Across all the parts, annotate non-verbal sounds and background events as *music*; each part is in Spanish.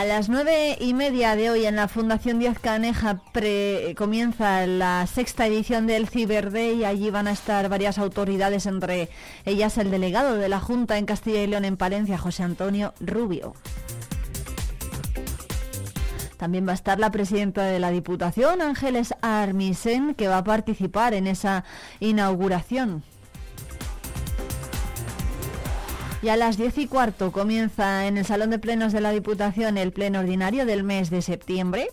A las nueve y media de hoy en la Fundación Díaz Caneja comienza la sexta edición del Cyber Day. Allí van a estar varias autoridades, entre ellas el delegado de la Junta en Castilla y León en Palencia, José Antonio Rubio. También va a estar la presidenta de la Diputación, Ángeles Armisen, que va a participar en esa inauguración. Y a las 10 y cuarto comienza en el Salón de Plenos de la Diputación el pleno ordinario del mes de septiembre.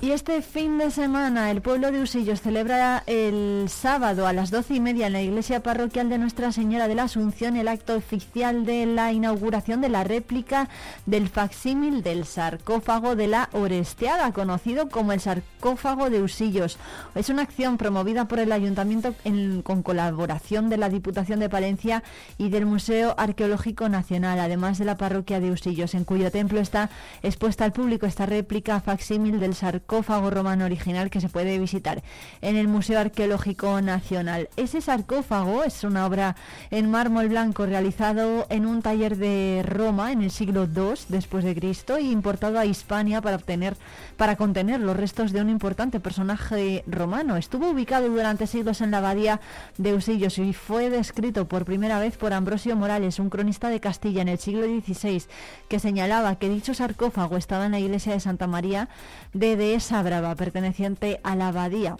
Y este fin de semana el pueblo de Usillos celebra el sábado a las doce y media en la iglesia parroquial de Nuestra Señora de la Asunción el acto oficial de la inauguración de la réplica del facsímil del sarcófago de la Oresteaga, conocido como el sarcófago de Usillos. Es una acción promovida por el Ayuntamiento con colaboración de la Diputación de Palencia y del Museo Arqueológico Nacional, además de la parroquia de Usillos, en cuyo templo está expuesta al público esta réplica facsímil del sarcófago sarcófago romano original que se puede visitar en el Museo Arqueológico Nacional. Ese sarcófago es una obra en mármol blanco realizado en un taller de Roma en el siglo II después de Cristo e importado a Hispania para obtener para contener los restos de un importante personaje romano. Estuvo ubicado durante siglos en la abadía de Usillos y fue descrito por primera vez por Ambrosio Morales, un cronista de Castilla en el siglo XVI, que señalaba que dicho sarcófago estaba en la iglesia de Santa María de esa Brava, perteneciente a la abadía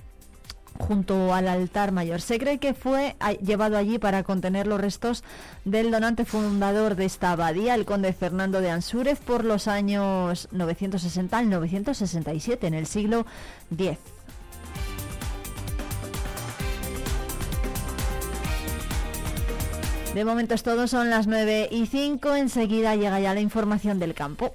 junto al altar mayor. Se cree que fue llevado allí para contener los restos del donante fundador de esta abadía, el conde Fernando de Ansúrez, por los años 960 al 967, en el siglo X. De momento es todo, son las 9 y 5, enseguida llega ya la información del campo.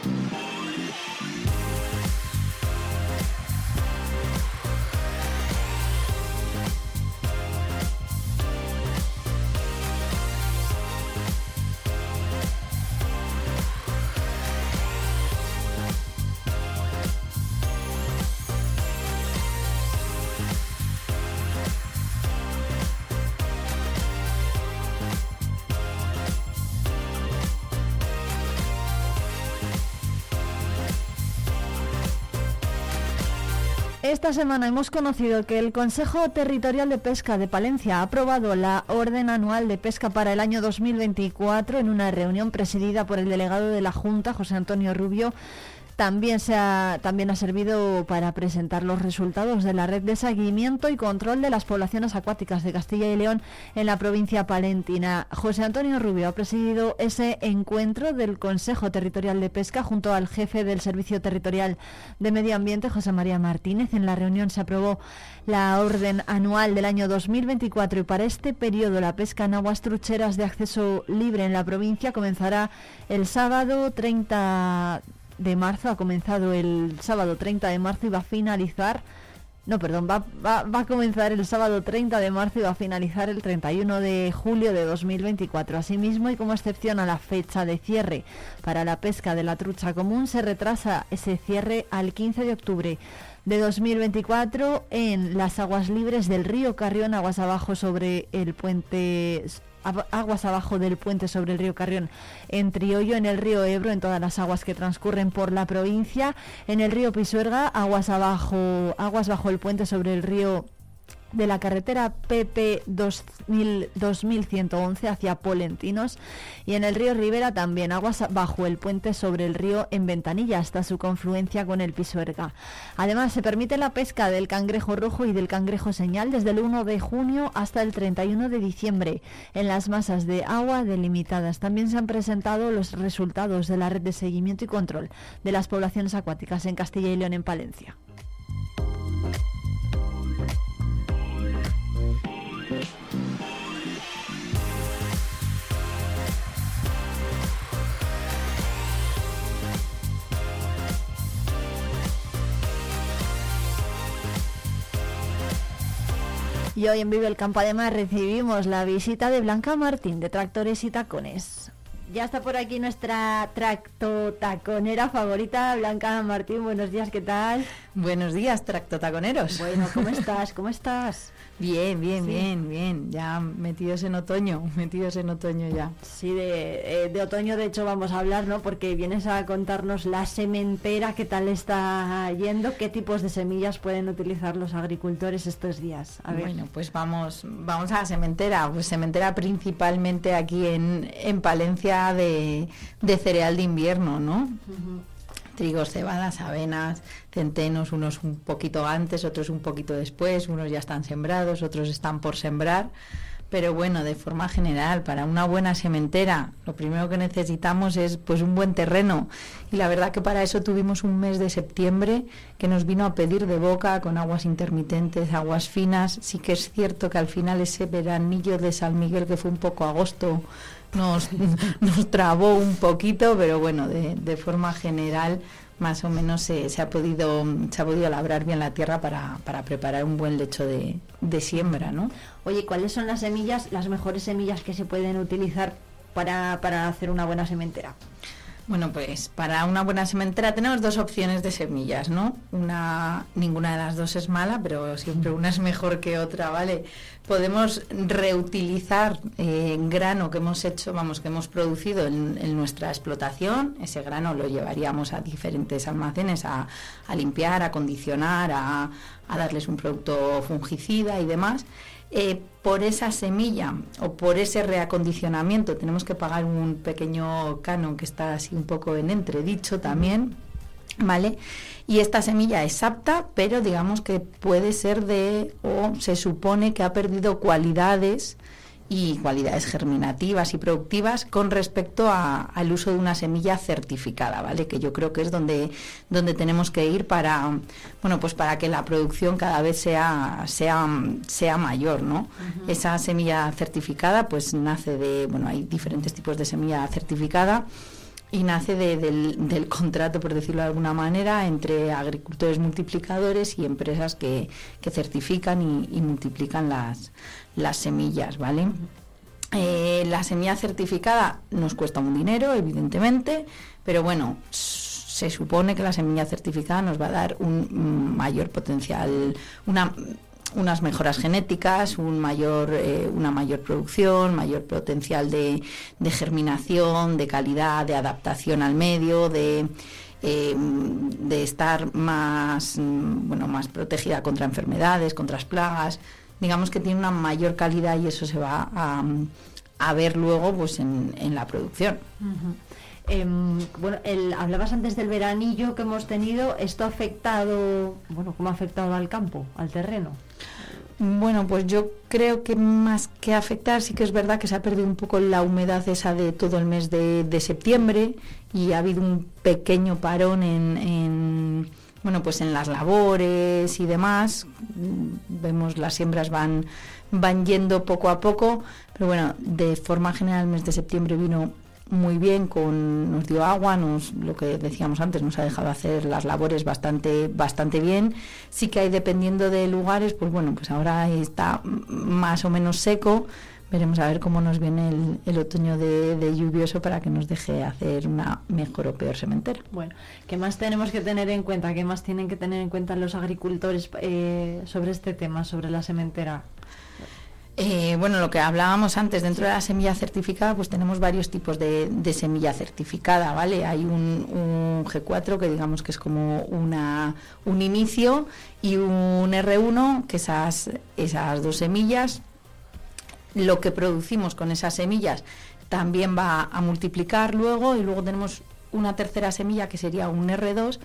Esta semana hemos conocido que el Consejo Territorial de Pesca de Palencia ha aprobado la Orden Anual de Pesca para el año 2024 en una reunión presidida por el delegado de la Junta, José Antonio Rubio, también, se ha, también ha servido para presentar los resultados de la red de seguimiento y control de las poblaciones acuáticas de Castilla y León en la provincia palentina. José Antonio Rubio ha presidido ese encuentro del Consejo Territorial de Pesca junto al jefe del Servicio Territorial de Medio Ambiente, José María Martínez. En la reunión se aprobó la orden anual del año 2024 y para este periodo la pesca en aguas trucheras de acceso libre en la provincia comenzará el sábado 30 de marzo, ha comenzado el sábado 30 de marzo y va a finalizar, no, perdón, va, va, va, a comenzar el sábado 30 de marzo y va a finalizar el 31 de julio de 2024. Asimismo, y como excepción a la fecha de cierre para la pesca de la trucha común, se retrasa ese cierre al 15 de octubre de 2024 en las aguas libres del río Carrión, aguas abajo sobre el puente aguas abajo del puente sobre el río Carrión, en Triollo, en el río Ebro, en todas las aguas que transcurren por la provincia, en el río Pisuerga, aguas abajo, aguas bajo el puente sobre el río de la carretera PP 2111 hacia Polentinos y en el río Rivera también aguas bajo el puente sobre el río en Ventanilla hasta su confluencia con el Pisuerga. Además se permite la pesca del cangrejo rojo y del cangrejo señal desde el 1 de junio hasta el 31 de diciembre en las masas de agua delimitadas. También se han presentado los resultados de la red de seguimiento y control de las poblaciones acuáticas en Castilla y León en Palencia. Y hoy en Vive el Campo además recibimos la visita de Blanca Martín de Tractores y Tacones. Ya está por aquí nuestra tractotaconera favorita, Blanca Martín. Buenos días, ¿qué tal? Buenos días, tractotaconeros. Bueno, ¿cómo *laughs* estás? ¿Cómo estás? Bien, bien, bien, bien. Ya metidos en otoño, *laughs* metidos en otoño ya. Sí, de, eh, de, otoño de hecho vamos a hablar, ¿no? Porque vienes a contarnos la sementera, qué tal está yendo, qué tipos de semillas pueden utilizar los agricultores estos días. A ver. Bueno, pues vamos, vamos a la sementera. Pues sementera principalmente aquí en, en Palencia de, de cereal de invierno, ¿no? Trigos, cebadas, avenas, centenos, unos un poquito antes, otros un poquito después, unos ya están sembrados, otros están por sembrar. Pero bueno, de forma general, para una buena sementera, lo primero que necesitamos es pues un buen terreno. Y la verdad que para eso tuvimos un mes de septiembre que nos vino a pedir de boca con aguas intermitentes, aguas finas. Sí que es cierto que al final ese veranillo de San Miguel, que fue un poco agosto, nos, *laughs* nos trabó un poquito, pero bueno, de, de forma general más o menos se, se, ha podido se ha podido labrar bien la tierra para, para preparar un buen lecho de, de, siembra, ¿no? Oye, ¿cuáles son las semillas, las mejores semillas que se pueden utilizar para, para hacer una buena sementera? Bueno, pues para una buena sementera tenemos dos opciones de semillas, ¿no? Una, ninguna de las dos es mala, pero siempre una es mejor que otra, ¿vale? Podemos reutilizar eh, grano que hemos hecho, vamos, que hemos producido en, nuestra explotación. Ese grano lo llevaríamos a diferentes almacenes a, limpiar, a condicionar, a, a darles un producto fungicida y demás. Eh, por esa semilla o por ese reacondicionamiento tenemos que pagar un pequeño canon que está así un poco en entredicho también, ¿vale? Y esta semilla es apta, pero digamos que puede ser de, o se supone que ha perdido cualidades y cualidades germinativas y productivas con respecto al uso de una semilla certificada, ¿vale? Que yo creo que es donde, donde tenemos que ir para, bueno, pues para que la producción cada vez sea, sea, sea mayor, ¿no? Esa semilla certificada, pues nace de, bueno, hay diferentes tipos de semilla certificada y nace del, contrato, por decirlo de alguna manera, entre agricultores multiplicadores y empresas que, certifican y, multiplican las, las semillas, ¿vale? Eh, la semilla certificada nos cuesta un dinero, evidentemente, pero bueno, se supone que la semilla certificada nos va a dar un mayor potencial, una unas mejoras genéticas, un mayor, eh, una mayor producción, mayor potencial de, germinación, de calidad, de adaptación al medio, de eh, estar más, mm, bueno, más protegida contra enfermedades, contra plagas. Digamos que tiene una mayor calidad y eso se va a, a ver luego pues en, en la producción. Em, bueno, el, hablabas antes del veranillo que hemos tenido. ¿Esto ha afectado, bueno, cómo ha afectado al campo, al terreno? Bueno, pues yo creo que más que afectar, sí que es verdad que se ha perdido un poco la humedad esa de todo el mes de, septiembre y ha habido un pequeño parón en, bueno, pues en las labores y demás. Vemos las siembras van, van yendo poco a poco, pero bueno, de forma general el mes de septiembre vino muy bien, con, nos dio agua, nos, lo que decíamos antes, nos ha dejado hacer las labores bastante, bastante bien. Sí que hay, dependiendo de lugares, pues bueno, pues ahora está más o menos seco. Veremos a ver cómo nos viene el, otoño de, lluvioso para que nos deje hacer una mejor o peor sementera. Bueno, ¿qué más tenemos que tener en cuenta? ¿Qué más tienen que tener en cuenta los agricultores eh, sobre este tema, sobre la sementera? Eh, bueno, lo que hablábamos antes, dentro de la semilla certificada, pues tenemos varios tipos de, semilla certificada, ¿vale? Hay un, G4 que digamos que es como una, un inicio y un R1, que esas, esas dos semillas, lo que producimos con esas semillas también va a multiplicar luego y luego tenemos una tercera semilla que sería un R2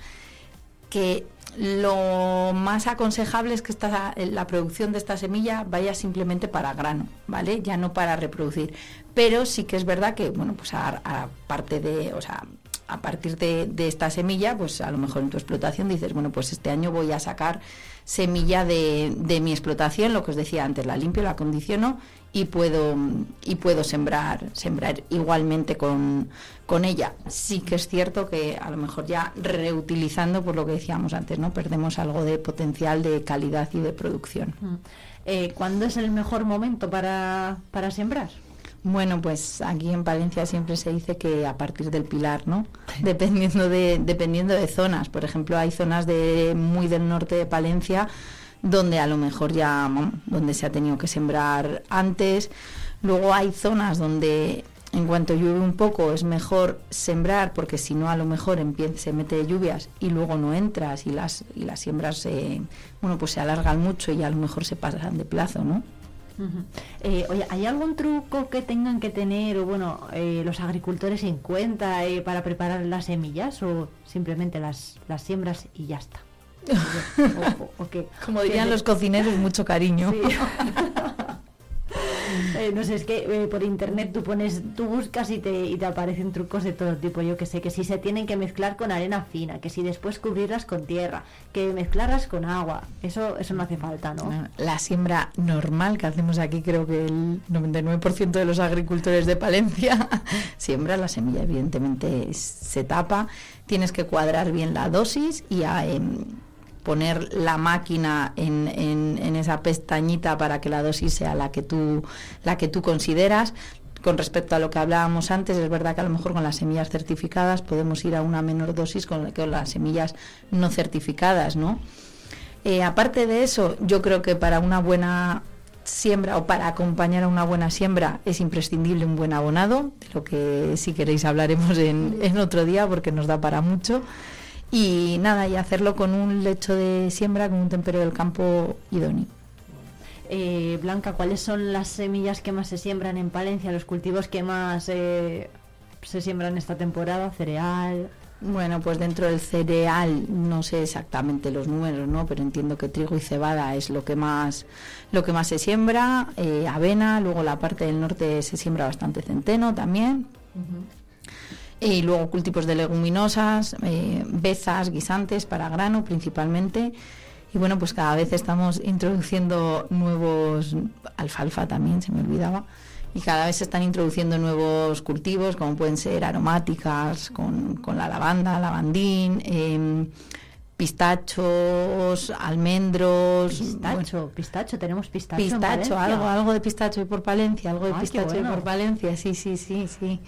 que lo más aconsejable es que esta, la producción de esta semilla vaya simplemente para grano, ¿vale? Ya no para reproducir. Pero sí que es verdad que, bueno, pues a, parte de, o sea, a partir de, esta semilla, pues a lo mejor en tu explotación dices, bueno, pues este año voy a sacar semilla de, de mi explotación, lo que os decía antes, la limpio, la acondiciono y puedo y puedo sembrar sembrar igualmente con, con ella sí que es cierto que a lo mejor ya reutilizando por lo que decíamos antes no perdemos algo de potencial de calidad y de producción mm. eh, ¿cuándo es el mejor momento para, para sembrar? Bueno, pues aquí en Palencia siempre se dice que a partir del pilar, ¿no? *laughs* Dependiendo de, dependiendo de zonas. Por ejemplo, hay zonas de muy del norte de Palencia donde a lo mejor ya, donde se ha tenido que sembrar antes. Luego hay zonas donde en cuanto llueve un poco es mejor sembrar porque si no a lo mejor empieza, se mete lluvias y luego no entras y las, y las siembras se, bueno, pues se alargan mucho y a lo mejor se pasan de plazo, ¿no? Eh, oye, ¿hay algún truco que tengan que tener o bueno eh, los agricultores en cuenta eh, para preparar las semillas o simplemente las, las siembras y ya está? Como dirían los cocineros, mucho cariño. Eh, no sé, es que eh, por internet tú pones, tú buscas y te, y te aparecen trucos de todo tipo. Yo que sé, que si se tienen que mezclar con arena fina, que si después cubrirlas con tierra, que mezclarlas con agua. Eso, eso no hace falta, ¿no? La siembra normal que hacemos aquí, creo que el 99% de los agricultores de Palencia *laughs* siembra la semilla, evidentemente se tapa. Tienes que cuadrar bien la dosis y a, poner la máquina en, en, esa pestañita para que la dosis sea la que tú, la que tú consideras con respecto a lo que hablábamos antes, es verdad que a lo mejor con las semillas certificadas podemos ir a una menor dosis con, con las semillas no certificadas, ¿no? Eh, aparte de eso, yo creo que para una buena siembra o para acompañar a una buena siembra es imprescindible un buen abonado, de lo que si queréis hablaremos en, en otro día porque nos da para mucho y nada, y hacerlo con un lecho de siembra, con un tempero del campo idóneo. Eh, Blanca, ¿cuáles son las semillas que más se siembran en Palencia, los cultivos que más eh, se siembran esta temporada? ¿Cereal? Bueno, pues dentro del cereal no sé exactamente los números, ¿no? Pero entiendo que trigo y cebada es lo que más lo que más se siembra, eh, avena, luego la parte del norte se siembra bastante centeno también y luego cultivos de leguminosas, eh, bezas, guisantes para grano principalmente. Y bueno, pues cada vez estamos introduciendo nuevos, alfalfa también, se me olvidaba, y cada vez se están introduciendo nuevos cultivos, como pueden ser aromáticas, con, con la lavanda, lavandín, em, pistachos, almendros. Pistacho, pistacho, tenemos pistacho. Pistacho, algo, algo de pistacho por Palencia, algo de pistacho por Palencia, sí, sí, sí, sí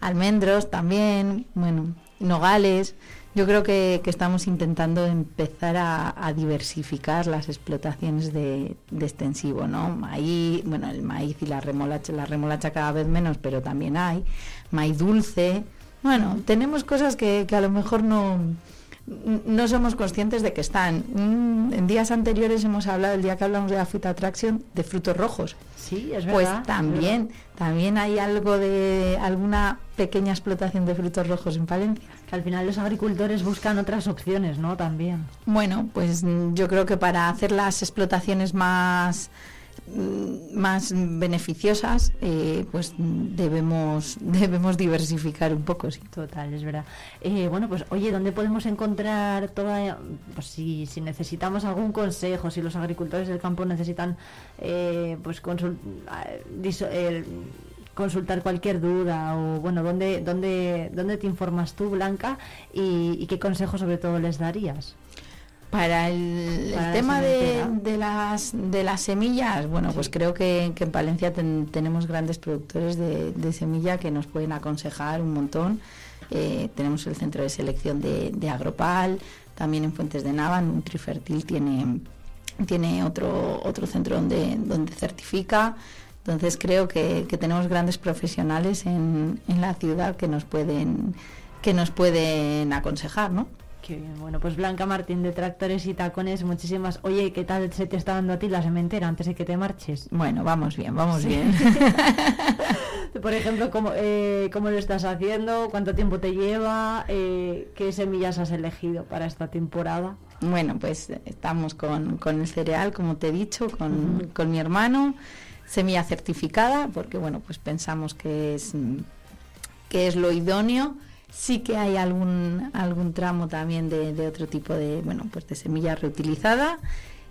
almendros también, bueno, nogales. Yo creo que, estamos intentando empezar a, diversificar las explotaciones de, extensivo, ¿no? Maíz, bueno, el maíz y la remolacha, la remolacha cada vez menos, pero también hay. Maíz dulce, Bueno, tenemos cosas que, que a lo mejor no, no somos conscientes de que están. en días anteriores hemos hablado, el día que hablamos de la Fruit Attraction, de frutos rojos. Sí, es pues verdad. Pues también, también hay algo de alguna pequeña explotación de frutos rojos en Palencia. Que al final los agricultores buscan otras opciones, ¿no? También. Bueno, pues yo creo que para hacer las explotaciones más Mm, más beneficiosas, eh, pues debemos *laughs* debemos diversificar un poco, sí. Total, es verdad. Eh, bueno, pues oye, ¿dónde podemos encontrar toda, pues si, si necesitamos algún consejo, si los agricultores del campo necesitan, eh, pues consultar cualquier duda o bueno, ¿dónde, dónde, dónde te informas tú, Blanca, y, y qué consejo sobre todo les darías? Para el, tema de, las, de las semillas, bueno, pues creo que, en Palencia tenemos grandes productores de, semilla que nos pueden aconsejar un montón. Eh, tenemos el centro de selección de, Agropal, también en Fuentes de Nava, Nutrifertil tiene, tiene otro, otro centro donde, donde certifica. Entonces creo que, que tenemos grandes profesionales en, en la ciudad que nos pueden que nos pueden aconsejar, ¿no? Bueno, pues Blanca Martín de Tractores y Tacones, muchísimas. Oye, ¿qué tal se te está dando a ti la sementera antes de que te marches? Bueno, vamos bien, vamos bien. *laughs* Por ejemplo, ¿cómo, eh, ¿cómo, lo estás haciendo? ¿Cuánto tiempo te lleva? Eh, ¿Qué semillas has elegido para esta temporada? Bueno, pues estamos con, el cereal, como te he dicho, con, con mi hermano, semilla certificada, porque bueno, pues pensamos que es que es lo idóneo Sí que hay algún, algún tramo también de, otro tipo de, bueno, pues de semilla reutilizada.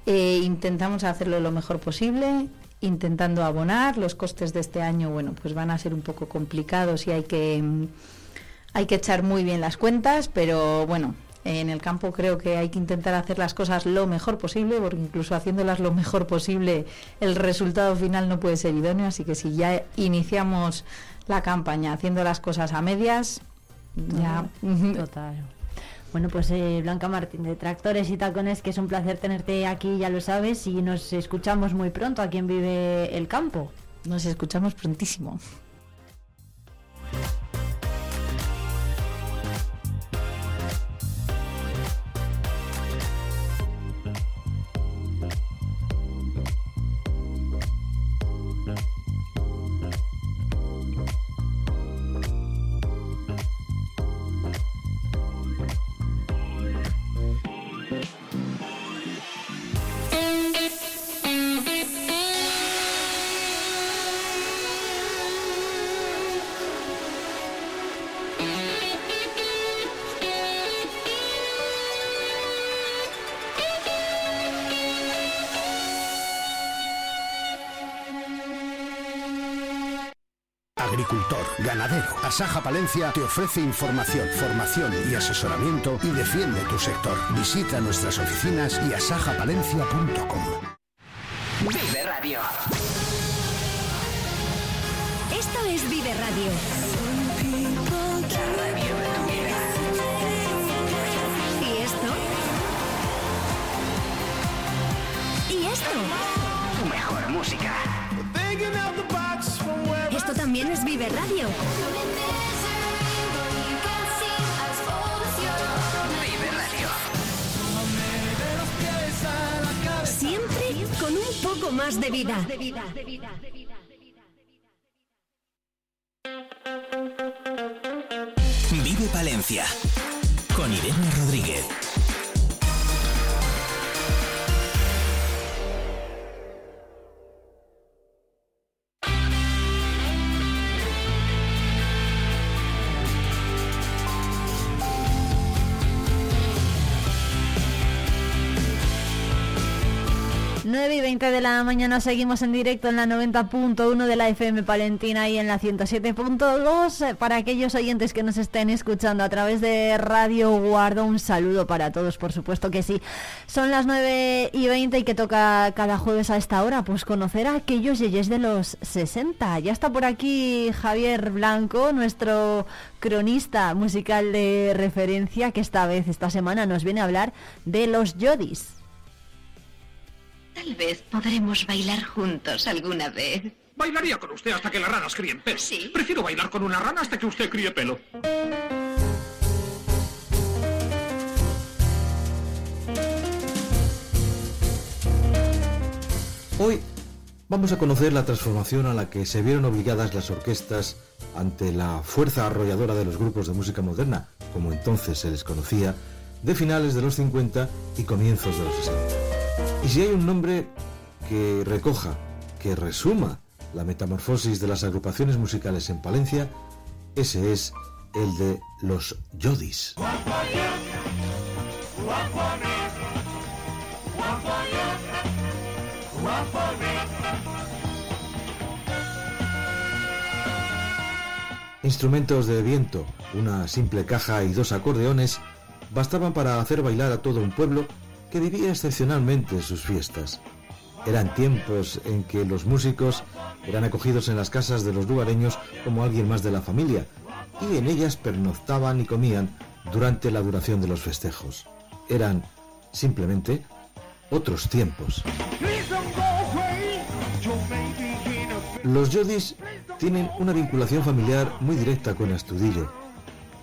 Eh, intentamos hacerlo lo mejor posible, intentando abonar. Los costes de este año, bueno, pues van a ser un poco complicados y hay que, hay que echar muy bien las cuentas, pero bueno, en el campo creo que hay que intentar hacer las cosas lo mejor posible, porque incluso haciéndolas lo mejor posible, el resultado final no puede ser idóneo. Así que si ya iniciamos la campaña haciendo las cosas a medias, ya. Total. Bueno, pues eh, Blanca Martín de Tractores y Tacones, que es un placer tenerte aquí, ya lo sabes, y nos escuchamos muy pronto a quien vive el campo. Nos escuchamos prontísimo. Asaja Palencia te ofrece información, formación y asesoramiento y defiende tu sector. Visita nuestras oficinas y asajapalencia.com. Vive Radio. Esto es Vive Radio. La radio de tu vida. ¿Y esto? ¿Y esto? Tu mejor música. También es Vive Radio. Vive Radio. Siempre con un poco más de vida. Vive Palencia con Irene Rodríguez. 9 y 20 de la mañana seguimos en directo en la 90.1 de la FM Palentina y en la 107.2 eh, para aquellos oyentes que nos estén escuchando a través de Radio Guardo. Un saludo para todos, por supuesto que sí. Son las 9 y 20 y que toca cada jueves a esta hora, pues conocer a aquellos yeyes de los 60. Ya está por aquí Javier Blanco, nuestro cronista musical de referencia, que esta vez, esta semana, nos viene a hablar de los Yodis. Tal vez podremos bailar juntos alguna vez. Bailaría con usted hasta que las ranas críen pelo. Sí. Prefiero bailar con una rana hasta que usted críe pelo. Hoy vamos a conocer la transformación a la que se vieron obligadas las orquestas ante la fuerza arrolladora de los grupos de música moderna, como entonces se les conocía, de finales de los 50 y comienzos de los 60. Y si hay un nombre que recoja, que resuma la metamorfosis de las agrupaciones musicales en Palencia, ese es el de los Yodis. Instrumentos de viento, una simple caja y dos acordeones bastaban para hacer bailar a todo un pueblo que vivía excepcionalmente sus fiestas. Eran tiempos en que los músicos eran acogidos en las casas de los lugareños como alguien más de la familia y en ellas pernoctaban y comían durante la duración de los festejos. Eran simplemente otros tiempos. Los Yodis tienen una vinculación familiar muy directa con Astudillo.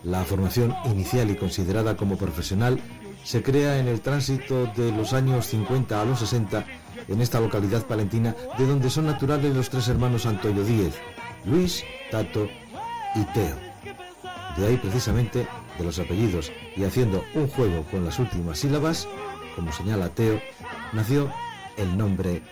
La formación inicial y considerada como profesional se crea en el tránsito de los años 50 a los 60 en esta localidad palentina de donde son naturales los tres hermanos Antonio Díez, Luis, Tato y Teo. De ahí precisamente de los apellidos y haciendo un juego con las últimas sílabas, como señala Teo, nació el nombre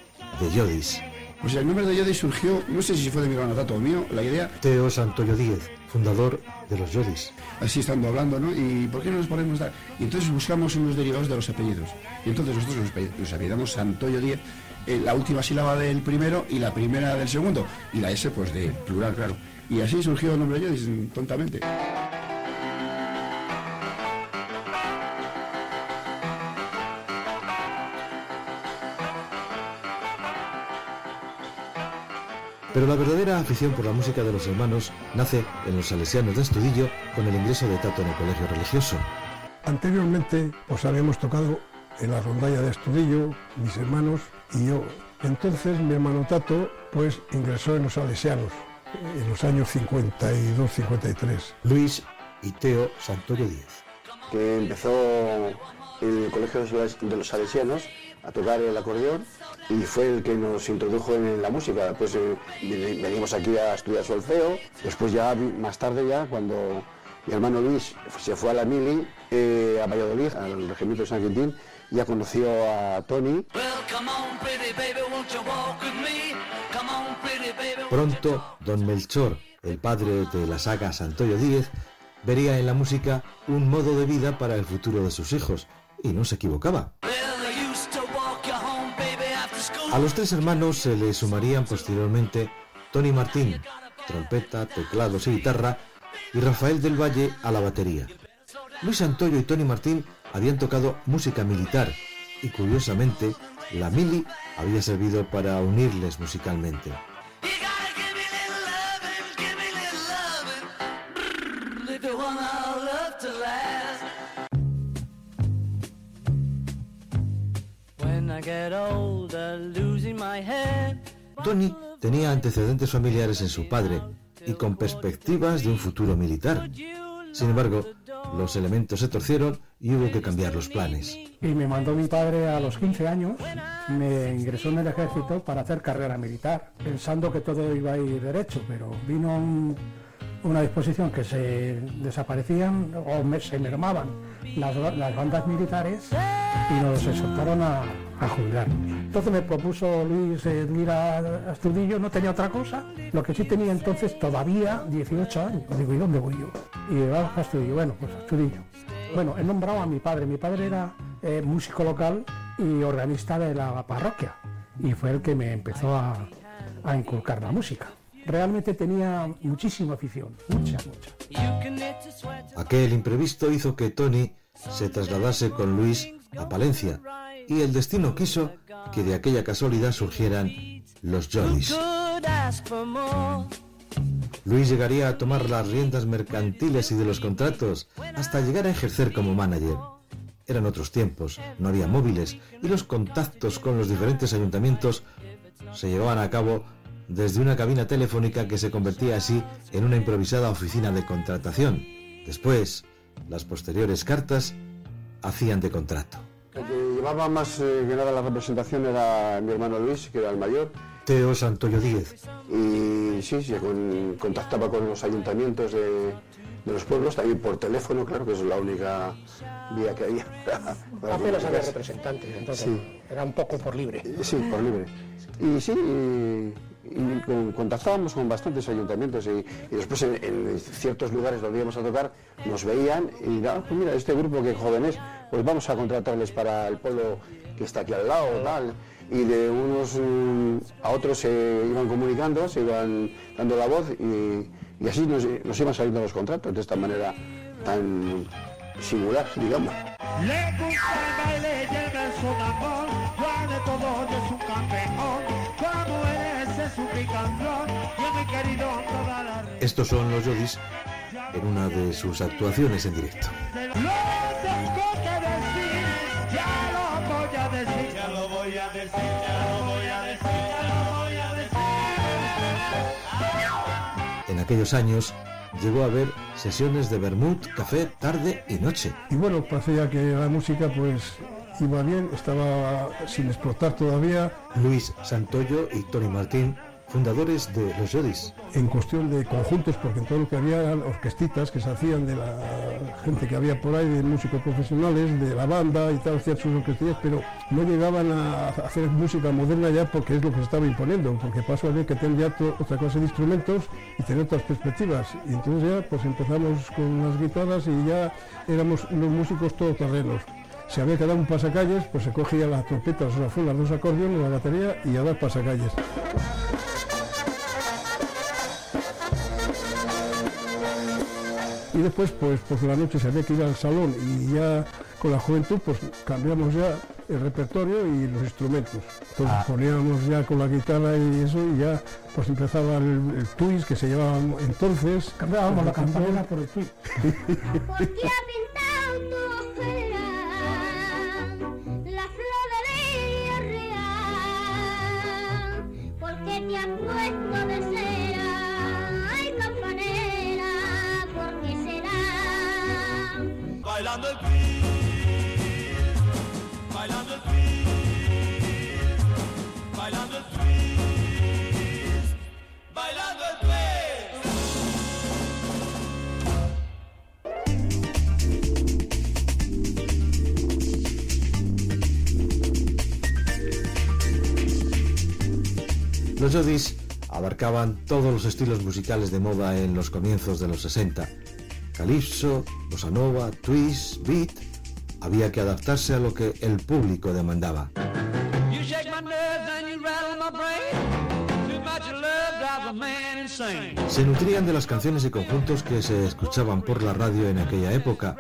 de Yodis. Pues el nombre de Yodis surgió, no sé si fue de mi hermano Tato o mío, la idea, Teo Santoyo Díez, fundador de los Yodis. así estando hablando, ¿no? ¿Y por qué no nos ponemos dar? Y entonces buscamos unos derivados de los apellidos. Y entonces nosotros nos, pe- nos apellidamos Santoyo Díez, eh, la última sílaba del primero y la primera del segundo. Y la S, pues de plural, claro. Y así surgió el nombre de Yodis, tontamente. Pero la verdadera afición por la música de los hermanos nace en los salesianos de Estudillo con el ingreso de Tato en el colegio religioso. Anteriormente, pues habíamos tocado en la rondalla de Estudillo, mis hermanos y yo. Entonces mi hermano Tato, pues ingresó en los Salesianos en los años 52-53. Luis y Teo Santoyo Díez. que empezó en el Colegio de los- de los Salesianos a tocar el acordeón y fue el que nos introdujo en la música. Después eh, veni- venimos aquí a estudiar solfeo, después ya más tarde ya cuando mi hermano Luis se fue a la Mili, eh, a Valladolid, al Regimiento de San Quintín, ya conoció a Tony Pronto, don Melchor, el padre de la saga Santoyo Díez, vería en la música un modo de vida para el futuro de sus hijos, y no se equivocaba. A los tres hermanos se le sumarían posteriormente Tony Martín, trompeta, teclados y guitarra, y Rafael del Valle a la batería. Luis Antoyo y Tony Martín habían tocado música militar, y curiosamente, la mili había servido para unirles musicalmente. Tony tenía antecedentes familiares en su padre y con perspectivas de un futuro militar. Sin embargo, los elementos se torcieron y hubo que cambiar los planes. Y me mandó mi padre a los 15 años, me ingresó en el ejército para hacer carrera militar, pensando que todo iba a ir derecho, pero vino un- una disposición que se desaparecían o me- se mermaban las, las bandas militares y nos exhortaron a, a jubilarnos. Entonces me propuso Luis eh, a Astudillo, no tenía otra cosa, lo que sí tenía entonces todavía 18 años. Digo, ¿y dónde voy yo? Y vamos a Astudillo, bueno, pues Astudillo. Bueno, he nombrado a mi padre. Mi padre era eh, músico local y organista de la parroquia. Y fue el que me empezó a, a inculcar la música. Realmente tenía muchísima afición, mucha, mucha. Aquel imprevisto hizo que Tony se trasladase con Luis a Palencia y el destino quiso que de aquella casualidad surgieran los Jollies. Luis llegaría a tomar las riendas mercantiles y de los contratos hasta llegar a ejercer como manager. Eran otros tiempos, no había móviles y los contactos con los diferentes ayuntamientos se llevaban a cabo desde una cabina telefónica que se convertía así en una improvisada oficina de contratación. Después, las posteriores cartas hacían de contrato. El que llevaba más eh, que nada la representación era mi hermano Luis, que era el mayor. Teo Santoyo Díez. Y sí, sí, con- contactaba con los ayuntamientos de, de los pueblos, también por teléfono, claro, que es la única vía que había. *laughs* Apenas había comunicarse. representantes, entonces Sí. era un poco por libre. Sí, por libre. Y sí, y, y con- contactábamos con bastantes ayuntamientos y, y después en, en ciertos lugares donde íbamos a tocar nos veían y nada, pues mira, este grupo que jóvenes, pues vamos a contratarles para el pueblo que está aquí al lado, tal. Y de unos mm, a otros se iban comunicando, se iban dando la voz y, y así nos, nos iban saliendo los contratos de esta manera tan singular, digamos. Le gusta el baile y el verso de amor, Juan de todo es un campeón, como eres Estos son los Yodis en una de sus actuaciones en directo. En aquellos años llegó a haber sesiones de vermut, café, tarde y noche. Y bueno, parecía que la música pues iba bien, estaba sin explotar todavía. Luis Santoyo y Tony Martín, fundadores de los Yodis. En cuestión de conjuntos, porque en todo lo que había eran orquestitas que se hacían de la gente que había por ahí, de músicos profesionales, de la banda y tal, hacían sus orquestillas, pero no llegaban a hacer música moderna ya porque es lo que se estaba imponiendo, porque pasó a ver que tener ya otra clase de instrumentos y tener otras perspectivas. Y entonces ya pues empezamos con las guitarras y ya éramos unos músicos todoterrenos. Si había que dar un pasacalles, pues se cogía la trompeta, los saxofón, las dos acordeones, la batería y a dar pasacalles. Y después, pues por la noche se había que ir al salón y ya con la juventud, pues cambiamos ya el repertorio y los instrumentos. Entonces Ah. poníamos ya con la guitarra y eso y ya pues empezaba el, el twist que se llevaba entonces. Cambiábamos la campana por el twist. *laughs* Bailando el twist, bailando el twist, Los Yodis abarcaban todos los estilos musicales de moda en los comienzos de los 60. Calypso, bossa nova, twist, beat. Había que adaptarse a lo que el público demandaba. Se nutrían de las canciones y conjuntos que se escuchaban por la radio en aquella época,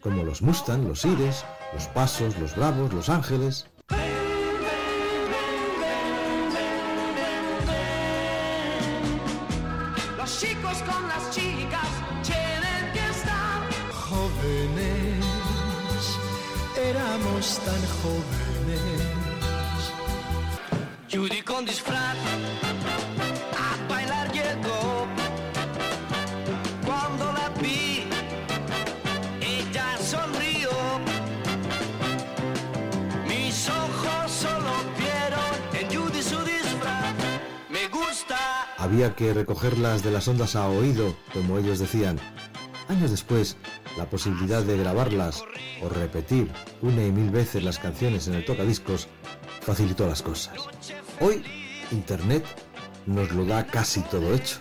como los Mustang, los Ires, los Pasos, los Bravos, los Ángeles. Tan jóvenes. Judy con disfraz a bailar llegó. Cuando la vi, ella sonrió. Mis ojos solo vieron en Judy su disfraz. Me gusta. Había que recogerlas de las ondas a oído, como ellos decían. Años después, la posibilidad de grabarlas o repetir una y mil veces las canciones en el tocadiscos facilitó las cosas. Hoy, Internet nos lo da casi todo hecho.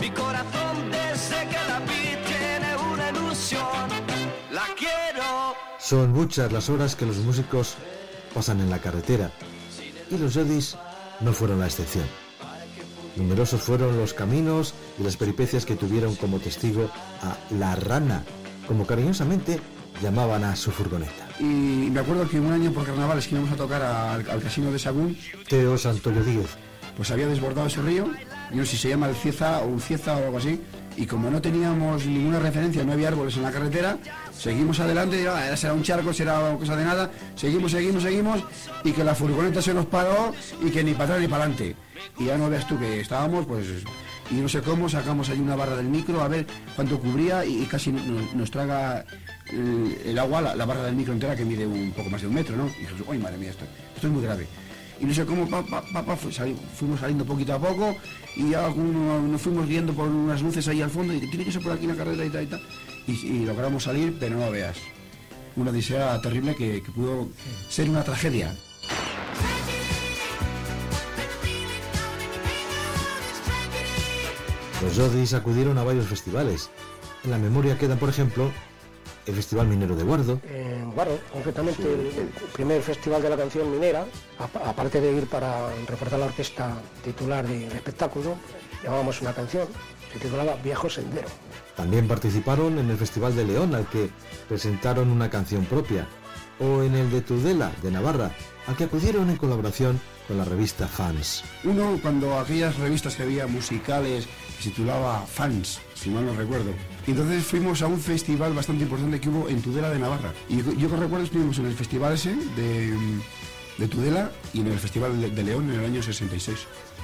Mi corazón desde que la vi tiene una ilusión. La quiero. Son muchas las horas que los músicos pasan en la carretera y los Yodis no fueron la excepción. Numerosos fueron los caminos y las peripecias que tuvieron como testigo a la rana, como cariñosamente llamaban a su furgoneta. Y me acuerdo que un año por carnavales que íbamos a tocar al, al casino de Sagún, Teo Santoyo Díez. pues había desbordado ese río, yo no sé si se llama el Cieza o un Cieza o algo así, y como no teníamos ninguna referencia, no había árboles en la carretera, Seguimos adelante, ah, será un charco, será cosa de nada. Seguimos, seguimos, seguimos. Y que la furgoneta se nos paró y que ni para atrás ni para adelante. Y ya no veas tú que estábamos, pues. Y no sé cómo, sacamos ahí una barra del micro a ver cuánto cubría y, y casi nos, nos traga el, el agua, la, la barra del micro entera que mide un poco más de un metro, ¿no? Y dijimos, ¡ay, madre mía, esto, esto es muy grave! Y no sé cómo pa, pa, pa, pa, fu- sali- fuimos saliendo poquito a poco y ya uno- nos fuimos viendo por unas luces ahí al fondo y tiene que ser por aquí la carrera y tal y tal. Y, y logramos salir, pero no lo veas. Una odisea terrible que, que pudo ser una tragedia. Los Jodis acudieron a varios festivales. En la memoria quedan, por ejemplo, el Festival Minero de Guardo, En Guardo, concretamente el, el primer festival de la canción minera, apa- aparte de ir para reforzar la orquesta titular del espectáculo, llamábamos una canción, se titulaba Viejo Sendero. También participaron en el Festival de León, al que presentaron una canción propia, o en el de Tudela, de Navarra, al que acudieron en colaboración con la revista Fans. Uno, cuando aquellas revistas que había musicales, se titulaba Fans, si mal no recuerdo. Entonces fuimos a un festival bastante importante que hubo en Tudela de Navarra. Y yo, que recuerdo estuvimos en el festival ese de, de Tudela y en el festival de, León en el año 66.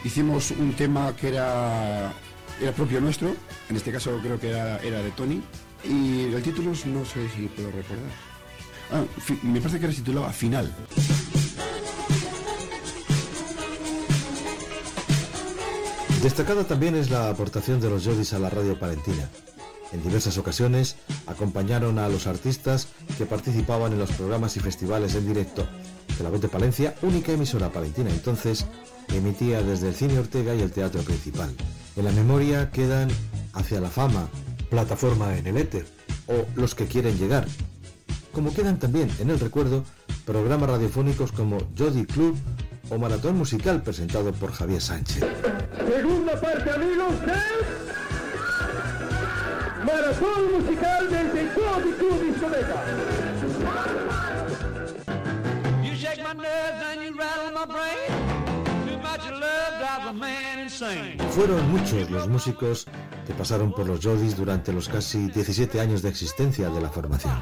Hicimos un tema que era, era propio nuestro, en este caso creo que era, de Tony. Y el título no sé si puedo recordar. Ah, me parece que era titulaba Final. Destacada también es la aportación de los Jodis a la radio palentina. En diversas ocasiones acompañaron a los artistas que participaban en los programas y festivales en directo que la Voz de Palencia, única emisora palentina entonces, emitía desde el Cine Ortega y el Teatro Principal. En la memoria quedan Hacia la Fama, Plataforma en el Éter o Los que quieren llegar. Como quedan también en el recuerdo programas radiofónicos como Jody Club o Maratón Musical presentado por Javier Sánchez. Segunda parte, amigos, de Maratón Musical desde Jody Club Discoteca. You shake my nerves and you rattle my brain. Too much love drives a man insane. Fueron muchos los músicos que pasaron por los Jodis durante los casi 17 años de existencia de la formación.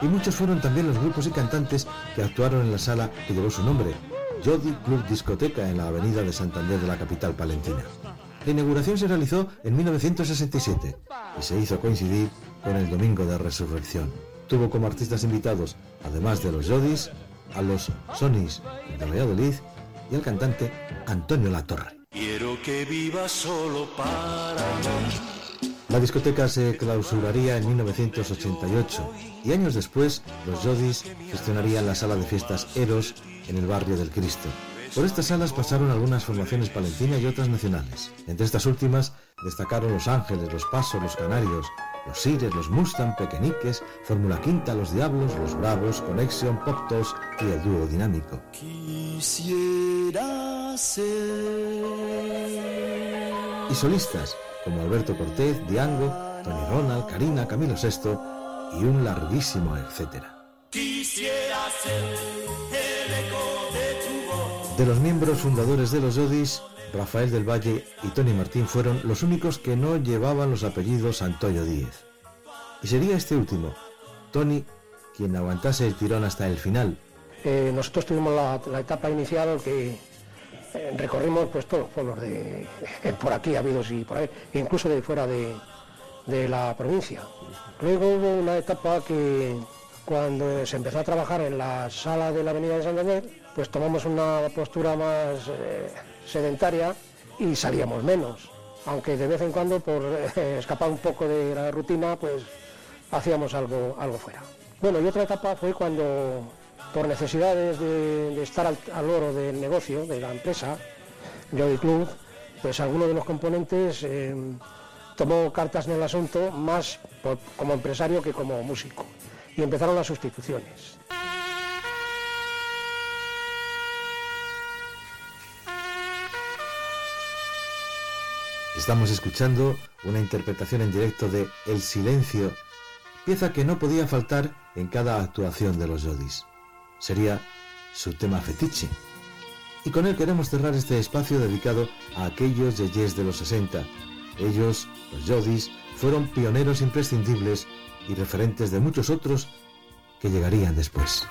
Y muchos fueron también los grupos y cantantes que actuaron en la sala que llevó su nombre, Jody Club Discoteca en la avenida de Santander de la capital palentina. La inauguración se realizó en 1967 y se hizo coincidir con el Domingo de Resurrección. Tuvo como artistas invitados, además de los Jodis, a los Sonis de Valladolid y al cantante Antonio Latorre. Quiero que viva solo para mí. La discoteca se clausuraría en 1988 y años después los Jodis gestionarían la sala de fiestas Eros en el barrio del Cristo. Por estas salas pasaron algunas formaciones palentinas y otras nacionales. Entre estas últimas destacaron Los Ángeles, Los Pasos, Los Canarios, Los Sires, Los Mustang, Pequeñiques, Fórmula Quinta, Los Diablos, Los Bravos, Connection, Pop Tos y el dúo dinámico. Quisiera ser. Y solistas como Alberto Cortés, Diango, Tony Ronald, Karina, Camilo VI y un larguísimo etcétera. Quisiera ser De los miembros fundadores de los Odis, Rafael del Valle y Tony Martín fueron los únicos que no llevaban los apellidos Antonio Díez. Y sería este último, Tony, quien aguantase el tirón hasta el final. Eh, nosotros tuvimos la, etapa inicial que eh, recorrimos pues todos los pueblos de por aquí habidos y por ahí, incluso de fuera de, de la provincia. Luego hubo una etapa que cuando se empezó a trabajar en la sala de la Avenida de Santander, pues tomamos una postura más eh, sedentaria y salíamos menos. Aunque de vez en cuando, por eh, escapar un poco de la rutina, pues hacíamos algo, algo fuera. Bueno, y otra etapa fue cuando, por necesidades de, estar al, al oro del negocio, de la empresa, Jody Club, pues alguno de los componentes eh, tomó cartas en el asunto más como empresario que como músico. Y empezaron las sustituciones. Estamos escuchando una interpretación en directo de El Silencio, pieza que no podía faltar en cada actuación de los Jodis. Sería su tema fetiche. Y con él queremos cerrar este espacio dedicado a aquellos yeyes de los 60. Ellos, los Jodis, fueron pioneros imprescindibles y referentes de muchos otros que llegarían después.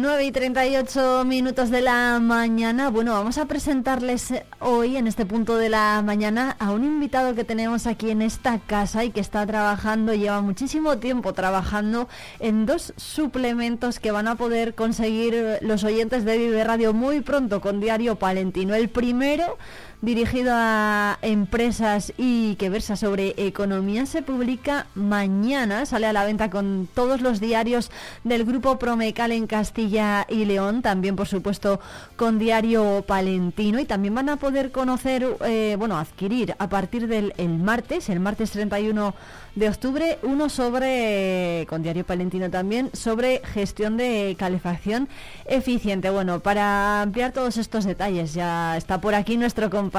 9 y 38 minutos de la mañana. Bueno, vamos a presentarles hoy, en este punto de la mañana, a un invitado que tenemos aquí en esta casa y que está trabajando, lleva muchísimo tiempo trabajando en dos suplementos que van a poder conseguir los oyentes de Vive Radio muy pronto con Diario Palentino. El primero dirigido a empresas y que versa sobre economía se publica mañana, sale a la venta con todos los diarios del grupo Promecal en Castilla y León, también por supuesto con Diario Palentino y también van a poder conocer, eh, bueno, adquirir a partir del el martes, el martes 31 de octubre, uno sobre, con Diario Palentino también, sobre gestión de calefacción eficiente. Bueno, para ampliar todos estos detalles ya está por aquí nuestro compañero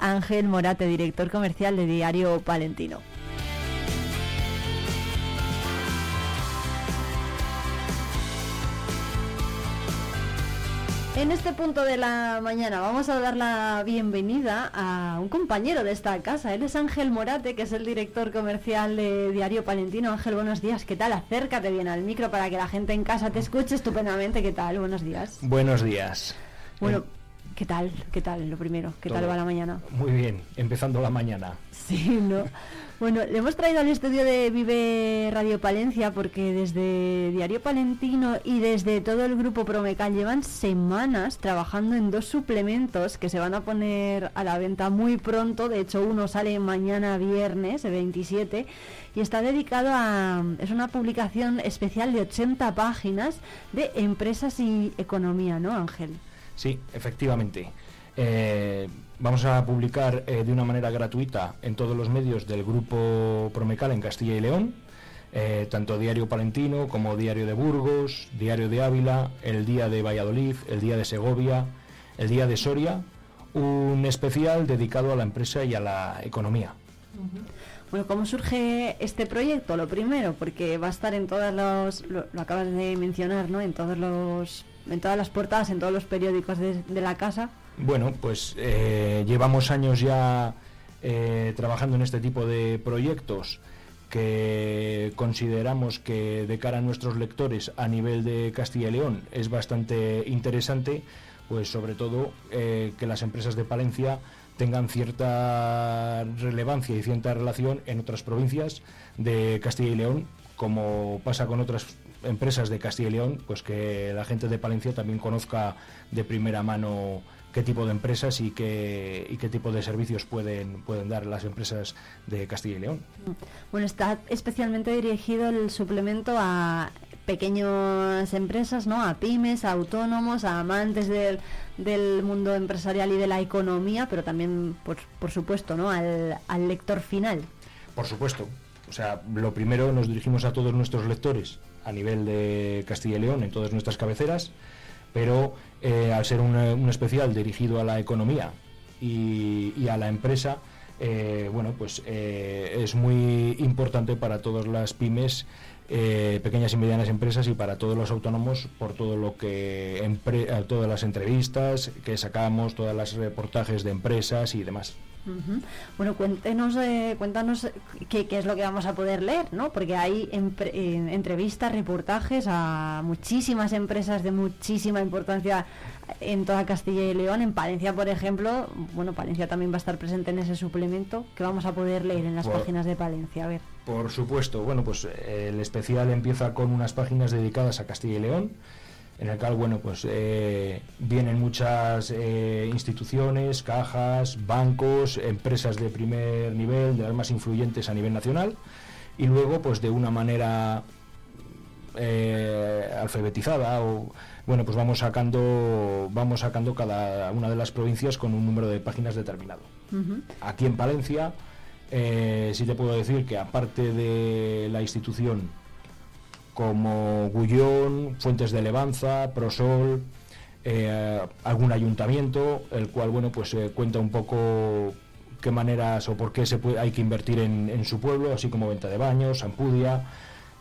Ángel Morate, director comercial de Diario Palentino. En este punto de la mañana vamos a dar la bienvenida a un compañero de esta casa. Él es Ángel Morate, que es el director comercial de Diario Palentino. Ángel, buenos días. ¿Qué tal? Acércate bien al micro para que la gente en casa te escuche estupendamente. ¿Qué tal? Buenos días. Buenos días. Bueno, ¿qué tal? ¿Qué tal? Lo primero, ¿qué tal va la mañana? Muy bien, empezando la mañana. Sí, ¿no? Bueno, le hemos traído al estudio de Vive Radio Palencia porque desde Diario Palentino y desde todo el grupo Promecal llevan semanas trabajando en dos suplementos que se van a poner a la venta muy pronto. De hecho, uno sale mañana viernes, el 27, y está dedicado a... Es una publicación especial de 80 páginas de empresas y economía, ¿no, Ángel? Sí, efectivamente. Eh, vamos a publicar eh, de una manera gratuita en todos los medios del grupo Promecal en Castilla y León, eh, tanto Diario Palentino como Diario de Burgos, Diario de Ávila, el Día de Valladolid, el Día de Segovia, el Día de Soria, un especial dedicado a la empresa y a la economía. Bueno, ¿cómo surge este proyecto? Lo primero, porque va a estar en todas los, lo, lo acabas de mencionar, ¿no? En todos los, en todas las portadas, en todos los periódicos de, la casa. Bueno, pues eh, llevamos años ya eh, trabajando en este tipo de proyectos que consideramos que de cara a nuestros lectores a nivel de Castilla y León es bastante interesante, pues sobre todo eh, que las empresas de Palencia tengan cierta relevancia y cierta relación en otras provincias de Castilla y León, como pasa con otras empresas de Castilla y León, pues que la gente de Palencia también conozca de primera mano qué tipo de empresas y qué, y qué tipo de servicios pueden, pueden dar las empresas de Castilla y León. Bueno, está especialmente dirigido el suplemento a pequeñas empresas, ¿no? A pymes, a autónomos, a amantes del, del mundo empresarial y de la economía, pero también, por, por supuesto, ¿no? Al, al lector final. Por supuesto. O sea, lo primero nos dirigimos a todos nuestros lectores a nivel de Castilla y León en todas nuestras cabeceras, pero eh, al ser un, especial dirigido a la economía y, a la empresa, eh, bueno, pues eh, es muy importante para todas las pymes, pequeñas y medianas empresas y para todos los autónomos por todo lo que todas las entrevistas que sacamos, todas las reportajes de empresas y demás. Bueno, cuéntenos, eh, cuéntanos qué, qué es lo que vamos a poder leer, ¿no? Porque hay empre- eh, entrevistas, reportajes a muchísimas empresas de muchísima importancia en toda Castilla y León. En Palencia, por ejemplo, bueno, Palencia también va a estar presente en ese suplemento que vamos a poder leer en las Por- páginas de Palencia. A ver. Por supuesto, bueno, pues eh, el especial empieza con unas páginas dedicadas a Castilla y León, en el cual, bueno, pues eh, vienen muchas eh, instituciones, cajas, bancos, empresas de primer nivel, de las más influyentes a nivel nacional, y luego, pues de una manera eh, alfabetizada o bueno pues vamos sacando vamos sacando cada una de las provincias con un número de páginas determinado. Aquí en Palencia eh, sí te puedo decir que aparte de la institución como Gullón, Fuentes de Levanza, Prosol, eh, algún ayuntamiento, el cual bueno pues eh, cuenta un poco qué maneras o por qué se puede, hay que invertir en, su pueblo, así como venta de baños, Ampudia,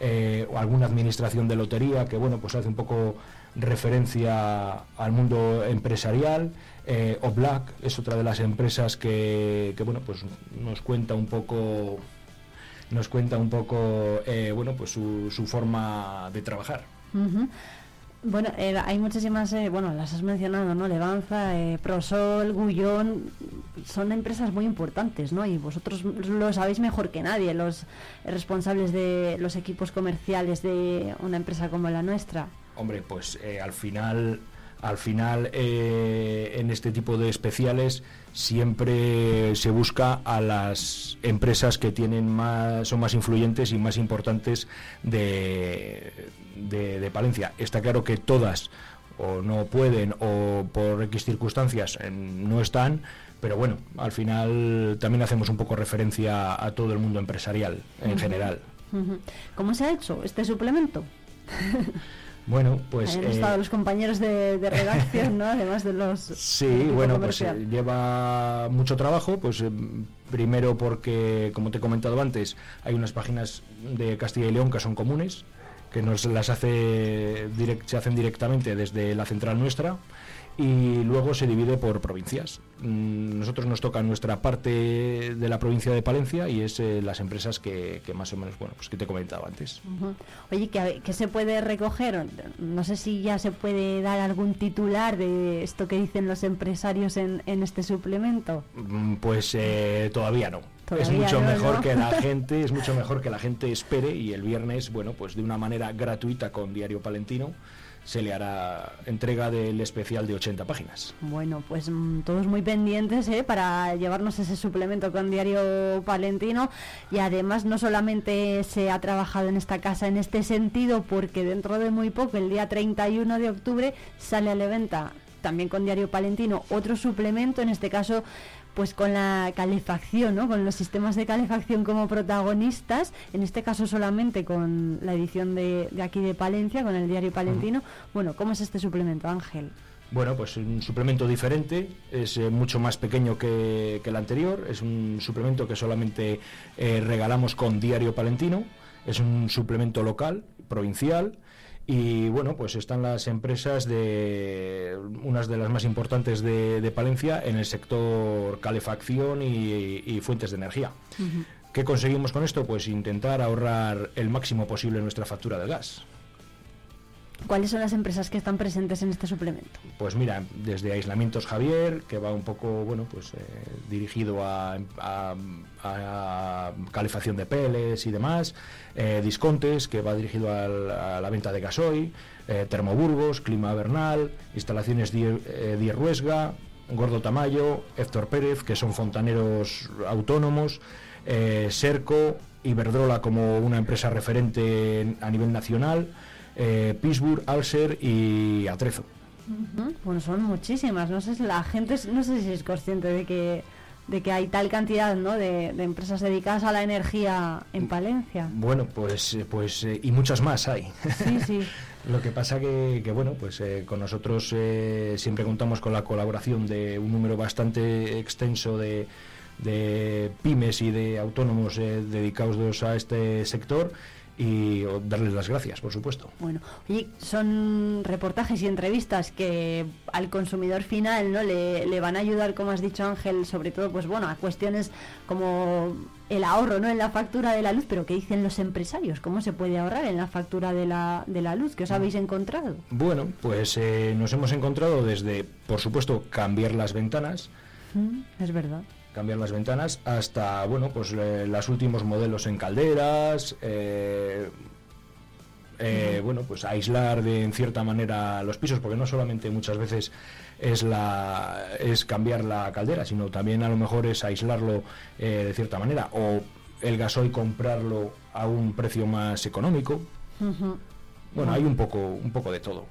eh, alguna administración de lotería que bueno pues hace un poco referencia al mundo empresarial. Oblak es otra de las empresas que, que, bueno pues nos cuenta un poco nos cuenta un poco eh, bueno pues su, su forma de trabajar. Ujú. Bueno, eh, hay muchísimas, eh, bueno, las has mencionado, ¿no? Levanza, eh, Prosol, Gullón, son empresas muy importantes, ¿no? Y vosotros lo sabéis mejor que nadie, los responsables de los equipos comerciales de una empresa como la nuestra. Hombre, pues al final, al final eh, en este tipo de especiales siempre se busca a las empresas que tienen más, son más influyentes y más importantes de, de, de Palencia. Está claro que todas o no pueden o por X circunstancias eh, no están, pero bueno, al final también hacemos un poco referencia a todo el mundo empresarial en general. ¿Cómo se ha hecho este suplemento? *laughs* Bueno, pues... Han eh, estado los compañeros de, de redacción, ¿no? Además de los... *laughs* Sí, bueno, pues eh, lleva mucho trabajo, pues eh, primero porque, como te he comentado antes, hay unas páginas de Castilla y León que son comunes, que nos las hace direct- se hacen directamente desde la central nuestra y luego se divide por provincias. Mm, Nosotros nos toca nuestra parte de la provincia de Palencia y es eh, las empresas que, que más o menos, bueno, pues que te he comentado antes. Oye, ¿qué, qué se puede recoger? No sé si ya se puede dar algún titular de esto que dicen los empresarios en, en este suplemento. Mm, Pues eh, todavía no. es Todavía mucho no, mejor ¿no? que la gente, es mucho mejor que la gente espere y el viernes, bueno, pues de una manera gratuita con Diario Palentino se le hará entrega del especial de 80 páginas. Bueno, pues mm, todos muy pendientes ¿eh? para llevarnos ese suplemento con Diario Palentino y además no solamente se ha trabajado en esta casa en este sentido porque dentro de muy poco, el día 31 de octubre, sale a la venta también con Diario Palentino otro suplemento, en este caso pues con la calefacción, ¿no? con los sistemas de calefacción como protagonistas, en este caso solamente con la edición de, de aquí de Palencia, con el diario palentino. Bueno, ¿cómo es este suplemento, Ángel? Bueno, pues un suplemento diferente, es eh, mucho más pequeño que, que el anterior, es un suplemento que solamente eh, regalamos con Diario Palentino, es un suplemento local, provincial, y bueno, pues están las empresas de unas de las más importantes de, de Palencia en el sector calefacción y, y fuentes de energía. ¿Qué conseguimos con esto? Pues intentar ahorrar el máximo posible nuestra factura de gas. ¿Cuáles son las empresas que están presentes en este suplemento? Pues mira, desde Aislamientos Javier, que va un poco, bueno, pues eh, dirigido a, a- calefacción de peles y demás, eh, Discontes, que va dirigido a la venta de gasoil, eh, Termoburgos, Clima Bernal, Instalaciones Dier, eh, Dier Ruesga, Gordo Tamayo, Héctor Pérez, que son fontaneros autónomos, Serco, Iberdrola como una empresa referente en- a nivel nacional, eh, Pittsburgh, Alser y Atrezo. Bueno, son muchísimas. No sé si la gente, es- no sé si es consciente de que de que hay tal cantidad ¿no? de, de empresas dedicadas a la energía en Palencia. Bueno, pues, pues eh, y muchas más hay. Sí, sí. *laughs* Lo que pasa que, que bueno, pues eh, con nosotros eh, siempre contamos con la colaboración de un número bastante extenso de, de pymes y de autónomos eh, dedicados a este sector y darles las gracias, por supuesto. Bueno, oye, son reportajes y entrevistas que al consumidor final no le, le van a ayudar, como has dicho Ángel, sobre todo, pues bueno, a cuestiones como el ahorro, ¿no? En la factura de la luz, pero ¿qué dicen los empresarios? ¿Cómo se puede ahorrar en la factura de la, de la luz? ¿Qué os habéis encontrado? Bueno, pues eh, nos hemos encontrado desde, por supuesto, cambiar las ventanas, Mm, es verdad. Cambiar las ventanas hasta bueno pues eh, los últimos modelos en calderas eh, eh, bueno pues aislar de en cierta manera los pisos porque no solamente muchas veces es la es cambiar la caldera sino también a lo mejor es aislarlo eh, de cierta manera o el gasoil comprarlo a un precio más económico. Bueno hay un poco un poco de todo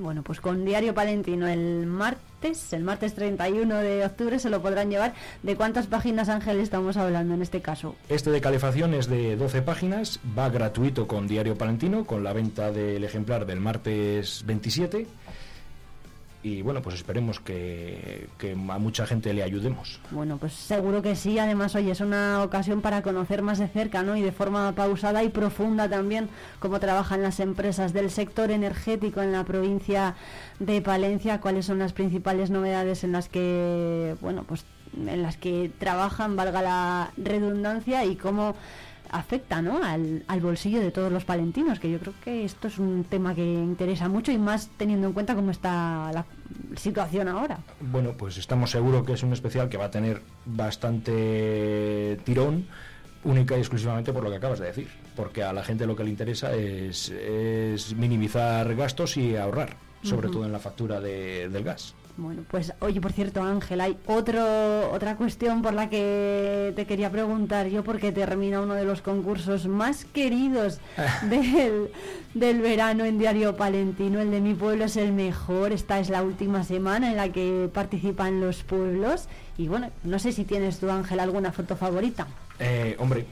Bueno, pues con Diario Palentino el martes, el martes 31 de octubre se lo podrán llevar. ¿De cuántas páginas, Ángel, estamos hablando en este caso? Este de calefacción es de 12 páginas, va gratuito con Diario Palentino, con la venta del ejemplar del martes 27. Y bueno, pues esperemos que, que a mucha gente le ayudemos. Bueno, pues seguro que sí. Además, hoy es una ocasión para conocer más de cerca, ¿no? Y de forma pausada y profunda también cómo trabajan las empresas del sector energético en la provincia de Palencia, cuáles son las principales novedades en las que, bueno, pues en las que trabajan, valga la redundancia, y cómo afecta ¿no? al, al bolsillo de todos los palentinos, que yo creo que esto es un tema que interesa mucho y más teniendo en cuenta cómo está la situación ahora. Bueno, pues estamos seguros que es un especial que va a tener bastante tirón, única y exclusivamente por lo que acabas de decir. Porque a la gente lo que le interesa es, es minimizar gastos y ahorrar, sobre todo en la factura de- del gas. Bueno, pues oye, por cierto, Ángel, hay otro, otra cuestión por la que te quería preguntar yo, porque termina uno de los concursos más queridos *laughs* del, del verano en Diario Palentino. El de mi pueblo es el mejor. Esta es la última semana en la que participan los pueblos. Y bueno, no sé si tienes tú, Ángel, alguna foto favorita. Eh, hombre,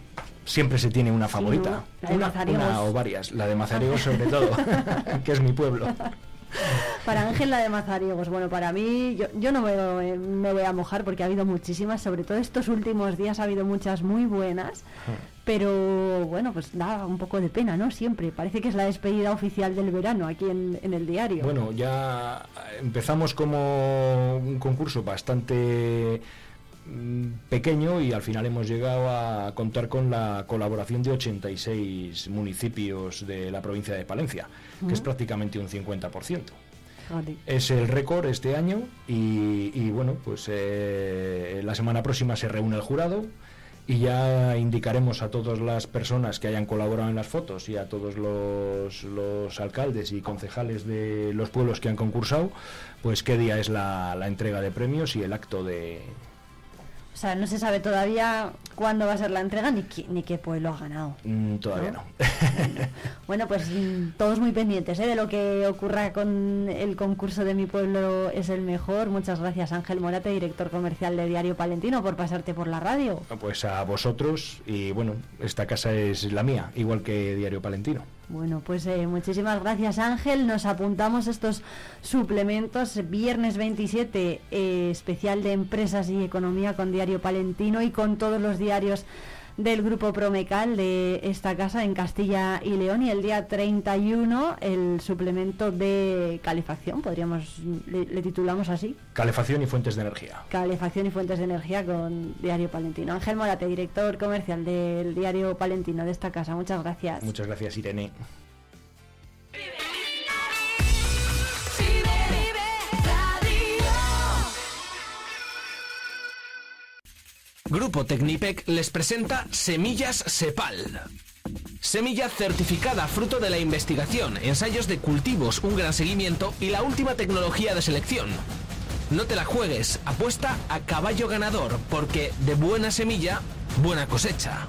siempre se tiene una favorita. ¿no? La de una, una o varias. La de Mazariegos sobre todo, *laughs* *laughs* que es mi pueblo. Para Ángel la de Mazariegos, bueno, para mí yo, yo no me, me voy a mojar porque ha habido muchísimas, sobre todo estos últimos días ha habido muchas muy buenas, pero bueno, pues da un poco de pena, ¿no? Siempre, parece que es la despedida oficial del verano aquí en, el diario. Bueno, ya empezamos como un concurso bastante pequeño y al final hemos llegado a contar con la colaboración de 86 municipios de la provincia de Palencia, que es prácticamente un 50%. Fíjate. Es el récord este año y, y, bueno, pues eh, la semana próxima se reúne el jurado y ya indicaremos a todas las personas que hayan colaborado en las fotos y a todos los, los alcaldes y concejales de los pueblos que han concursado, pues qué día es la, la entrega de premios y el acto de... O sea, no se sabe todavía cuándo va a ser la entrega ni, qui- ni qué pueblo ha ganado. Mm, todavía no. *laughs* Bueno, pues mm, todos muy pendientes ¿eh? de lo que ocurra con el concurso de Mi Pueblo es el mejor. Muchas gracias Ángel Morate, director comercial de Diario Palentino, por pasarte por la radio. Pues a vosotros y bueno, esta casa es la mía, igual que Diario Palentino. Bueno, pues eh, muchísimas gracias Ángel. Nos apuntamos estos suplementos. Viernes 27, eh, especial de empresas y economía con Diario Palentino y con todos los diarios del grupo Promecal de esta casa en Castilla y León. Y el día 31, el suplemento de calefacción, podríamos, le, le titulamos así. Calefacción y fuentes de energía. Calefacción y fuentes de energía con Diario Palentino. Ángel Morate, director comercial del Diario Palentino de esta casa. Muchas gracias. Muchas gracias, Irene. Grupo Tecnipec les presenta Semillas Sepal. Semilla certificada fruto de la investigación, ensayos de cultivos, un gran seguimiento y la última tecnología de selección. No te la juegues, apuesta a caballo ganador, porque de buena semilla, buena cosecha.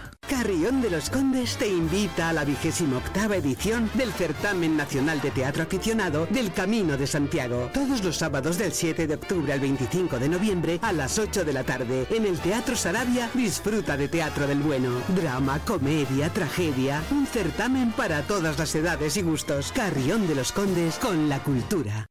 Carrión de los Condes te invita a la vigésima octava edición del Certamen Nacional de Teatro Aficionado del Camino de Santiago. Todos los sábados del 7 de octubre al 25 de noviembre a las 8 de la tarde en el Teatro Sarabia disfruta de teatro del bueno. Drama, comedia, tragedia, un certamen para todas las edades y gustos. Carrión de los Condes con la cultura.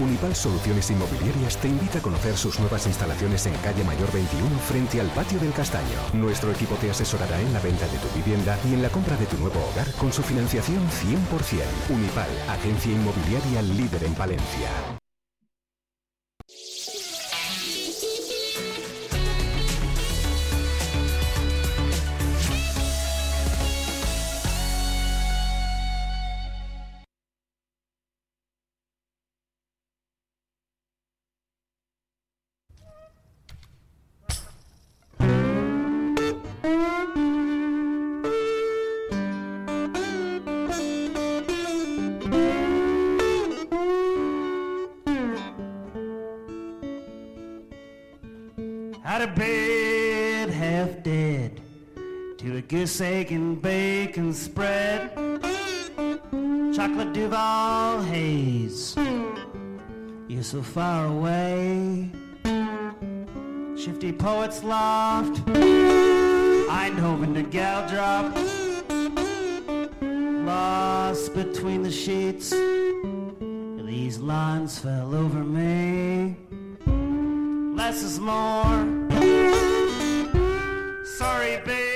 Unipal Soluciones Inmobiliarias te invita a conocer sus nuevas instalaciones en calle Mayor 21 frente al patio del Castaño. Nuestro equipo te asesorará en la venta de tu vivienda y en la compra de tu nuevo hogar con su financiación 100%. Unipal, agencia inmobiliaria líder en Palencia. And bacon spread, chocolate Duval haze. You're so far away. Shifty poet's loft, Eindhoven to gal drop, lost between the sheets. These lines fell over me less is more. Sorry, babe,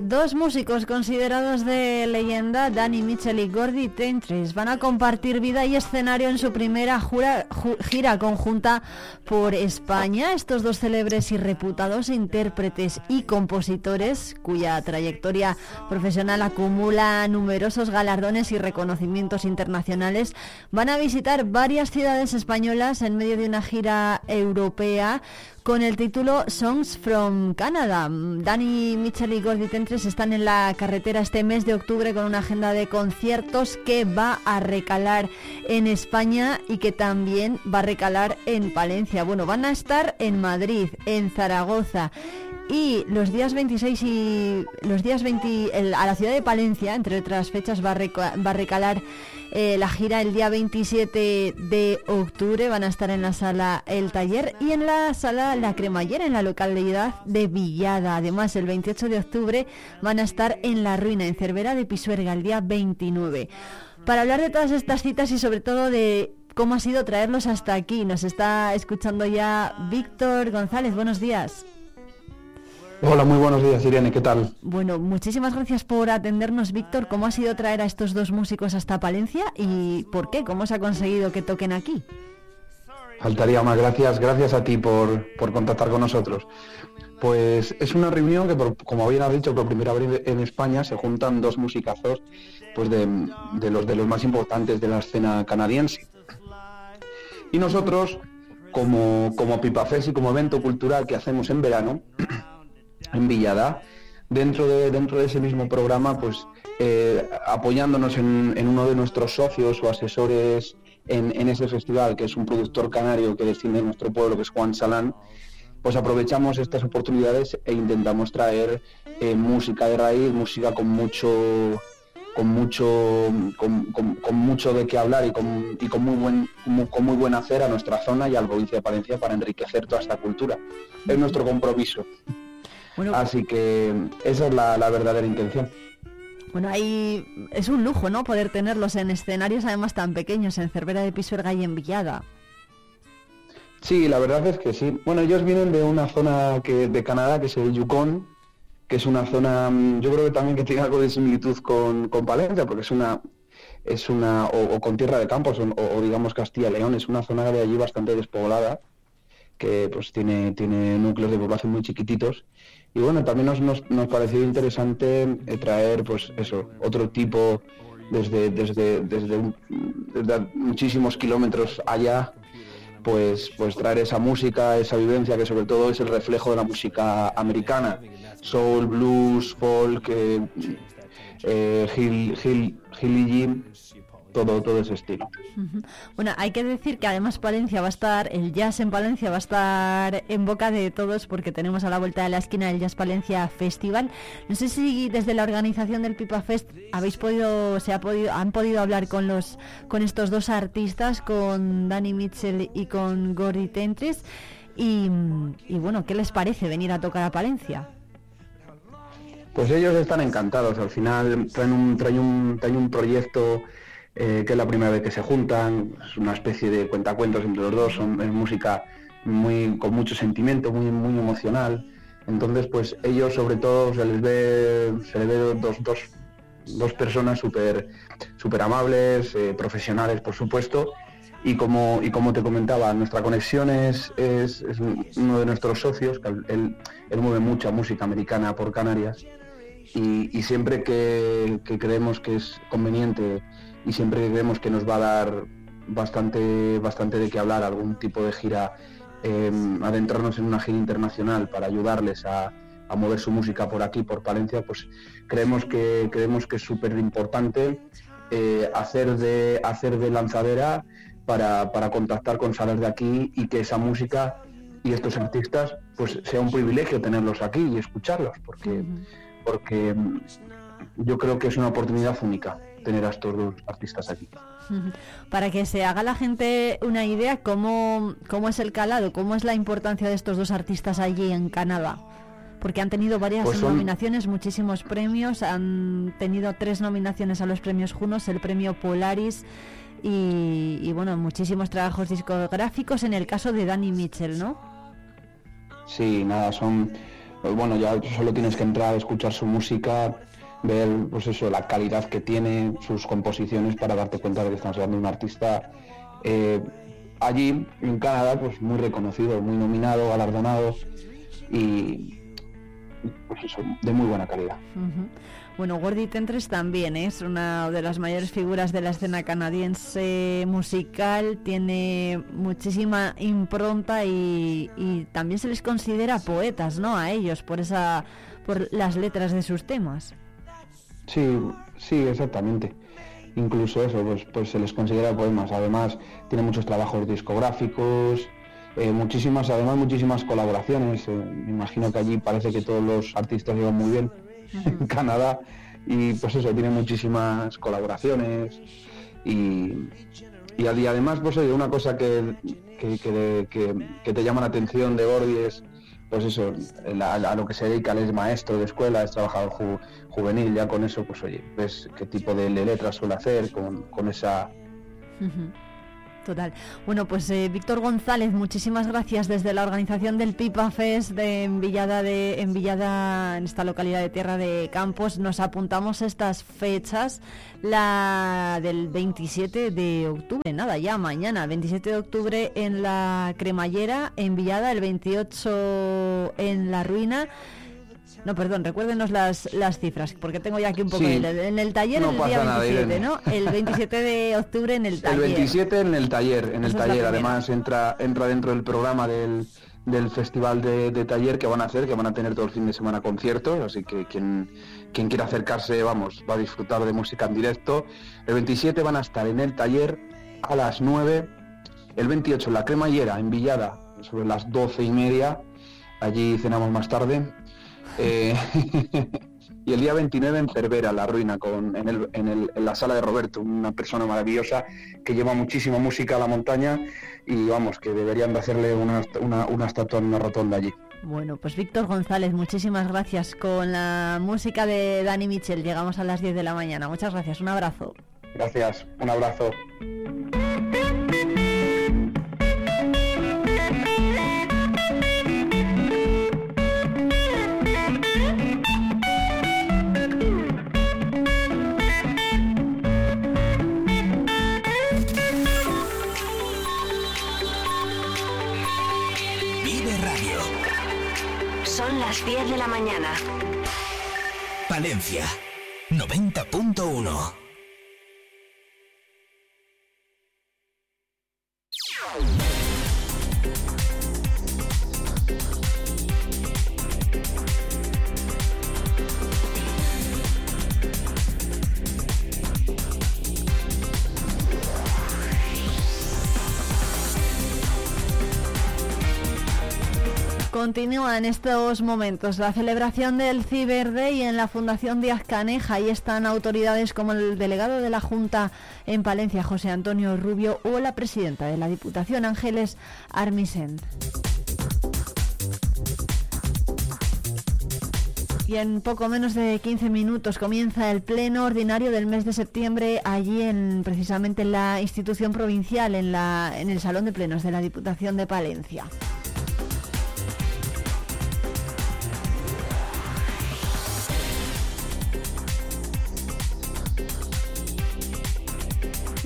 Dos músicos considerados de leyenda, Danny Mitchell y Gordy Tentres, van a compartir vida y escenario en su primera jura- ju- gira conjunta por España. Estos dos célebres y reputados intérpretes y compositores, cuya trayectoria profesional acumula numerosos galardones y reconocimientos internacionales, van a visitar varias ciudades españolas en medio de una gira europea con el título Songs from Canada. Danny Mitchell y Gordy Tentres están en la carretera este mes de octubre con una agenda de conciertos que va a recalar en España y que también va a recalar en Palencia. Bueno, van a estar en Madrid, en Zaragoza. Y los días 26 y los días 20 el- a la ciudad de Palencia, entre otras fechas, va a, va a recalar eh, la gira el día 27 de octubre. Van a estar en la sala El Taller y en la sala La Cremallera, en la localidad de Villada. Además, el 28 de octubre van a estar en La Ruina, en Cervera de Pisuerga, el día 29. Para hablar de todas estas citas y sobre todo de cómo ha sido traerlos hasta aquí, nos está escuchando ya Víctor González. Buenos días. Hola, muy buenos días, Irene, ¿qué tal? Bueno, muchísimas gracias por atendernos, Víctor. ¿Cómo ha sido traer a estos dos músicos hasta Palencia y por qué? ¿Cómo se ha conseguido que toquen aquí? Faltaría más, gracias, gracias a ti por, por contactar con nosotros. Pues es una reunión que, por- como bien has dicho, por primera vez en España se juntan dos musicazos pues de, de los de los más importantes de la escena canadiense. Y nosotros, como, como Pipafest y como evento cultural que hacemos en verano, en Villada, dentro de, dentro de ese mismo programa, pues eh, apoyándonos en, uno de nuestros socios o asesores en, en ese festival, que es un productor canario que desciende de nuestro pueblo, que es Juan Salán, pues aprovechamos estas oportunidades e intentamos traer eh, música de raíz, música con mucho con mucho con, mucho de qué hablar y con, y con muy buen mu- con muy buen hacer a nuestra zona y a la provincia de Palencia para enriquecer toda esta cultura. Es nuestro compromiso. Así que esa es la, la verdadera intención. Bueno, ahí es un lujo, ¿no? Poder tenerlos en escenarios además tan pequeños, en Cervera de Pisuerga y en Villada. Sí, la verdad es que sí. Bueno, ellos vienen de una zona que, de Canadá que es el Yukon, que es una zona, mm, yo creo que también que tiene algo de similitud con, con Palencia, porque es una, es una, o, con Tierra de Campos, o, o digamos Castilla León, es una zona de allí bastante despoblada, que pues tiene, tiene núcleos de población muy chiquititos. Y bueno, también nos, nos, nos pareció interesante eh, traer pues eso, otro tipo desde, desde, desde, muchísimos kilómetros allá pues, pues traer esa música, esa vivencia que sobre todo es el reflejo de la música americana. Soul, blues, folk, eh, eh, hill, hill, hilly, todo, todo ese estilo. Bueno, hay que decir que además Palencia va a estar, el jazz en Palencia va a estar en boca de todos porque tenemos a la vuelta de la esquina el Jazz Palencia Festival. No sé si desde la organización del Pipa Fest habéis podido, se ha podido, han podido hablar con los, con estos dos artistas, con Danny Mitchell y con Gordy Tentris. Y, y bueno, ¿qué les parece venir a tocar a Palencia? Pues ellos están encantados, al final traen un, traen un, traen un proyecto eh, que es la primera vez que se juntan, es una especie de cuentacuentos entre los dos, son, es música muy, con mucho sentimiento, muy, muy emocional. Entonces, pues ellos sobre todo se les ve, se les ve dos, dos, dos personas súper súper amables, eh, profesionales por supuesto, y como, y como te comentaba, nuestra conexión es, es- uno de nuestros socios, que él, él mueve mucha música americana por Canarias, y, siempre que creemos que es conveniente y siempre creemos que nos va a dar bastante, bastante de qué hablar, algún tipo de gira, eh, adentrarnos en una gira internacional para ayudarles a, a mover su música por aquí, por Palencia, pues creemos que, creemos que es súper importante eh, hacer, de, hacer de lanzadera para, para contactar con salas de aquí y que esa música y estos artistas pues sea un privilegio tenerlos aquí y escucharlos, porque, porque mm, yo creo que es una oportunidad única tener a estos dos artistas aquí. *laughs* Para que se haga la gente una idea cómo, cómo es el calado, cómo es la importancia de estos dos artistas allí en Canadá. Porque han tenido varias Pues son- nominaciones, muchísimos premios, han tenido tres nominaciones a los premios Junos, el premio Polaris y, y, bueno, muchísimos trabajos discográficos en el caso de Danny Mitchell, ¿no? Sí, nada, son. pues Bueno, ya solo tienes que entrar a escuchar su música, ver, pues eso, la calidad que tiene, sus composiciones, para darte cuenta de que estamos hablando de un artista eh, allí, en Canadá, pues muy reconocido, muy nominado, galardonado y. Pues eso, de muy buena calidad. Bueno, Gordy Tentres también ¿eh? es una de las mayores figuras de la escena canadiense musical, tiene muchísima impronta y, y también se les considera poetas, ¿no? A ellos por esa, por las letras de sus temas. Sí, sí, exactamente. Incluso eso, pues, pues se les considera poemas. Además, tiene muchos trabajos discográficos, eh, muchísimas, además muchísimas colaboraciones. eh, me imagino que allí parece que todos los artistas llevan muy bien *laughs* en Canadá y pues eso, tiene muchísimas colaboraciones y, y, ad- y además, pues oye, una cosa que, que, que- te llama la atención de Gordy es pues eso, a, lo que se dedica, él es maestro de escuela, es trabajador ju- juvenil, ya con eso, pues oye, ves qué tipo de letras suele hacer con, con esa... Total. Bueno, pues eh, Víctor González, muchísimas gracias desde la organización del Pipa Fest de en Villada, de, en Villada, en esta localidad de Tierra de Campos. Nos apuntamos estas fechas, la del 27 de octubre, nada, ya mañana, 27 de octubre en la Cremallera, en Villada, el 28 en La Ruina. No, perdón, recuérdenos las, las cifras, porque tengo ya aquí un poco Sí. de- En el taller No el pasa día nada, 27, Irene. ¿no? El 27 de octubre en el *laughs* taller. El 27 en el taller, en el taller. Además entra, entra dentro del programa del, del festival de, de taller que van a hacer, que van a tener todo el fin de semana conciertos, así que quien, quien quiera acercarse, vamos, va a disfrutar de música en directo. El 27 van a estar en el taller a las 9, el 28 en la cremallera, en Villada, sobre las 12 y media, allí cenamos más tarde. Eh, *laughs* y el día 29 en Cervera, La Ruina, con, en, el- en el- en la sala de Roberto, una persona maravillosa que lleva muchísima música a la montaña y vamos, que deberían de hacerle una, una, una estatua en una rotonda allí. Bueno, pues Víctor González, muchísimas gracias. Con la música de Dani Mitchell llegamos a las 10 de la mañana. Muchas gracias, un abrazo. Gracias, un abrazo. Las 10 de la mañana. Palencia 90.1 Continúa en estos momentos la celebración del Cyber Day en la Fundación Díaz Caneja y están autoridades como el delegado de la Junta en Palencia, José Antonio Rubio, o la presidenta de la Diputación, Ángeles Armisen. Y en poco menos de 15 minutos comienza el pleno ordinario del mes de septiembre allí en precisamente en la institución provincial, en, la, en el Salón de Plenos de la Diputación de Palencia.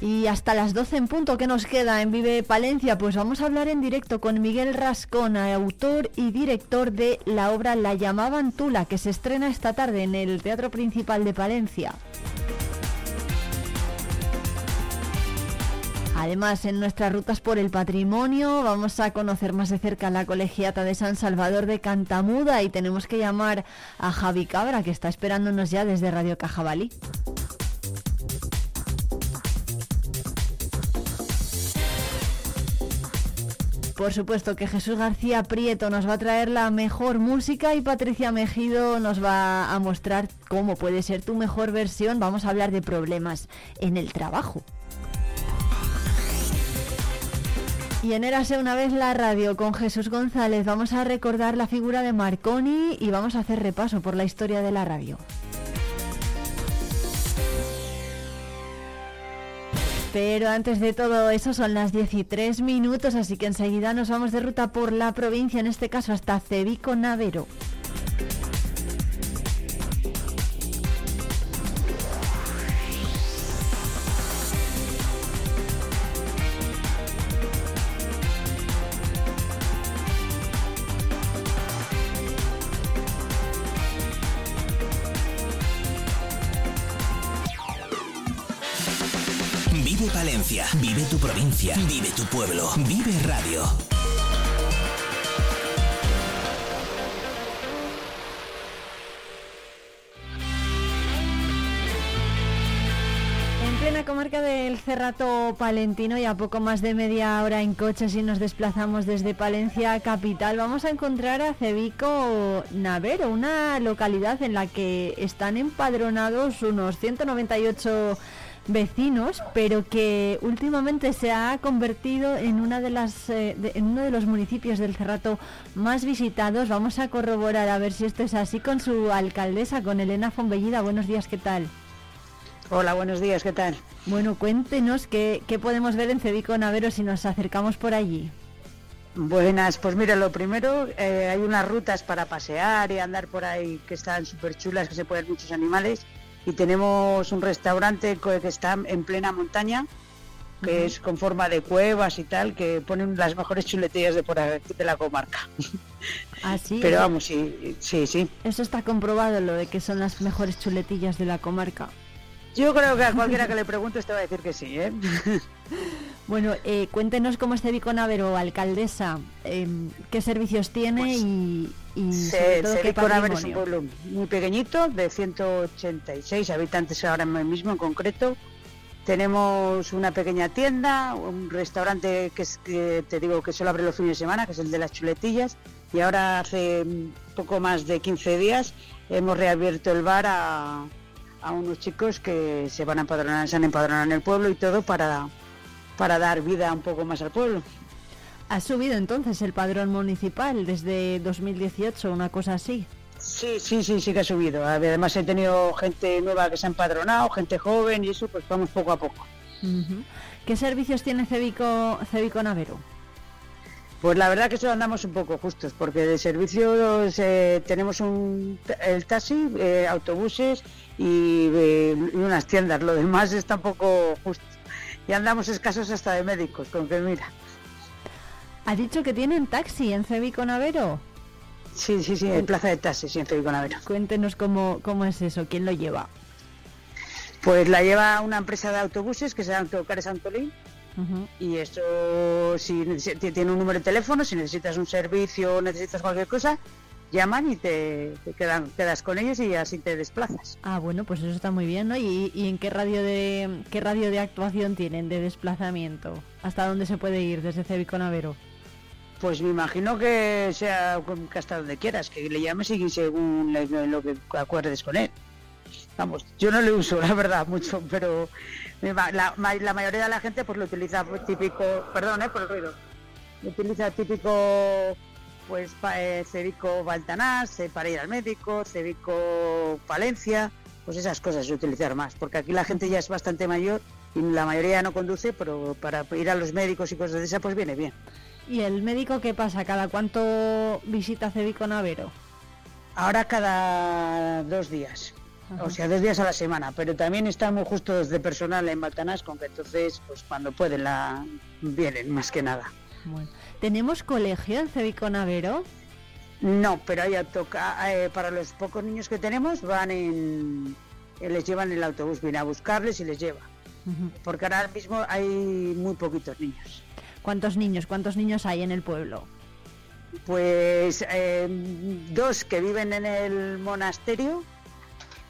Y hasta las 12 en punto que nos queda en Vive Palencia, pues vamos a hablar en directo con Miguel Rascón, autor y director de la obra La llamaban Tula, que se estrena esta tarde en el Teatro Principal de Palencia. Además, en nuestras rutas por el patrimonio vamos a conocer más de cerca la colegiata de San Salvador de Cantamuda y tenemos que llamar a Javi Cabra, que está esperándonos ya desde Radio Cajabalí. Por supuesto que Jesús García Prieto nos va a traer la mejor música y Patricia Mejido nos va a mostrar cómo puede ser tu mejor versión. Vamos a hablar de problemas en el trabajo. Y en Érase una vez la radio con Jesús González vamos a recordar la figura de Marconi y vamos a hacer repaso por la historia de la radio. Pero antes de todo eso son las 13 minutos, así que enseguida nos vamos de ruta por la provincia, en este caso hasta Cevico Navero. Provincia, vive tu pueblo, vive radio. En plena comarca del Cerrato Palentino y a poco más de media hora en coche si nos desplazamos desde Palencia capital vamos a encontrar a Cevico Navero, una localidad en la que están empadronados unos 198 vecinos, pero que últimamente se ha convertido en una de las eh, de- en uno de los municipios del Cerrato más visitados. Vamos a corroborar a ver si esto es así con su alcaldesa, con Elena Fonbellida. Buenos días, ¿qué tal? Hola, buenos días, ¿qué tal? Bueno, cuéntenos qué, qué podemos ver en Cevico Navero si nos acercamos por allí. Buenas, pues mira, lo primero, eh, hay unas rutas para pasear y andar por ahí que están súper chulas, que se pueden ver muchos animales. Y tenemos un restaurante que está en plena montaña, que es con forma de cuevas y tal, que ponen las mejores chuletillas de, por aquí, de la comarca. Así. Pero vamos, sí, sí, sí. Eso está comprobado, lo de que son las mejores chuletillas de la comarca. Yo creo que a cualquiera que le pregunte te va a decir que sí, ¿eh? *laughs* Bueno, eh, cuéntenos cómo es Cevico Navero, alcaldesa, em, qué servicios tiene y, y sobre Se, todo qué Cevico Navero es un pueblo muy pequeñito, de 186 habitantes ahora mismo en concreto. Tenemos una pequeña tienda, un restaurante que, es, que te digo que solo abre los fines de semana, que es el de las chuletillas. Y ahora hace mm, poco más de 15 días hemos reabierto el bar a, a unos chicos que se van a empadronar, se han empadronado en el pueblo y todo para, para dar vida un poco más al pueblo. ¿Ha subido entonces el padrón municipal desde 2018, una cosa así? Sí, sí, sí, sí que ha subido. Además he tenido gente nueva que se ha empadronado, gente joven y eso, pues vamos poco a poco. ¿Qué servicios tiene Cevico, Cevico Navero? Pues la verdad que solo andamos un poco justos, porque de servicios eh, tenemos un, el taxi, eh, autobuses y, eh, y unas tiendas. Lo demás está un poco justo. Y andamos escasos hasta de médicos, con que mira. ¿Ha dicho que tienen taxi en Cevico Navero? Sí, sí, sí, en Plaza de Taxis, sí, en Cebiconavero. Cuéntenos cómo, cómo es eso, quién lo lleva. Pues la lleva una empresa de autobuses que se llama Autocares Antolín y eso si tiene un número de teléfono, si necesitas un servicio necesitas cualquier cosa, llaman y te, te quedan, quedas con ellos y así te desplazas. Ah, bueno, pues eso está muy bien, ¿no? ¿Y, y en qué radio de qué radio de actuación tienen de desplazamiento? ¿Hasta dónde se puede ir desde Cebiconavero? Pues me imagino que sea que hasta donde quieras, que le llames y según lo que acuerdes con él. Vamos, yo no le uso, la verdad, mucho, pero la, la mayoría de la gente pues lo utiliza pues, típico, perdón, eh, por el ruido, lo utiliza típico, pues eh, Cebico Baltanás, eh, para ir al médico, Cebico Palencia, pues esas cosas se utilizar más, porque aquí la gente ya es bastante mayor y la mayoría no conduce, pero para ir a los médicos y cosas de esas pues viene bien. ¿Y el médico qué pasa? ¿Cada cuánto visita Cebiconavero? Ahora cada dos días, o sea, dos días a la semana, pero también estamos justos de personal en Baltanás, con que entonces, pues cuando pueden, la vienen más que nada. Bueno. ¿Tenemos colegio en Cebiconavero? No, pero hay autoca eh, para los pocos niños que tenemos, van en, eh, les llevan el autobús, viene a buscarles y les lleva, porque ahora mismo hay muy poquitos niños. ¿Cuántos niños? ¿Cuántos niños hay en el pueblo? Pues eh, dos que viven en el monasterio,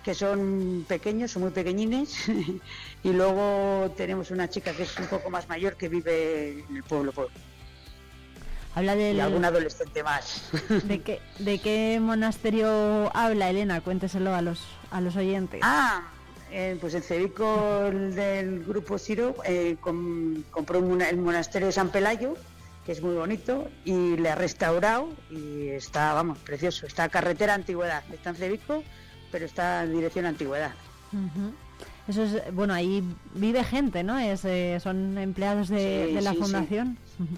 que son pequeños, son muy pequeñines, *laughs* y luego tenemos una chica que es un poco más mayor que vive en el pueblo, pueblo. Habla del... y algún adolescente más. ¿De qué, ¿De qué monasterio habla Elena? Cuénteselo a los, a los oyentes. Ah, eh, pues en Cebico el del grupo Siro eh, com- compró un el monasterio de San Pelayo, que es muy bonito, y le ha restaurado y está, vamos, precioso. Está carretera antigüedad, está en Cebico, pero está en dirección antigüedad. Eso es, bueno, ahí vive gente, ¿no? Es, eh, son empleados de, Sí, de la sí, sí. fundación. Ujú.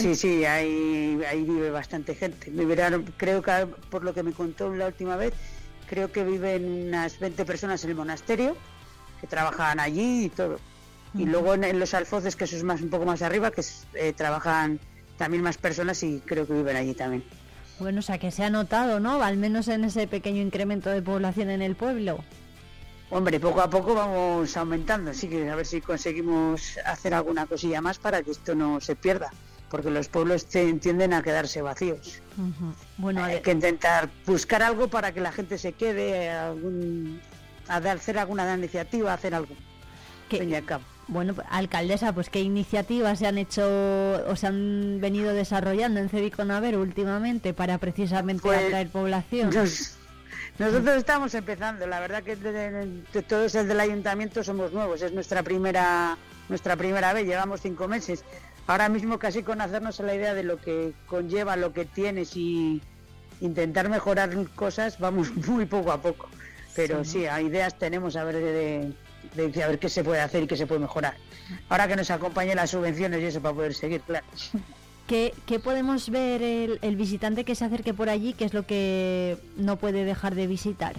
Sí, sí, ahí, ahí vive bastante gente. Vivirán, creo que por lo que me contó la última vez, creo que viven unas 20 personas en el monasterio que trabajan allí y todo. Y luego en, en los alfoces, que eso es más un poco más arriba, que eh, trabajan también más personas y creo que viven allí también. Bueno, o sea que se ha notado, ¿no? Al menos en ese pequeño incremento de población en el pueblo. Hombre, poco a poco vamos aumentando, así que a ver si conseguimos hacer alguna cosilla más para que esto no se pierda, porque los pueblos te- tienden a quedarse vacíos. Bueno, Hay que intentar buscar algo para que la gente se quede, algún, a hacer alguna iniciativa, hacer algo. Que-. Bueno, alcaldesa, pues qué iniciativas se han hecho o se han venido desarrollando en Cebiconavero últimamente para precisamente Pues, atraer población. Nos- nosotros estamos empezando, la verdad que todos el del ayuntamiento somos nuevos, es nuestra primera nuestra primera vez, llevamos cinco meses. Ahora mismo casi con hacernos la idea de lo que conlleva, lo que tienes y intentar mejorar cosas, vamos *laughs* muy poco a poco. Pero Sí, sí, a ideas tenemos a ver de, de- de a ver qué se puede hacer y qué se puede mejorar. Ahora que nos acompañen las subvenciones y eso para poder seguir, claro. ¿Qué, qué podemos ver el, el visitante que se acerque por allí? ¿Qué es lo que no puede dejar de visitar?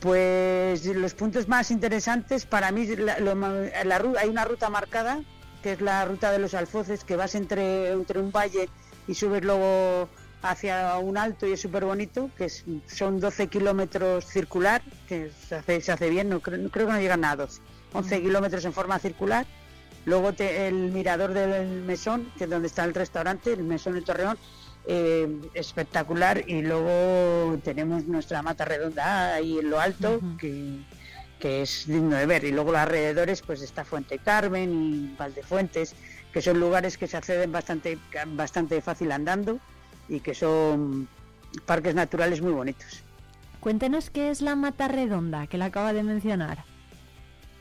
Pues los puntos más interesantes para mí, la- lo la hay una ruta marcada, que es la ruta de los alfoces, que vas entre, entre un valle y subes luego hacia un alto y es súper bonito, que es- son 12 kilómetros circular, que se hace, se hace bien, no creo, creo que no llegan a 12, 11 kilómetros en forma circular. Luego te- el mirador del mesón, que es donde está el restaurante, el mesón de Torreón, eh, espectacular. Y luego tenemos nuestra mata redonda ahí en lo alto que, que es digno de ver. Y luego los alrededores pues está Fuente Carmen y Valdefuentes que son lugares que se acceden bastante bastante fácil andando y que son parques naturales muy bonitos. Cuéntenos qué es la mata redonda, que la acaba de mencionar.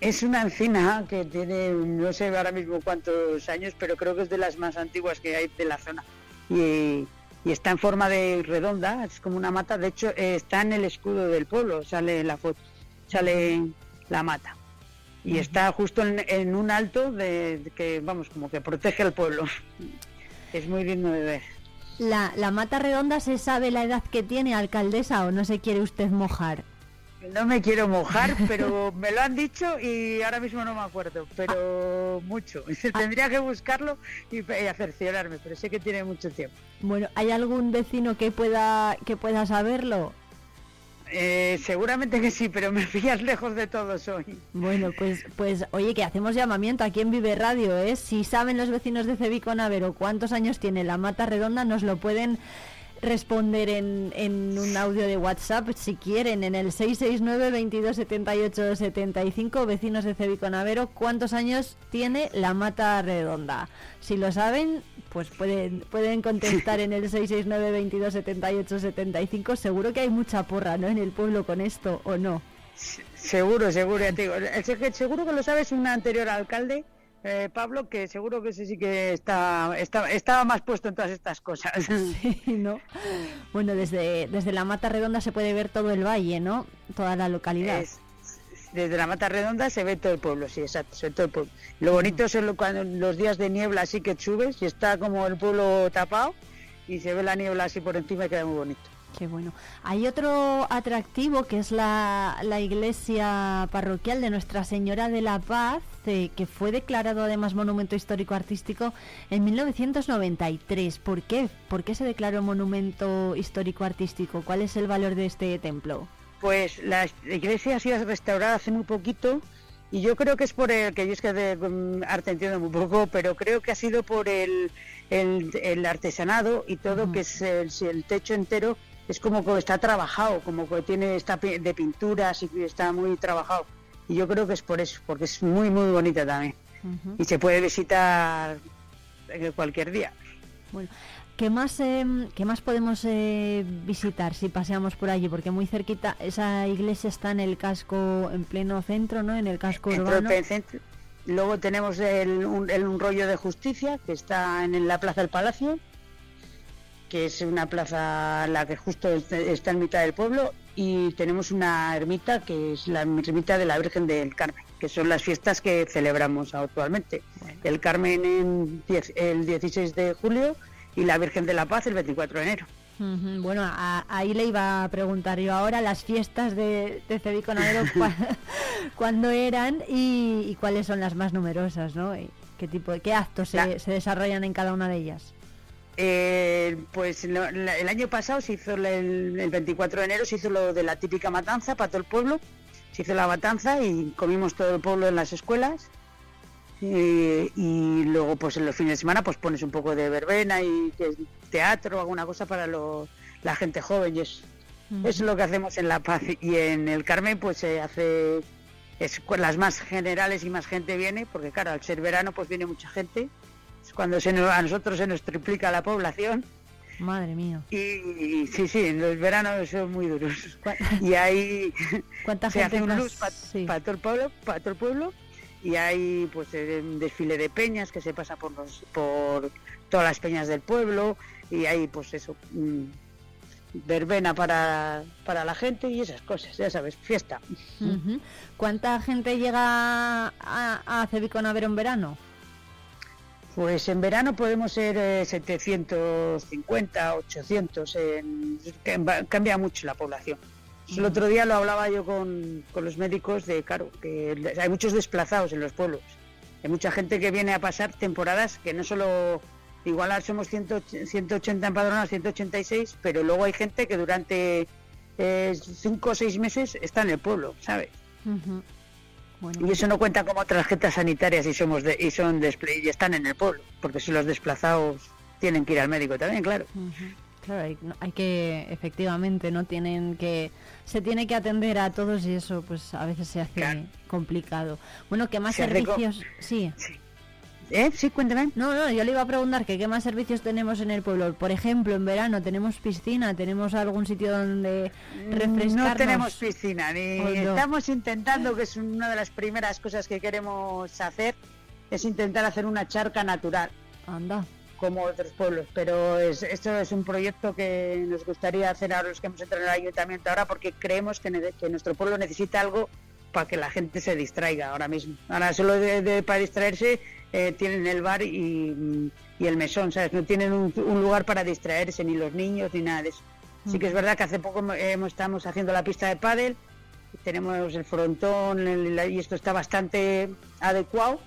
Es una encina que tiene no sé ahora mismo cuántos años pero creo que es de las más antiguas que hay de la zona y, y está en forma de redonda, es como una mata, de hecho eh, está en el escudo del pueblo, sale la foto, sale la mata. Y está justo en, en un alto de, de que, vamos, como que protege al pueblo. *laughs* Es muy digno de ver. La, la mata redonda se sabe la edad que tiene alcaldesa o no se quiere usted mojar. No me quiero mojar, *laughs* pero me lo han dicho y ahora mismo no me acuerdo, pero mucho. *laughs* Tendría que buscarlo y, y acerciorarme, pero sé que tiene mucho tiempo. Bueno, ¿hay algún vecino que pueda que pueda saberlo? Eh, seguramente que sí, pero me *laughs* pillas lejos de todos hoy. Bueno, pues, pues oye, que hacemos llamamiento aquí en Vive Radio, ¿eh? Si saben los vecinos de Cebico Navero cuántos años tiene la mata redonda, nos lo pueden responder en, en un audio de WhatsApp si quieren, en el 669 22 78 75, vecinos de Cebico Navero, cuántos años tiene la mata redonda. Si lo saben, pues pueden, pueden contestar en el 669 22 78 75. Seguro que hay mucha porra, ¿no? En el pueblo con esto, ¿o no? Seguro, seguro, ya te digo. Seguro que lo sabes un anterior alcalde, eh, Pablo, que seguro que ese sí que está, está, estaba más puesto en todas estas cosas. *laughs* Sí, ¿no? Bueno, desde, desde la Mata Redonda se puede ver todo el valle, ¿no? Toda la localidad. Es- desde la Mata Redonda se ve todo el pueblo, sí, exacto, se ve todo el pueblo. Lo bonito son lo- cuando los días de niebla así que subes y está como el pueblo tapado y se ve la niebla así por encima y queda muy bonito. Qué bueno. Hay otro atractivo que es la, la iglesia parroquial de Nuestra Señora de la Paz, eh, que fue declarado además Monumento Histórico Artístico en 1993. ¿Por qué? ¿Por qué se declaró Monumento Histórico Artístico? ¿Cuál es el valor de este templo? Pues la iglesia ha sido restaurada hace muy poquito y yo creo que es por el, que yo es que de mm, arte entiendo muy poco, pero creo que ha sido por el, el, el artesanado y todo, que es el, el techo entero es como que está trabajado, como que tiene está de pinturas y que está muy trabajado. Y yo creo que es por eso, porque es muy, muy bonita también. Y se puede visitar eh, cualquier día. Bueno, ¿qué más, em, ¿qué más podemos eh, visitar si paseamos por allí? Porque muy cerquita, esa iglesia está en el casco, en pleno centro, ¿no? En el casco urbano. centro. Luego tenemos el, un, el- un rollo de justicia que está en, la Plaza del Palacio, que es una plaza la que justo est- está en mitad del pueblo, y tenemos una ermita que es la ermita de la Virgen del Carmen, que son las fiestas que celebramos actualmente. El Carmen en diez- el 16 de julio y la Virgen de la Paz el 24 de enero. Bueno, a- ahí le iba a preguntar yo ahora las fiestas de, de Cebico Navero, *laughs* cua- cuándo eran y, y cuáles son las más numerosas, ¿no? ¿Qué tipo, qué actos se, se desarrollan en cada una de ellas? Eh, pues la- el año pasado se hizo el, el 24 de enero se hizo lo de la típica matanza para todo el pueblo. Se hizo la matanza y comimos todo el pueblo en las escuelas. Eh, y luego pues en los fines de semana pues pones un poco de verbena y teatro alguna cosa para lo- la gente joven y es, eso es lo que hacemos en La Paz. Y en el Carmen pues se hace es cu- las más generales y más gente viene porque claro al ser verano pues viene mucha gente cuando se nos- a nosotros se nos triplica la población Madre mía. y, y sí, sí, en los veranos son muy duros. Y hay *laughs* ¿Cuánta se gente hace un luz para todo el pueblo, para todo el pueblo y hay pues un desfile de peñas que se pasa por los por todas las peñas del pueblo y hay pues eso mm, verbena para, para la gente y esas cosas, ya sabes, fiesta. ¿Cuánta gente llega a, a Cebico Navero en verano? Pues en verano podemos ser eh, 750, 800, en- cam- cambia mucho la población. El otro día lo hablaba yo con, con los médicos de, claro, que hay muchos desplazados en los pueblos. Hay mucha gente que viene a pasar temporadas que no solo, igual somos 180 180 empadronados, 186, pero luego hay gente que durante 5 o 6 meses está en el pueblo, ¿sabes? Bueno, Y eso no cuenta como tarjetas sanitarias y somos de, y son desple- y están en el pueblo, porque si los desplazados tienen que ir al médico también, claro. Claro, hay, hay que, efectivamente, no tienen que, se tiene que atender a todos y eso, pues a veces se hace complicado. Bueno, ¿qué más Se servicios? Sí. ¿Eh? Sí, cuéntame. No, no, yo le iba a preguntar que qué más servicios tenemos en el pueblo. Por ejemplo, en verano tenemos piscina, tenemos algún sitio donde refrescarnos. No tenemos piscina, ni no. estamos intentando, que es una de las primeras cosas que queremos hacer, es intentar hacer una charca natural. Anda. Como otros pueblos, pero es, esto es un proyecto que nos gustaría hacer ahora los que hemos entrado en el ayuntamiento ahora porque creemos que nuestro pueblo necesita algo para que la gente se distraiga ahora mismo. Ahora solo de, de- para distraerse eh, tienen el bar y, y el mesón, ¿sabes? No tienen un, un lugar para distraerse, ni los niños, ni nada de eso. Sí que es verdad que hace poco hemos- hemos- estamos haciendo la pista de pádel, tenemos el frontón el- la- y esto está bastante adecuado,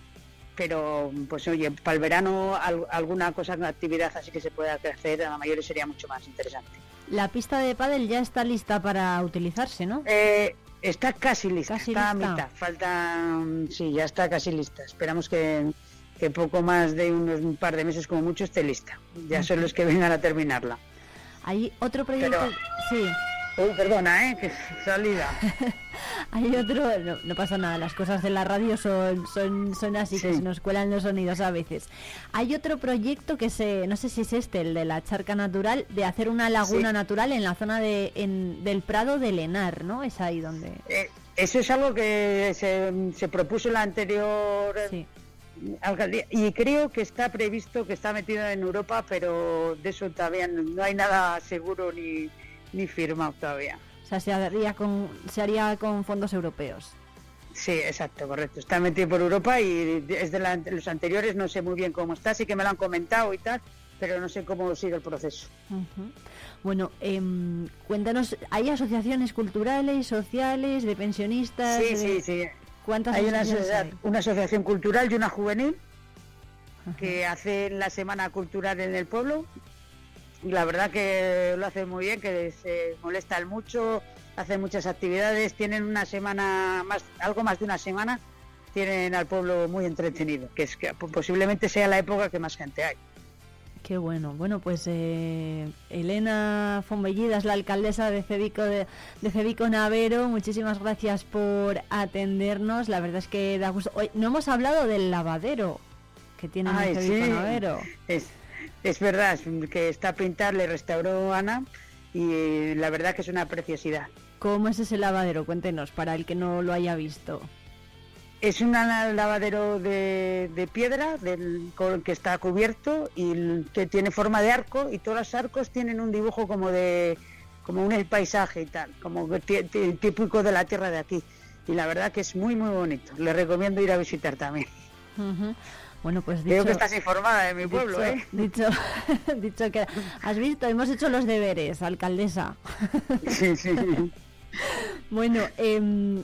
pero pues oye, para el verano al- alguna cosa, una actividad así que se pueda hacer a la mayores sería mucho más interesante. La pista de pádel ya está lista para utilizarse, ¿no? Eh, está casi lista, Casi está lista. a mitad, falta, mm, sí, ya está casi lista. Esperamos que, que poco más de unos un par de meses como mucho esté lista. Ya son los que vengan a terminarla. Hay otro proyecto, Pero- sí. Uy, perdona, ¿eh? Que salida. *laughs* Hay otro, no, no pasa nada, las cosas de la radio son, son, son así, que se nos cuelan los sonidos a veces. Hay otro proyecto que se, no sé si es este, el de la charca natural, de hacer una laguna Sí. natural en la zona de, en- del Prado de Lenar, ¿no? Es ahí donde... Eh, eso es algo que se, se propuso en la anterior eh, alcaldía y creo que está previsto, que está metido en Europa, pero de eso todavía no, no hay nada seguro ni, ni firmado todavía. O sea, se haría con, se haría con fondos europeos. Sí, exacto, correcto. Está metido por Europa y es de la- los anteriores no sé muy bien cómo está, sí que me lo han comentado y tal, pero no sé cómo sigue el proceso. Bueno, em, cuéntanos, ¿hay asociaciones culturales, sociales, de pensionistas? Sí, de- sí, sí. ¿Cuántas Hay una, hay? una asociación cultural y una juvenil que hace la semana cultural en el pueblo. Y la verdad que lo hace muy bien, que se molestan mucho, hacen muchas actividades, tienen una semana más, algo más de una semana, tienen al pueblo muy entretenido, que es que posiblemente sea la época que más gente hay. Qué bueno. Bueno, pues eh, Elena Fonbellida es la alcaldesa de Cebico, de, de Cebico Navero. Muchísimas gracias por atendernos. La verdad es que da gusto. Hoy no hemos hablado del lavadero que tiene Cebico sí. Navero. Es, es verdad, que está a pintar, le restauró Ana y la verdad que es una preciosidad. ¿Cómo es ese lavadero? Cuéntenos, para el que no lo haya visto. Es un lavadero de, de piedra del, con- que está cubierto y que tiene forma de arco y todos los arcos tienen un dibujo como de como un paisaje y tal, como típico de la tierra de aquí. Y la verdad que es muy muy bonito. Le recomiendo ir a visitar también. Bueno, pues dicho, que estás informada de mi pueblo, dicho, ¿eh? Dicho, *laughs* dicho que has visto, hemos hecho los deberes, alcaldesa. Sí, sí. *laughs* Bueno, eh,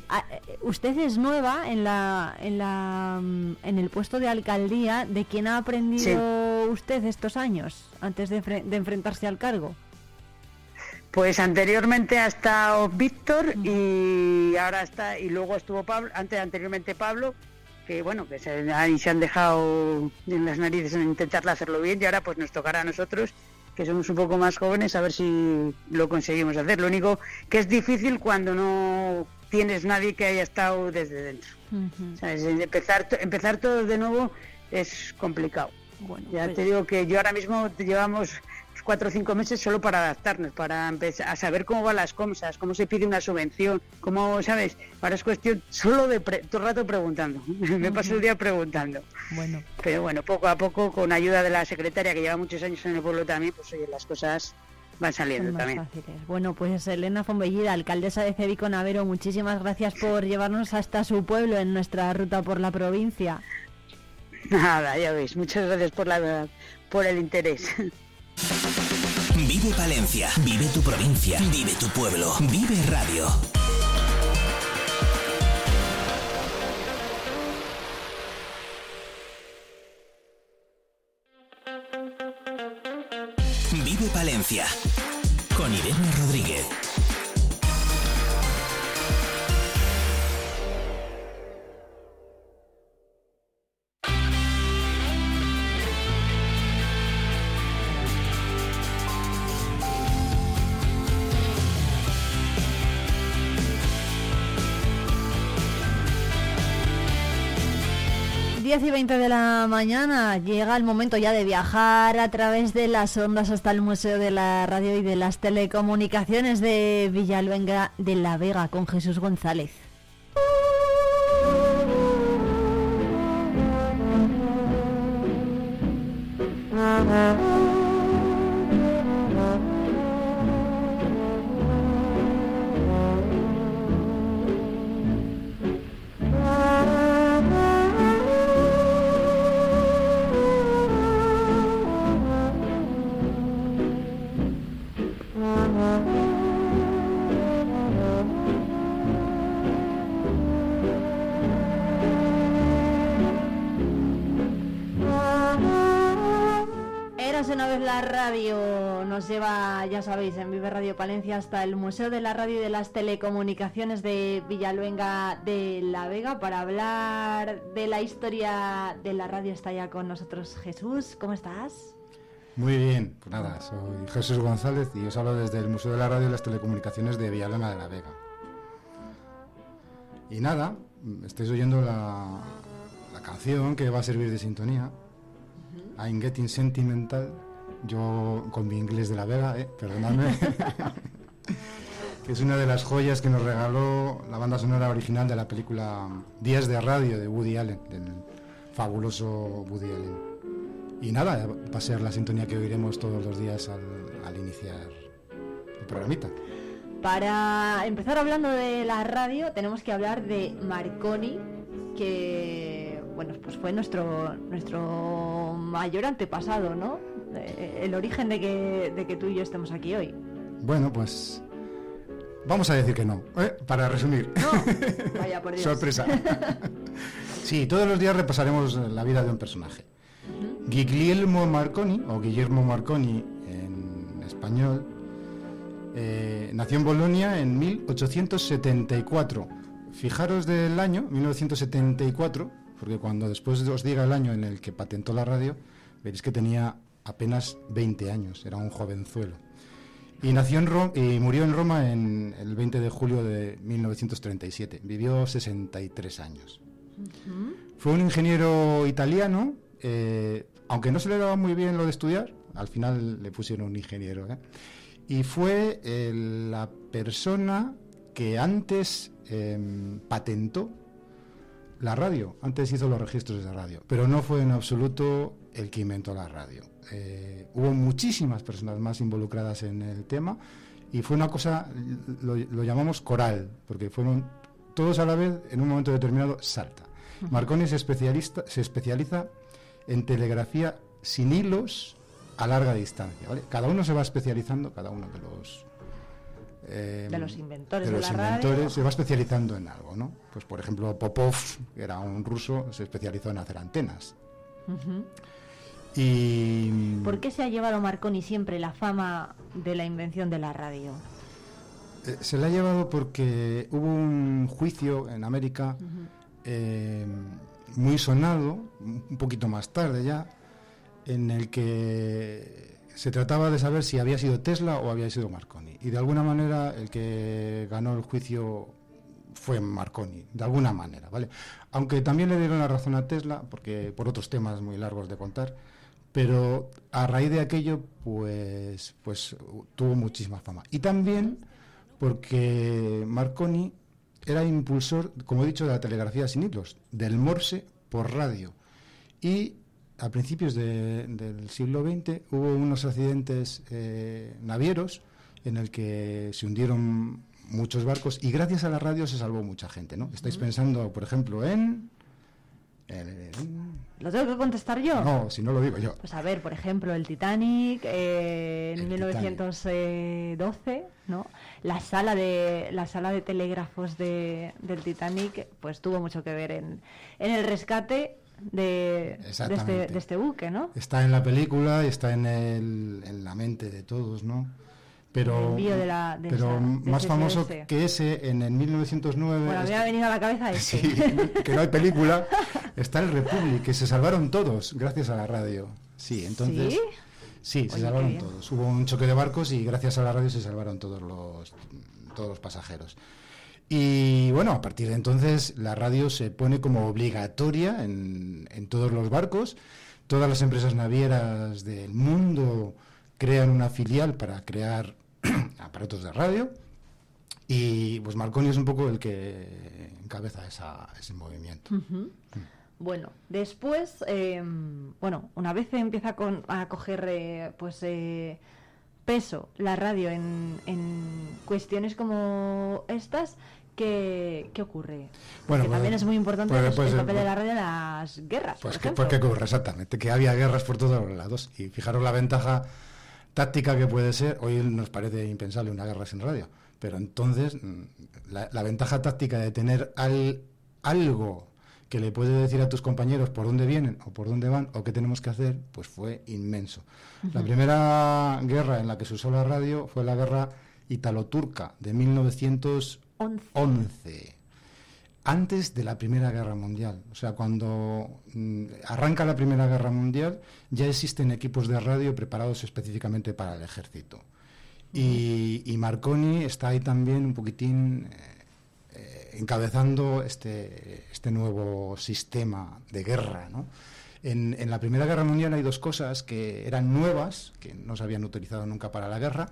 usted es nueva en la, en la, mm, en el puesto de alcaldía. ¿De quién ha aprendido usted estos años antes de, de enfrentarse al cargo? Pues anteriormente ha estado Víctor y ahora está y luego estuvo Pablo, antes anteriormente Pablo, que bueno, que se, han dejado en las narices en intentar hacerlo bien y ahora pues nos tocará a nosotros que somos un poco más jóvenes a ver si lo conseguimos hacer. Lo único que es difícil cuando no tienes nadie que haya estado desde dentro. ¿Sabes? Empezar, empezar todo de nuevo es complicado. Bueno, ya pues- te digo que yo ahora mismo te llevamos cuatro o cinco meses solo para adaptarnos, para empezar a saber cómo van las cosas, cómo se pide una subvención, cómo, ¿sabes? Ahora es cuestión solo de pre- todo el rato preguntando. *laughs* Me paso el día preguntando. Bueno, Pero bueno, poco a poco, con ayuda de la secretaria que lleva muchos años en el pueblo también, pues oye, las cosas van saliendo también. fáciles. Bueno, pues Elena Fonbellida, alcaldesa de Cebico Navero, muchísimas gracias por *laughs* llevarnos hasta su pueblo en nuestra ruta por la provincia. Nada, ya veis. Muchas gracias por la por el interés. Vive Palencia, vive tu provincia, vive tu pueblo, vive radio. Vive Palencia con Irene Rodríguez. 10 y 20 de la mañana llega el momento ya de viajar a través de las ondas hasta el Museo de la Radio y de las Telecomunicaciones de Villaluenga de la Vega con Jesús González. *laughs* la radio nos lleva, ya sabéis, en Vive Radio Palencia hasta el Museo de la Radio y de las Telecomunicaciones de Villaluenga de la Vega para hablar de la historia de la radio. Está ya con nosotros Jesús. ¿Cómo estás? Muy bien, pues nada, soy Jesús González y os hablo desde el Museo de la Radio y las Telecomunicaciones de Villaluenga de la Vega. Y nada, estáis oyendo la, la canción que va a servir de sintonía, I'm Getting Sentimental, yo con mi inglés de la Vega, eh, perdonadme, que *laughs* es una de las joyas que nos regaló la banda sonora original de la película Días de Radio de Woody Allen, del fabuloso Woody Allen. Y nada, va a ser la sintonía que oiremos todos los días al, al iniciar el programita. Para empezar hablando de la radio, tenemos que hablar de Marconi, que bueno, pues fue nuestro nuestro mayor antepasado, ¿no? Eh, el origen de que, de que tú y yo estemos aquí hoy. Bueno, pues vamos a decir que no, ¿eh? para resumir. *laughs* Vaya por Dios. Sorpresa. *laughs* sí, todos los días repasaremos la vida de un personaje. Guglielmo Marconi, o Guillermo Marconi en español, eh, nació en Bolonia en 1874. Fijaros del año, 1974, porque cuando después os diga el año en el que patentó la radio, veréis que tenía apenas 20 años, era un jovenzuelo. Y nació en Ro- y murió en Roma en el 20 de julio de 1937. Vivió 63 años. Fue un ingeniero italiano, eh, aunque no se le daba muy bien lo de estudiar, al final le pusieron un ingeniero. ¿eh? Y fue eh, la persona que antes em, patentó la radio, antes hizo los registros de radio, pero no fue en absoluto el que inventó la radio. Eh, hubo muchísimas personas más involucradas en el tema y fue una cosa, lo, lo llamamos coral, porque fueron todos a la vez en un momento determinado salta. Marconi se, especialista, se especializa en telegrafía sin hilos a larga distancia. ¿vale? Cada uno se va especializando, cada uno de los eh, De los inventores de de los la radio. inventores se va especializando en algo, ¿no? Pues por ejemplo Popov, que era un ruso, se especializó en hacer antenas. Ujú. Y ¿Por qué se ha llevado Marconi siempre la fama de la invención de la radio? Eh, se la ha llevado porque hubo un juicio en América eh, muy sonado, un un poquito más tarde ya, en el que se trataba de saber si había sido Tesla o había sido Marconi. Y de alguna manera el que ganó el juicio fue Marconi, de alguna manera, ¿vale? Aunque también le dieron la razón a Tesla, porque por otros temas muy largos de contar, pero a raíz de aquello, pues, pues tuvo muchísima fama. Y también porque Marconi era impulsor, como he dicho, de la telegrafía sin hilos, del Morse por radio. Y a principios de- del siglo XX hubo unos accidentes eh, navieros en el que se hundieron muchos barcos y gracias a la radio se salvó mucha gente, ¿no? Estáis pensando, por ejemplo, en... ¿Lo tengo que contestar yo? No, si no lo digo yo. Pues a ver, por ejemplo, el Titanic eh, en El 1912, ¿no? La sala de la sala de telégrafos de, del Titanic, pues tuvo mucho que ver en, en el rescate de, de, este, de este buque, ¿no? Está en la película y está en, el- en la mente de todos, ¿no? Pero, El envío de la- de pero esa- de más famoso que ese, en el 1909, Bueno, me ha venido a la cabeza *laughs* este. Sí, que no hay película, está el Republic, que se salvaron todos gracias a la radio. Sí, entonces... ¿Sí? Sí, se Oye, salvaron todos. Hubo un choque de barcos y gracias a la radio se salvaron todos los, todos los pasajeros. Y bueno, a partir de entonces la radio se pone como obligatoria en, en todos los barcos. Todas las empresas navieras del mundo crean una filial para crear *clears throat* aparatos de radio. Y pues Marconi es un poco el que encabeza esa- ese movimiento. Ujú. Bueno, después, eh, bueno, una vez empieza a, con- a coger eh, pues eh, peso la radio en, en cuestiones como estas, ¿qué, qué ocurre? Bueno, que pues- también es muy importante pues- pues, el papel de la radio en las guerras, Pues por que, ocurre, exactamente, que había guerras por todos los lados. Y fijaros la ventaja táctica que puede ser, hoy nos parece impensable una guerra sin radio, pero entonces mm, la, la ventaja táctica de tener al- algo que le puede decir a tus compañeros por dónde vienen o por dónde van o qué tenemos que hacer, pues fue inmenso. La primera guerra en la que se usó la radio fue la guerra italo-turca de 1911 antes de la Primera Guerra Mundial. O sea, cuando mm, arranca la Primera Guerra Mundial, ya existen equipos de radio preparados específicamente para el ejército. Y, y Marconi está ahí también un poquitín eh, eh, encabezando este, este nuevo sistema de guerra. ¿no? En, en la Primera Guerra Mundial hay dos cosas que eran nuevas, que no se habían utilizado nunca para la guerra.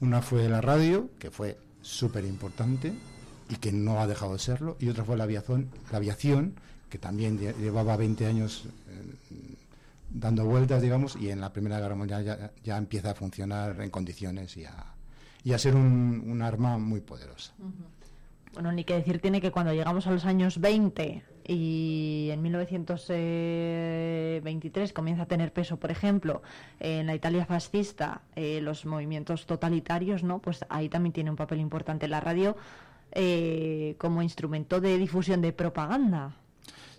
Una fue la radio, que fue súper importante y que no ha dejado de serlo, y otra fue la aviación, que también lle- llevaba 20 años eh, dando vueltas, digamos, y en la Primera Guerra Mundial ya, empieza a funcionar en condiciones y a, y a ser un, arma muy poderosa. Bueno, ni que decir tiene que cuando llegamos a los años 20 y en 1923 comienza a tener peso, por ejemplo, en la Italia fascista, eh, los movimientos totalitarios, ¿no? Pues ahí también tiene un papel importante la radio eh, como instrumento de difusión de propaganda.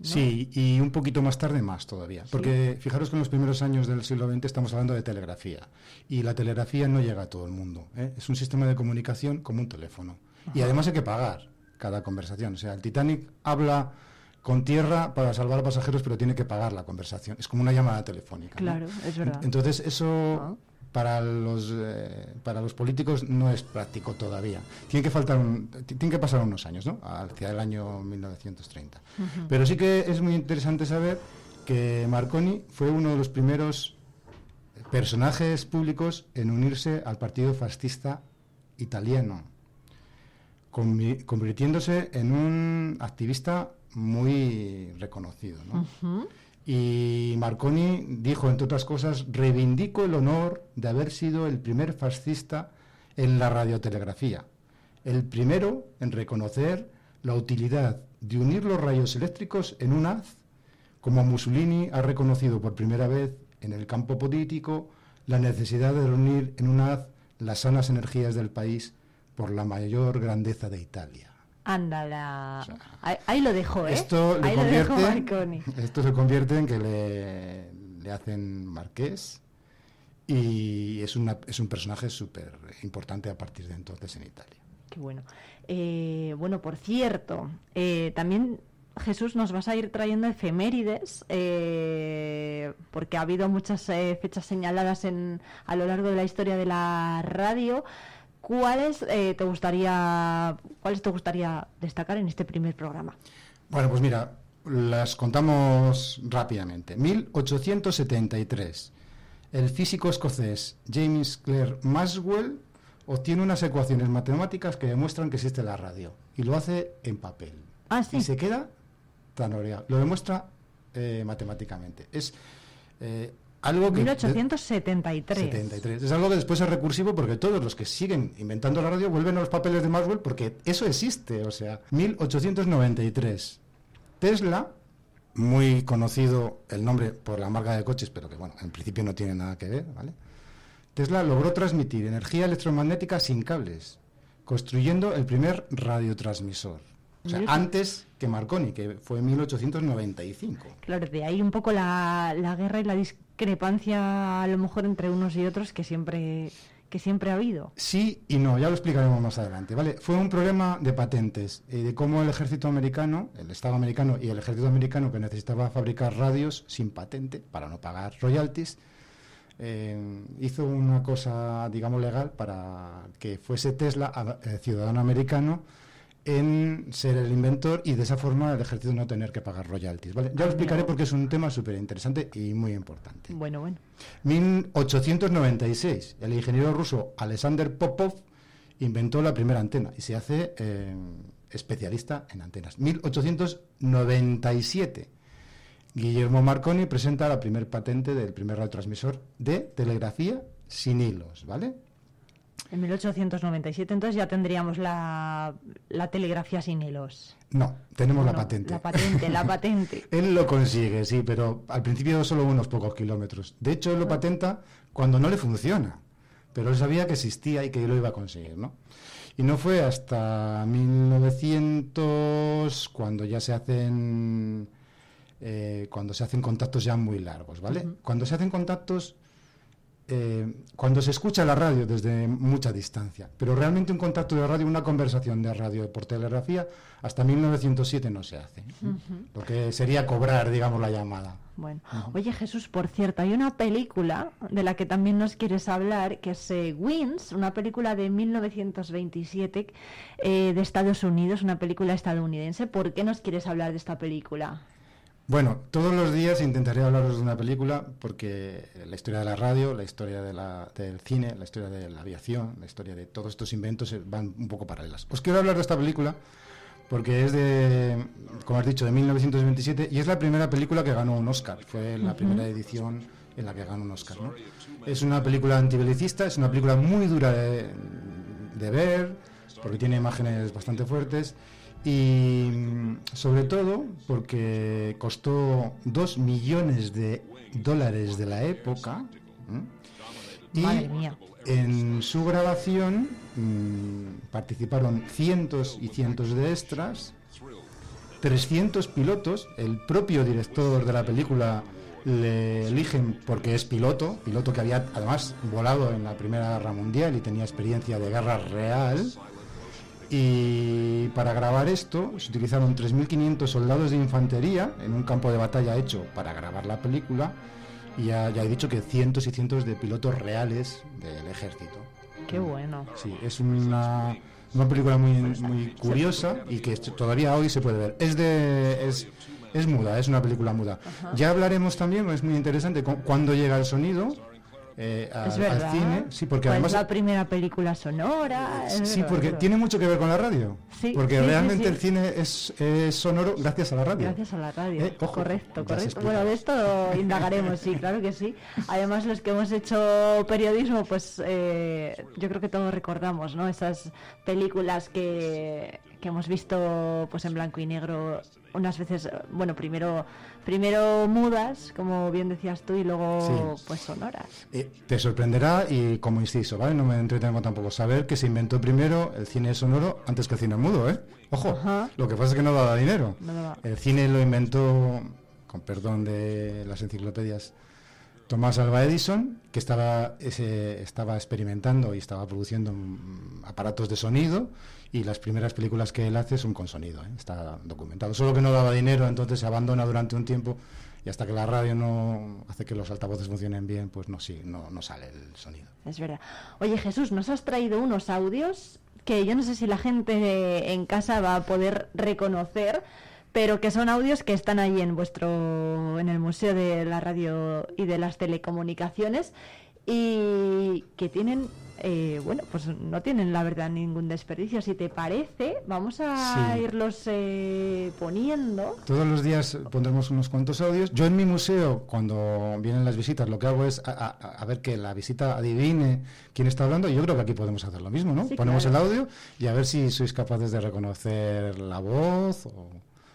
Sí, y un poquito más tarde más todavía. Porque fijaros que en los primeros años del siglo XX estamos hablando de telegrafía. Y la telegrafía no llega a todo el mundo. ¿eh? Es un sistema de comunicación como un teléfono. Y además hay que pagar cada conversación. O sea, el Titanic habla con tierra para salvar a pasajeros, pero tiene que pagar la conversación. Es como una llamada telefónica. ¿no? Claro, es verdad. Entonces eso para los eh, para los políticos no es práctico todavía. Tiene que faltar un- t- tienen que pasar unos años, ¿no? Hacia el año 1930. Ujú. Pero sí que es muy interesante saber que Marconi fue uno de los primeros personajes públicos en unirse al partido fascista italiano, convi- convirtiéndose en un activista muy reconocido. Y Marconi dijo, entre otras cosas, reivindico el honor de haber sido el primer fascista en la radiotelegrafía, el primero en reconocer la utilidad de unir los rayos eléctricos en un haz, como Mussolini ha reconocido por primera vez en el campo político la necesidad de reunir en un haz las sanas energías del país por la mayor grandeza de Italia. Ándala. ahí, ahí lo dejo, ¿eh? Esto, ahí lo convierte, Marconi. *laughs* esto se convierte en que le, le hacen marqués y es, una, es un personaje súper importante a partir de entonces en Italia. Qué bueno. Eh, bueno, por cierto, eh, también Jesús nos vas a ir trayendo efemérides, eh, porque ha habido muchas eh, fechas señaladas en, a lo largo de la historia de la radio. ¿Cuáles eh, te gustaría, cuáles te gustaría destacar en este primer programa? Bueno, pues mira, las contamos rápidamente. 1873. El físico escocés James Clerk Maxwell obtiene unas ecuaciones matemáticas que demuestran que existe la radio. Y lo hace en papel. Ah, sí. Y se queda tan. Lo demuestra eh, matemáticamente. Es eh, algo que... 1873. 73. Es algo que después es recursivo porque todos los que siguen inventando la radio vuelven a los papeles de Maxwell porque eso existe. O sea, 1893. Tesla, muy conocido el nombre por la marca de coches, pero que bueno, en principio no tiene nada que ver, ¿vale? Tesla logró transmitir energía electromagnética sin cables, construyendo el primer radiotransmisor. O sea, antes que Marconi, que fue en 1895. Claro, de ahí un poco la, la guerra y la discrepancia a lo mejor entre unos y otros que siempre, que siempre ha habido. Sí y no, ya lo explicaremos más adelante, ¿vale? Fue un problema de patentes, eh, de cómo el ejército americano, el Estado americano y el ejército americano que necesitaba fabricar radios sin patente para no pagar royalties, eh, hizo una cosa, digamos, legal para que fuese Tesla eh, ciudadano americano en ser el inventor y de esa forma el ejército no tener que pagar royalties, ¿vale? Ya lo explicaré porque es un tema súper interesante y muy importante. Bueno, bueno. 1896, el ingeniero ruso Alexander Popov inventó la primera antena y se hace eh, especialista en antenas. 1897, Guillermo Marconi presenta la primer patente del primer radiotransmisor de telegrafía sin hilos, ¿vale? En 1897 entonces ya tendríamos la, la telegrafía sin hilos. No, tenemos la patente. La patente, la *laughs* patente. Él lo consigue, sí, pero al principio solo unos pocos kilómetros. De hecho, él lo patenta cuando no le funciona. Pero él sabía que existía y que lo iba a conseguir, ¿no? Y no fue hasta 1900, cuando ya se hacen eh, cuando se hacen contactos ya muy largos, ¿vale? Cuando se hacen contactos, eh, cuando se escucha la radio desde mucha distancia, pero realmente un contacto de radio, una conversación de radio por telegrafía, hasta 1907 no se hace. Ujú. Lo que sería cobrar, digamos, la llamada. Bueno, oye Jesús, por cierto, hay una película de la que también nos quieres hablar, que es eh, Wings, una película de 1927 eh, de Estados Unidos, una película estadounidense. ¿Por qué nos quieres hablar de esta película? Bueno, todos los días intentaré hablaros de una película porque la historia de la radio, la historia de la- del cine, la historia de la aviación, la historia de todos estos inventos eh, van un poco paralelas. Os quiero hablar de esta película porque es de, como has dicho, de 1927 y es la primera película que ganó un Oscar. Fue la primera edición en la que ganó un Oscar. ¿no? Es una película antibelicista, es una película muy dura de, de ver porque tiene imágenes bastante fuertes y sobre todo porque costó 2 millones de dólares de la época y Madre mía. en su grabación mm, participaron cientos y cientos de extras 300 pilotos, el propio director de la película le eligen porque es piloto, piloto que había además volado en la Primera Guerra Mundial y tenía experiencia de guerra real. Y para grabar esto se utilizaron 3.500 soldados de infantería en un campo de batalla hecho para grabar la película. Y ya, ya he dicho que cientos y cientos de pilotos reales del ejército. Qué bueno. Sí, es una, una película muy, muy curiosa y que todavía hoy se puede ver. Es de es, es muda, es una película muda. Ajá. Ya hablaremos también, es muy interesante, cu- cuando llega el sonido eh, al, es al verdad. cine. Sí, porque ¿Cuál además... es la primera película sonora? Sí, porque tiene mucho que ver con la radio. Sí, porque sí, realmente sí. el cine es, es sonoro gracias a la radio. Gracias a la radio. Eh, ojo, correcto, correcto. Bueno, de esto indagaremos, sí, claro que sí. Además, los que hemos hecho periodismo, pues eh, yo creo que todos recordamos, ¿no? Esas películas que, que hemos visto pues en blanco y negro unas veces, bueno, primero primero mudas, como bien decías tú, y luego Sí. pues sonoras. Eh, te sorprenderá y como inciso, ¿vale? No me entretengo tampoco saber que se inventó primero el cine sonoro antes que el cine mudo, ¿eh? Ojo, Ajá. lo que pasa es que no daba dinero. No daba. El cine lo inventó, con perdón de las enciclopedias, Tomás Alva Edison, que estaba, ese, estaba experimentando y estaba produciendo mm, aparatos de sonido y las primeras películas que él hace son con sonido, ¿eh? está documentado. Solo que no daba dinero, entonces se abandona durante un tiempo y hasta que la radio no hace que los altavoces funcionen bien, pues no, sí, no, no sale el sonido. Es verdad. Oye, Jesús, nos has traído unos audios que yo no sé si la gente en casa va a poder reconocer, pero que son audios que están ahí en vuestro en el Museo de la Radio y de las Telecomunicaciones y que tienen eh, bueno, pues no tienen la verdad ningún desperdicio. Si te parece, vamos a Sí. irlos eh, poniendo. Todos los días pondremos unos cuantos audios. Yo en mi museo, cuando vienen las visitas, lo que hago es a, a- a ver que la visita adivine quién está hablando. Yo creo que aquí podemos hacer lo mismo, ¿no? Sí, Ponemos claro. el audio y a ver si sois capaces de reconocer la voz o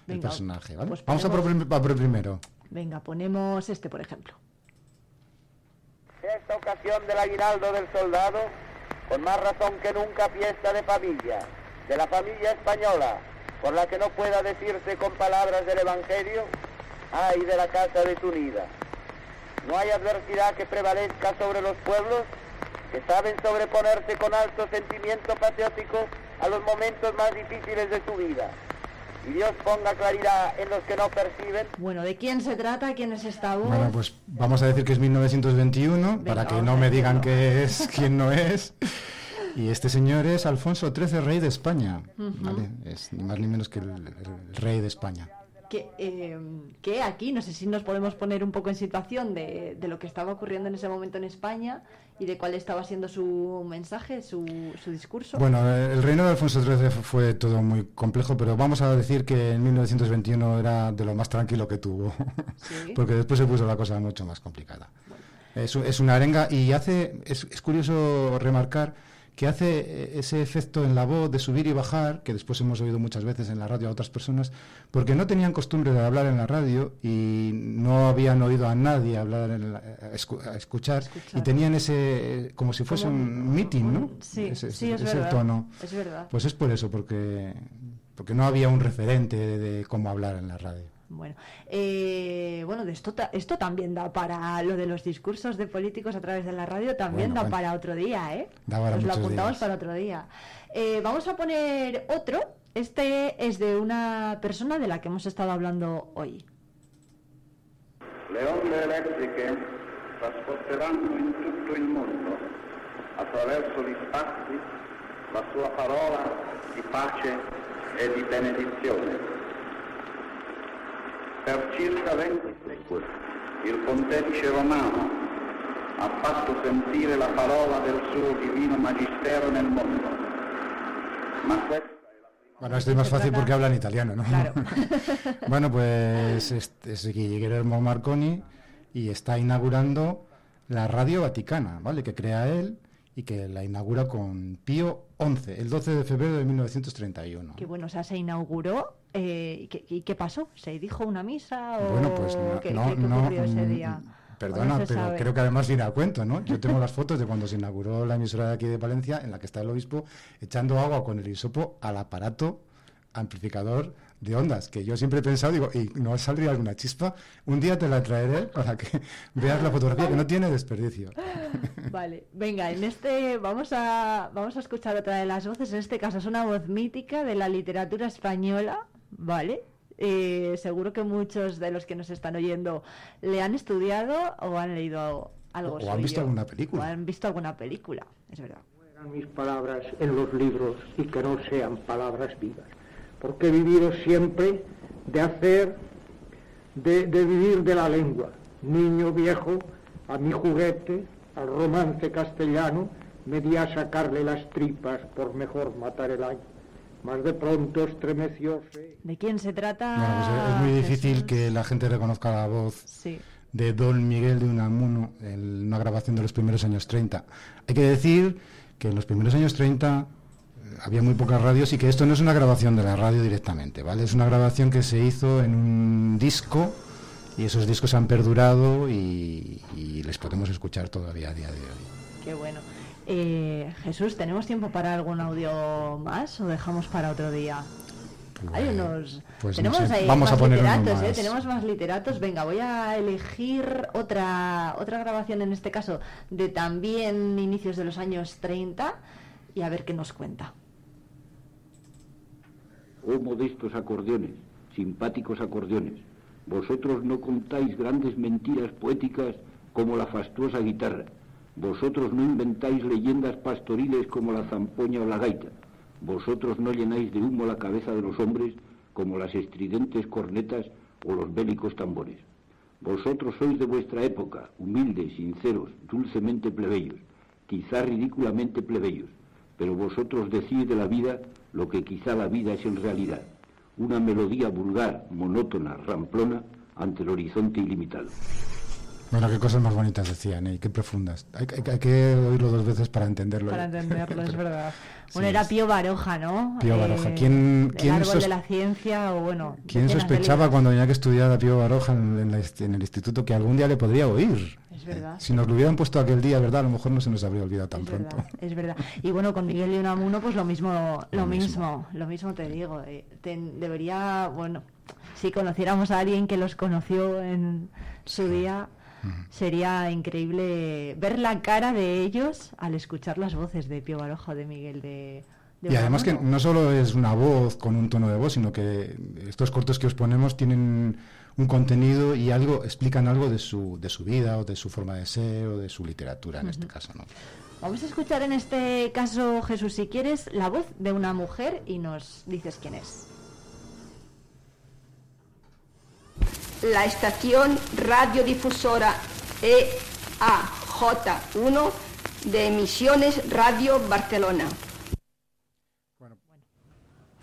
el personaje, ¿vale? pues Vamos a por, a primero. Venga, ponemos este, por ejemplo. Esta ocasión del aguinaldo del soldado, con más razón que nunca fiesta de familia, de la familia española, por la que no pueda decirse con palabras del Evangelio, ay de la casa desunida. No hay adversidad que prevalezca sobre los pueblos que saben sobreponerse con alto sentimiento patriótico a los momentos más difíciles de su vida. Y Dios ponga claridad en los que no perciben Bueno, ¿de quién se trata? ¿Quién es esta voz? Bueno, pues vamos a decir que es 1921, para que no me digan que es *laughs* quién no es. Y este señor es Alfonso XIII, rey de España. Ujú. ¿vale? Es ni más ni menos que el- el rey de España. que, eh, que aquí, no sé si nos podemos poner un poco en situación de, de lo que estaba ocurriendo en ese momento en España y de cuál estaba siendo su mensaje, su, su discurso. Bueno, eh, el reino de Alfonso XIII fu- fue todo muy complejo, pero vamos a decir que en 1921 era de lo más tranquilo que tuvo, *laughs* Sí. *laughs* porque después se puso la cosa mucho más complicada. Es, es una arenga y hace, es, es curioso remarcar que hace eh, ese efecto en la voz de subir y bajar, que después hemos oído muchas veces en la radio a otras personas, porque no tenían costumbre de hablar en la radio y no habían oído a nadie hablar, en la- a, escu- a escuchar, y tenían ese, como si fuese Como un meeting, ¿no? sí, Ese- sí, es ese verdad. tono. Es verdad. Pues es por eso, porque, porque no había un referente de, de cómo hablar en la radio. Bueno, eh, bueno, de esto, ta- esto también da para lo de los discursos de políticos a través de la radio, también Bueno, da bueno. para otro día, ¿eh? Da para Nos lo apuntamos días. para otro día. Eh, vamos a poner otro. Este es de una persona de la que hemos estado hablando hoy. Le onde elettriche trasporteranno in tutto il mondo, attraverso gli spazi, la sua parola di pace e di benedizione. Per circa 20 secoli il pontefice romano ha fatto sentire la parola del suo divino magistero nel mondo. Ma questo Bueno, esto es más fácil porque hablan italiano, ¿no? *laughs* bueno, pues es, es Guillermo Marconi y está inaugurando la Radio Vaticana, ¿vale? Que crea él y que la inaugura con Pío XI, el 12 de febrero de 1931. Que bueno, o sea, se inauguró. Eh, ¿y, qué, y qué pasó? ¿Se dijo una misa o Bueno, pues no, qué, no, qué- qué no, ocurrió ese día? Perdona, pero sabe. creo que además viene a cuento, ¿no? Yo tengo las fotos de cuando se inauguró la emisora de aquí de Valencia, en la que está el obispo echando agua con el hisopo al aparato amplificador de ondas, que yo siempre he pensado, digo, ¿y no saldría alguna chispa? Un día te la traeré para que *laughs* veas la fotografía, que no tiene desperdicio. *laughs* Vale, venga, en este vamos a vamos a escuchar otra de las voces. En este caso es una voz mítica de la literatura española, ¿vale? Eh, seguro que muchos de los que nos están oyendo le han estudiado o han leído algo O han visto alguna película. O han visto alguna película, es verdad. mis palabras en los libros y que no sean palabras vivas. Porque he vivido siempre de hacer, de, de vivir de la lengua. Niño viejo, a mi juguete, al romance castellano, me di a sacarle las tripas por mejor matar el año. Mas de pronto estremecióse. ¿De quién se trata? Bueno, pues es muy difícil Jesús? que la gente reconozca la voz Sí. de Don Miguel de Unamuno en una grabación de los primeros años 30. Hay que decir que en los primeros años 30 eh, había muy pocas radios y que esto no es una grabación de la radio directamente, ¿vale? Es una grabación que se hizo en un disco y esos discos han perdurado y, y les podemos escuchar todavía a día de hoy. Qué bueno. Eh, Jesús, ¿tenemos tiempo para algún audio más o dejamos para otro día? Hay unos. pues no tenemos sé, ahí vamos a más poner uno literatos, ¿eh? Tenemos más literatos. Venga, voy a elegir otra otra grabación en este caso de también inicios de los años 30 y a ver qué nos cuenta. Oh modestos acordeones, simpáticos acordeones, vosotros no contáis grandes mentiras poéticas como la fastuosa guitarra, vosotros no inventáis leyendas pastoriles como la zampoña o la gaita, vosotros no llenáis de humo la cabeza de los hombres como las estridentes cornetas o los bélicos tambores. Vosotros sois de vuestra época, humildes, sinceros, dulcemente plebeyos, quizá ridículamente plebeyos, pero vosotros decís de la vida lo que quizá la vida es en realidad, una melodía vulgar, monótona, ramplona ante el horizonte ilimitado. Bueno, qué cosas más bonitas decían, ¿eh? Y qué profundas. Hay, hay- hay que oírlo dos veces para entenderlo. Para entenderlo, es *laughs* verdad. Bueno, Sí, era Pío Baroja, ¿no? Pío Baroja. Eh, ¿Quién- del quién árbol sos- de la ciencia o bueno. ¿Quién decenas de sospechaba cuando tenía que estudiar a Pío Baroja en, en la inst- en el instituto que algún día le podría oír? Es verdad. Si nos lo hubieran puesto aquel día, ¿verdad? A lo mejor no se nos habría olvidado tan Es pronto. verdad, es verdad. Y bueno, con Miguel y Unamuno, pues lo mismo, lo, Lo mismo. mismo. lo mismo te digo. eh, ten- debería, bueno, si conociéramos a alguien que los conoció en su día, sería increíble ver la cara de ellos al escuchar las voces de Pío Baroja de Miguel de, de Y además que no solo es una voz con un tono de voz, sino que estos cortos que os ponemos tienen un contenido y algo explican algo de su de su vida o de su forma de ser o de su literatura en este caso, ¿no? Vamos a escuchar en este caso, Jesús, si quieres, la voz de una mujer y nos dices quién es. La estación radiodifusora E EAJ1 de Emisiones Radio Barcelona.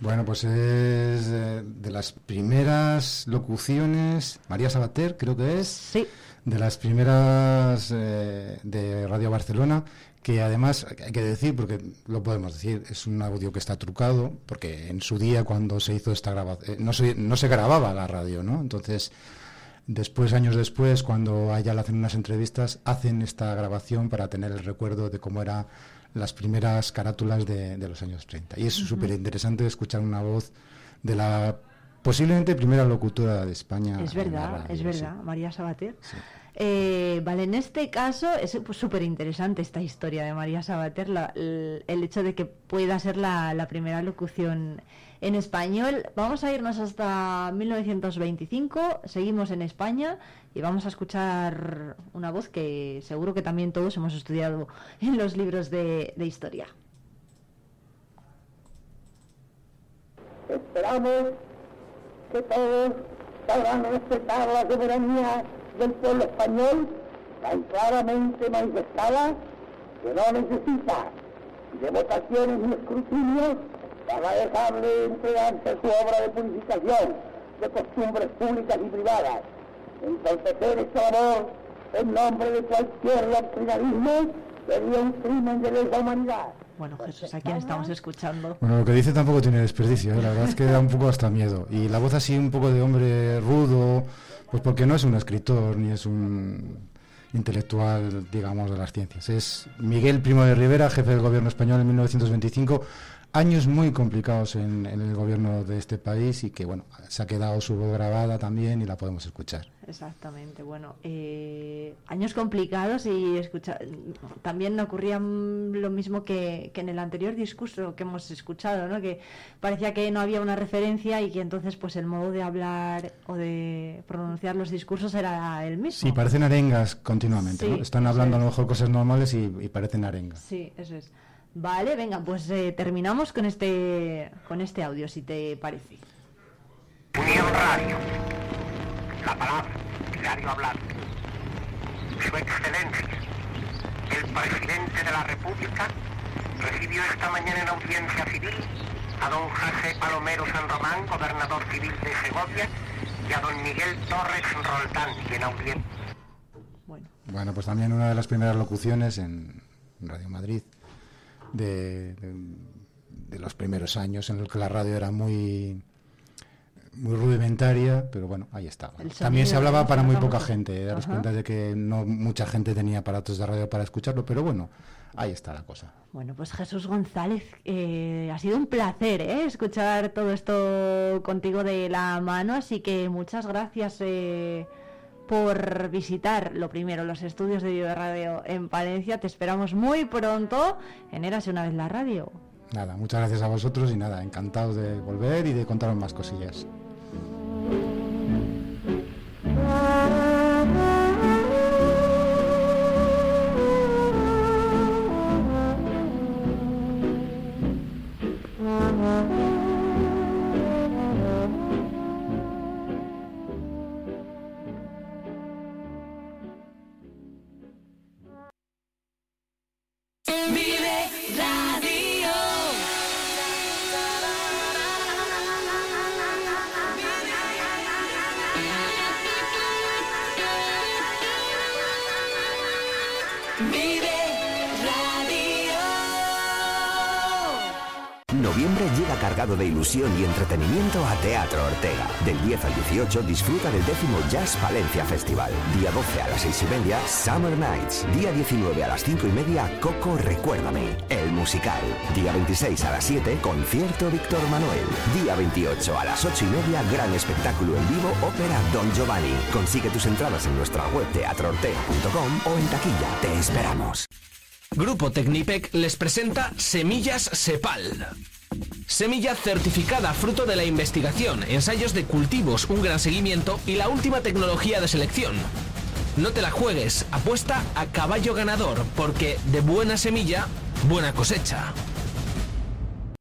Bueno, pues es eh, de las primeras locuciones, María Sabater creo que es, de las primeras eh, de Radio Barcelona, que además hay que decir, porque lo podemos decir, es un audio que está trucado, porque en su día cuando se hizo esta grabación, no, se, no se grababa la radio, ¿no? Entonces, después, años después, cuando a ella le hacen unas entrevistas, hacen esta grabación para tener el recuerdo de cómo eran las primeras carátulas de, de los años 30. Y es Ujú. súper interesante escuchar una voz de la Posiblemente primera locutora de España. Es verdad, radio, es sí. verdad, María Sabater. Eh, vale, en este caso es súper interesante esta historia de María Sabater, la- el, hecho de que pueda ser la, primera locución en español. Vamos a irnos hasta 1925, seguimos en España y vamos a escuchar una voz que seguro que también todos hemos estudiado en los libros de, historia. Esperamos que todos respetar la soberanía del pueblo español, tan claramente manifestada que no necesita de votaciones ni escrutinios para dejarle entregarse su obra de purificación de costumbres públicas y privadas. Entorpecer esta labor en nombre de cualquier doctrinarismo sería un crimen de lesa humanidad. Bueno, Jesús, ¿a quién estamos escuchando? Bueno, lo que dice tampoco tiene desperdicio, ¿eh? la verdad es que da un poco hasta miedo. Y la voz así un poco de hombre rudo, pues porque no es un escritor ni es un intelectual, digamos, de las ciencias. Es Miguel Primo de Rivera, jefe del gobierno español en 1925. Años muy complicados en, en el gobierno de este país y que, bueno, se ha quedado su voz grabada también y la podemos escuchar. Exactamente, bueno, eh, años complicados y escucha, también ocurría lo mismo que, que en el anterior discurso que hemos escuchado, ¿no? que parecía que no había una referencia y que entonces pues el modo de hablar o de pronunciar los discursos era el mismo. Sí, parecen arengas continuamente, Sí, ¿no? Están hablando a lo mejor cosas normales y, y parecen arengas. Sí, eso es. Vale, venga, pues eh, terminamos con este con este audio, si te parece. Unión Radio. La palabra, diario hablado. Su Excelencia, el presidente de la República, recibió esta mañana en audiencia civil a don José Palomero San Román, gobernador civil de Segovia, y a don Miguel Torres Roldán, y en audiencia. Bueno, pues también una de las primeras locuciones en Radio Madrid de, de- de los primeros años en el que la radio era muy muy rudimentaria, pero bueno, ahí estaba. También se hablaba para muy poca gente, daros Ajá. cuenta de que no mucha gente tenía aparatos de radio para escucharlo, pero bueno, ahí está la cosa. Bueno, pues Jesús González, eh, ha sido un placer ¿eh? escuchar todo esto contigo de la mano, así que muchas gracias eh, por visitar, lo primero, los estudios de Vive Radio en Palencia. Te esperamos muy pronto en Érase una vez la radio. Nada, muchas gracias a vosotros y nada, encantados de volver y de contaros más cosillas. Vive de ilusión y entretenimiento a Teatro Ortega. Del 10 al 18 disfruta del décimo Jazz Valencia Festival. Día 12 a las 6 y media, Summer Nights. Día 19 a las 5 y media, Coco Recuérdame. El musical. Día 26 a las 7, Concierto Víctor Manuel. Día 28 a las 8 y media, gran espectáculo en vivo, Ópera Don Giovanni. Consigue tus entradas en nuestra web teatroortega.com o en taquilla. Te esperamos. Grupo Tecnipec les presenta Semillas Sepal. Semilla certificada fruto de la investigación, ensayos de cultivos, un gran seguimiento y la última tecnología de selección. No te la juegues, apuesta a caballo ganador, porque de buena semilla, buena cosecha.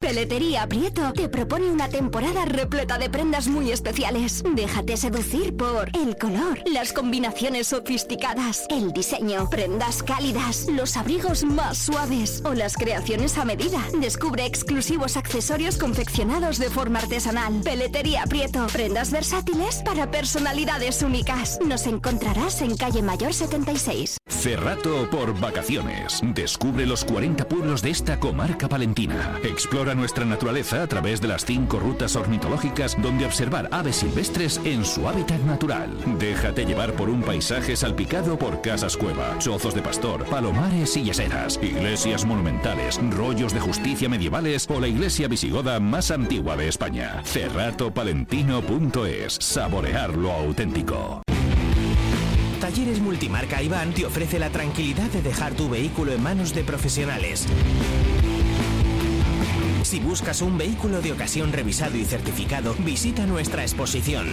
Peletería Prieto te propone una temporada repleta de prendas muy especiales. Déjate seducir por el color, las combinaciones sofisticadas, el diseño, prendas cálidas, los abrigos más suaves o las creaciones a medida. Descubre exclusivos accesorios confeccionados de forma artesanal. Peletería Prieto, prendas versátiles para personalidades únicas. Nos encontrarás en calle Mayor 76. Cerrato por vacaciones. Descubre los 40 pueblos de esta comarca palentina. Explora nuestra naturaleza a través de las cinco rutas ornitológicas donde observar aves silvestres en su hábitat natural. Déjate llevar por un paisaje salpicado por casas cueva, chozos de pastor, palomares y yeseras, iglesias monumentales, rollos de justicia medievales o la iglesia visigoda más antigua de España. Cerratopalentino.es. Saborear lo auténtico. Talleres Multimarca Iván te ofrece la tranquilidad de dejar tu vehículo en manos de profesionales. Si buscas un vehículo de ocasión revisado y certificado, visita nuestra exposición.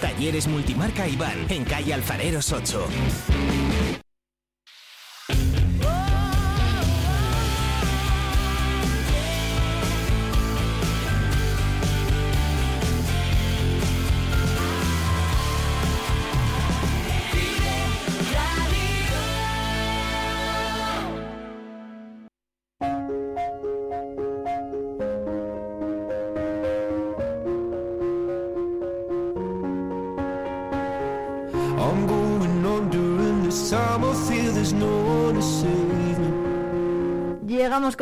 Talleres Multimarca Iván, en calle Alfareros 8.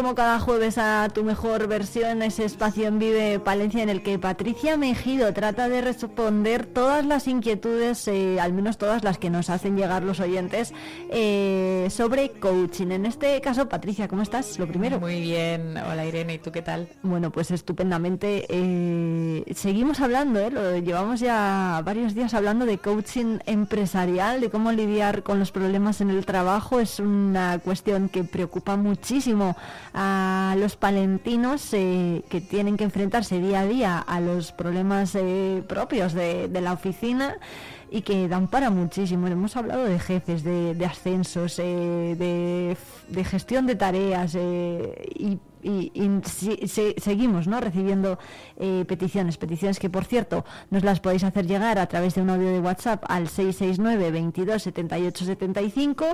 Como cada jueves a tu mejor versión, ese espacio en Vive Palencia en el que Patricia Mejido trata de responder todas las inquietudes, eh, al menos todas las que nos hacen llegar los oyentes, eh, sobre coaching. En este caso, Patricia, ¿cómo estás? Lo primero. Muy bien, hola Irene, ¿y tú qué tal? Bueno, pues estupendamente. Eh, seguimos hablando, ¿eh? lo llevamos ya varios días hablando de coaching empresarial, de cómo lidiar con los problemas en el trabajo. Es una cuestión que preocupa muchísimo a los palentinos eh, que tienen que enfrentarse día a día a los problemas eh, propios de, la oficina y que dan para muchísimo. Hemos hablado de jefes, de, ascensos, eh, de, de gestión de tareas eh, y, y- si- se- seguimos ¿no? recibiendo eh, peticiones, peticiones que por cierto nos las podéis hacer llegar a través de un audio de WhatsApp al 669 22 78 75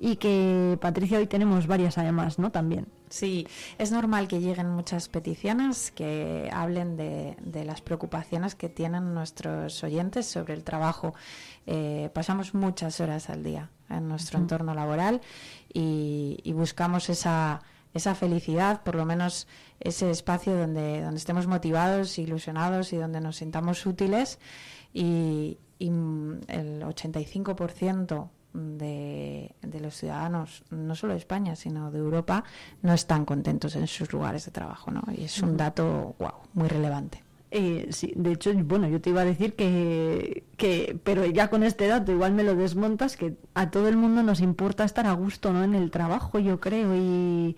y que Patricia hoy tenemos varias además, ¿no? También. Sí, es normal que lleguen muchas peticiones que hablen de, de las preocupaciones que tienen nuestros oyentes sobre el trabajo. Eh, pasamos muchas horas al día en nuestro entorno laboral y, y buscamos esa, esa felicidad, por lo menos ese espacio donde, donde estemos motivados, ilusionados y donde nos sintamos útiles. Y, y, mm, el 85% de, de los ciudadanos, no solo de España, sino de Europa, no están contentos en sus lugares de trabajo, ¿no? Y es un dato, wow, muy relevante. Eh, sí, de hecho, bueno, yo te iba a decir que, que, pero ya con este dato igual me lo desmontas, que a todo el mundo nos importa estar a gusto, ¿no? En el trabajo, yo creo, y,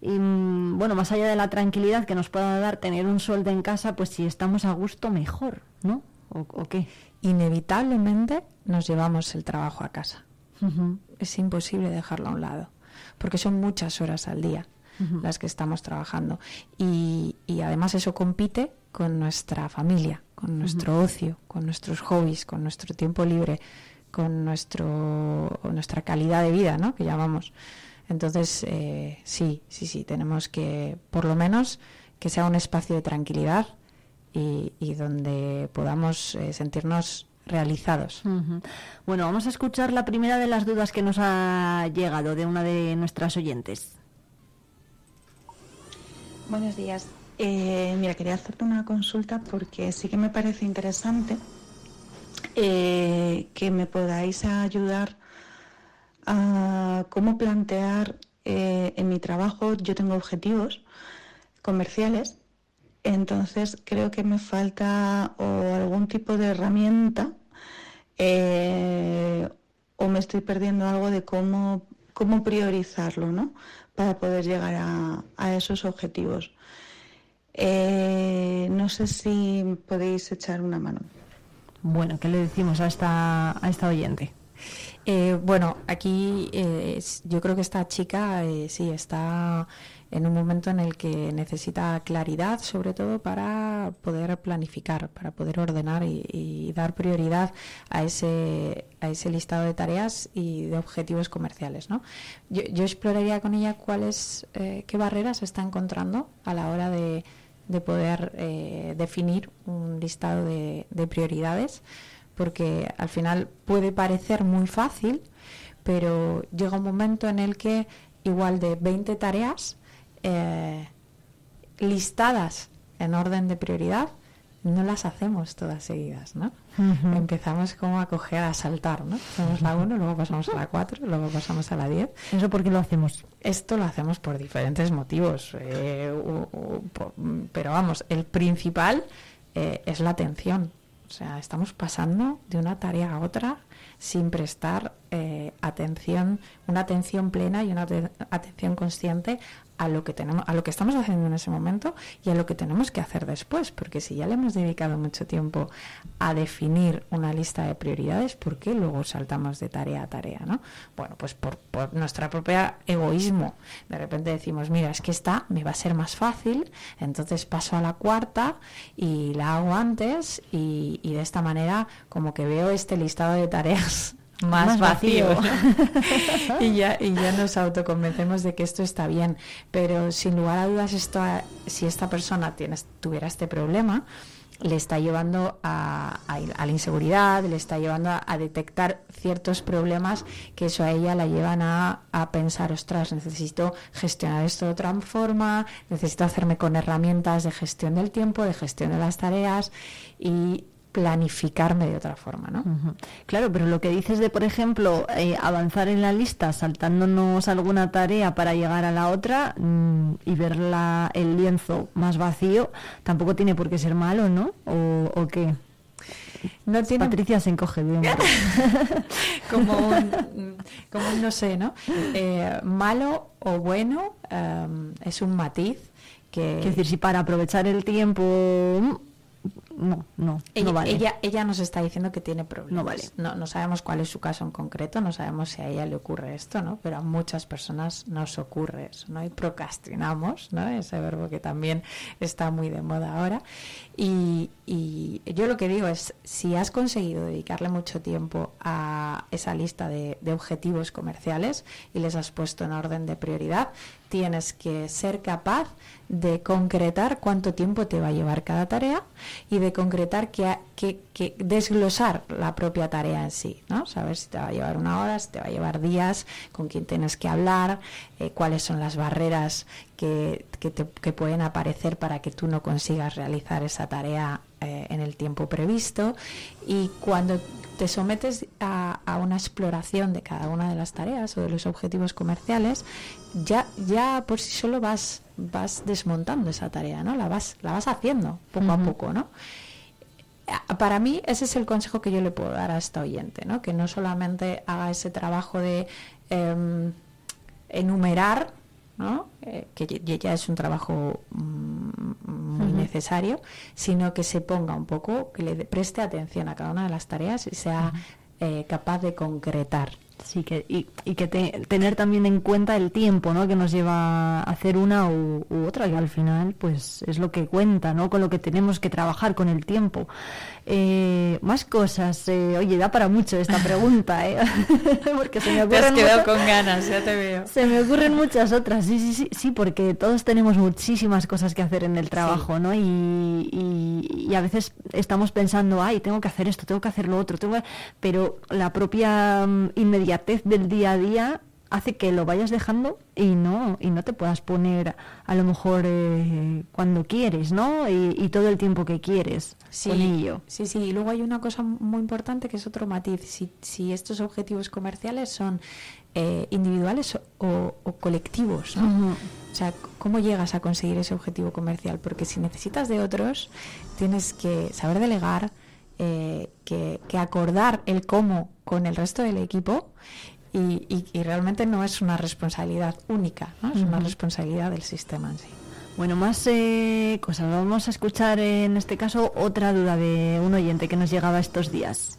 y, mm, bueno, más allá de la tranquilidad que nos pueda dar tener un sueldo en casa, pues si estamos a gusto, mejor, ¿no? ¿O, o qué? Inevitablemente nos llevamos el trabajo a casa. Es imposible dejarlo a un lado, porque son muchas horas al día las que estamos trabajando. Y, y además eso compite con nuestra familia, con nuestro ocio, con nuestros hobbies, con nuestro tiempo libre, con nuestro, nuestra calidad de vida, ¿no? Que llamamos. Entonces, eh, sí, sí, sí, tenemos que, por lo menos, que sea un espacio de tranquilidad y, y donde podamos eh, sentirnos realizados. Bueno, vamos a escuchar la primera de las dudas que nos ha llegado de una de nuestras oyentes. Buenos días. Eh, mira, quería hacerte una consulta porque sí que me parece interesante eh, que me podáis ayudar a cómo plantear eh, en mi trabajo. Yo tengo objetivos comerciales, entonces creo que me falta o algún tipo de herramienta eh, o me estoy perdiendo algo de cómo, cómo priorizarlo, ¿no? Para poder llegar a, a esos objetivos. Eh, no sé si podéis echar una mano. Bueno, ¿qué le decimos a esta, a esta oyente? Eh, bueno, aquí eh, yo creo que esta chica eh, sí está en un momento en el que necesita claridad, sobre todo para poder planificar, para poder ordenar y, dar prioridad a ese, a ese listado de tareas y de objetivos comerciales. ¿no? Yo, yo exploraría con ella cuáles, eh, qué barreras está encontrando a la hora de, de poder eh, definir un listado de, de prioridades porque al final puede parecer muy fácil, pero llega un momento en el que igual de 20 tareas eh, listadas en orden de prioridad, no las hacemos todas seguidas, ¿no? Empezamos como a coger, a saltar, ¿no? Hacemos la 1, luego pasamos a la 4, luego pasamos a la 10. ¿Eso por qué lo hacemos? Esto lo hacemos por diferentes motivos, eh, u- u- po- pero vamos, el principal eh, es la atención. O sea, estamos pasando de una tarea a otra sin prestar eh, atención, una atención plena y una ate- atención consciente a lo que tenemos, a lo que estamos haciendo en ese momento y a lo que tenemos que hacer después, porque si ya le hemos dedicado mucho tiempo a definir una lista de prioridades, ¿por qué luego saltamos de tarea a tarea, no? Bueno, pues por, por nuestra propia egoísmo. De repente decimos, mira, es que esta me va a ser más fácil, entonces paso a la cuarta y la hago antes y, y de esta manera como que veo este listado de tareas más, Más vacío, *laughs* y, ya, y ya nos autoconvencemos de que esto está bien. Pero sin lugar a dudas, esto, a- si esta persona tiene, tuviera este problema, le está llevando a, a- a la inseguridad, le está llevando a, a detectar ciertos problemas que eso a ella la llevan a, a pensar, ostras, necesito gestionar esto de otra forma, necesito hacerme con herramientas de gestión del tiempo, de gestión de las tareas y planificarme de otra forma, ¿no? Claro, pero lo que dices de, por ejemplo, eh, avanzar en la lista saltándonos alguna tarea para llegar a la otra mm, y ver la- el lienzo más vacío, tampoco tiene por qué ser malo, ¿no? ¿O, o qué? No tiene... Patricia se encoge de *laughs* como un, como un no sé, ¿no? Eh, malo o bueno em, es un matiz que... Quiero decir, si para aprovechar el tiempo... No, no, Ella, no vale. ella, ella nos está diciendo que tiene problemas. No vale. No, no sabemos cuál es su caso en concreto, no sabemos si a ella le ocurre esto, ¿no? Pero a muchas personas nos ocurre eso, ¿no? Y procrastinamos, ¿no? Ese verbo que también está muy de moda ahora. Y, y yo lo que digo es, si has conseguido dedicarle mucho tiempo a esa lista de, de objetivos comerciales y les has puesto en orden de prioridad, tienes que ser capaz de concretar cuánto tiempo te va a llevar cada tarea y de concretar que, que, que desglosar la propia tarea en sí, ¿no? Saber si te va a llevar una hora, si te va a llevar días, con quién tienes que hablar, eh, cuáles son las barreras que, que, te- que pueden aparecer para que tú no consigas realizar esa tarea eh, en el tiempo previsto y cuando te sometes a, a una exploración de cada una de las tareas o de los objetivos comerciales, ya, ya por sí solo vas, vas desmontando esa tarea, ¿no? La vas, la vas haciendo poco a Ujú. poco, ¿no? A- Para mí ese es el consejo que yo le puedo dar a esta oyente, ¿no? Que no solamente haga ese trabajo de em, enumerar, ¿no? Eh, que ya- es un trabajo mm, muy necesario, sino que se ponga un poco, que le preste atención a cada una de las tareas y sea eh, capaz de concretar. Sí, que, y, y que te- tener también en cuenta el tiempo ¿no? que nos lleva a hacer una u, u otra, que al final pues es lo que cuenta, ¿no? con lo que tenemos que trabajar con el tiempo. Eh, más cosas, eh, oye, da para mucho esta *laughs* pregunta, ¿eh? *laughs* porque se me Te has ocurren quedado muchas- con ganas, ya te veo. Se me ocurren muchas otras, sí, sí, sí, sí, porque todos tenemos muchísimas cosas que hacer en el trabajo, ¿no? Y, y- y a veces estamos pensando, ay, tengo que hacer esto, tengo que hacer lo otro, tengo que-". pero la propia mm, inmediatez del día a día hace que lo vayas dejando y no y no te puedas poner a lo mejor eh, cuando quieres, ¿no? Y, y todo el tiempo que quieres con ello. Sí, sí, y luego hay una cosa muy importante que es otro matiz. Si, si estos objetivos comerciales son eh, individuales o, o colectivos, ¿no? O sea, ¿cómo llegas a conseguir ese objetivo comercial? Porque si necesitas de otros, tienes que saber delegar, eh, que, que acordar el cómo con el resto del equipo y, y- y realmente no es una responsabilidad única, ¿no? es una responsabilidad del sistema en sí. Bueno, más eh, cosas. Vamos a escuchar en este caso otra duda de un oyente que nos llegaba estos días.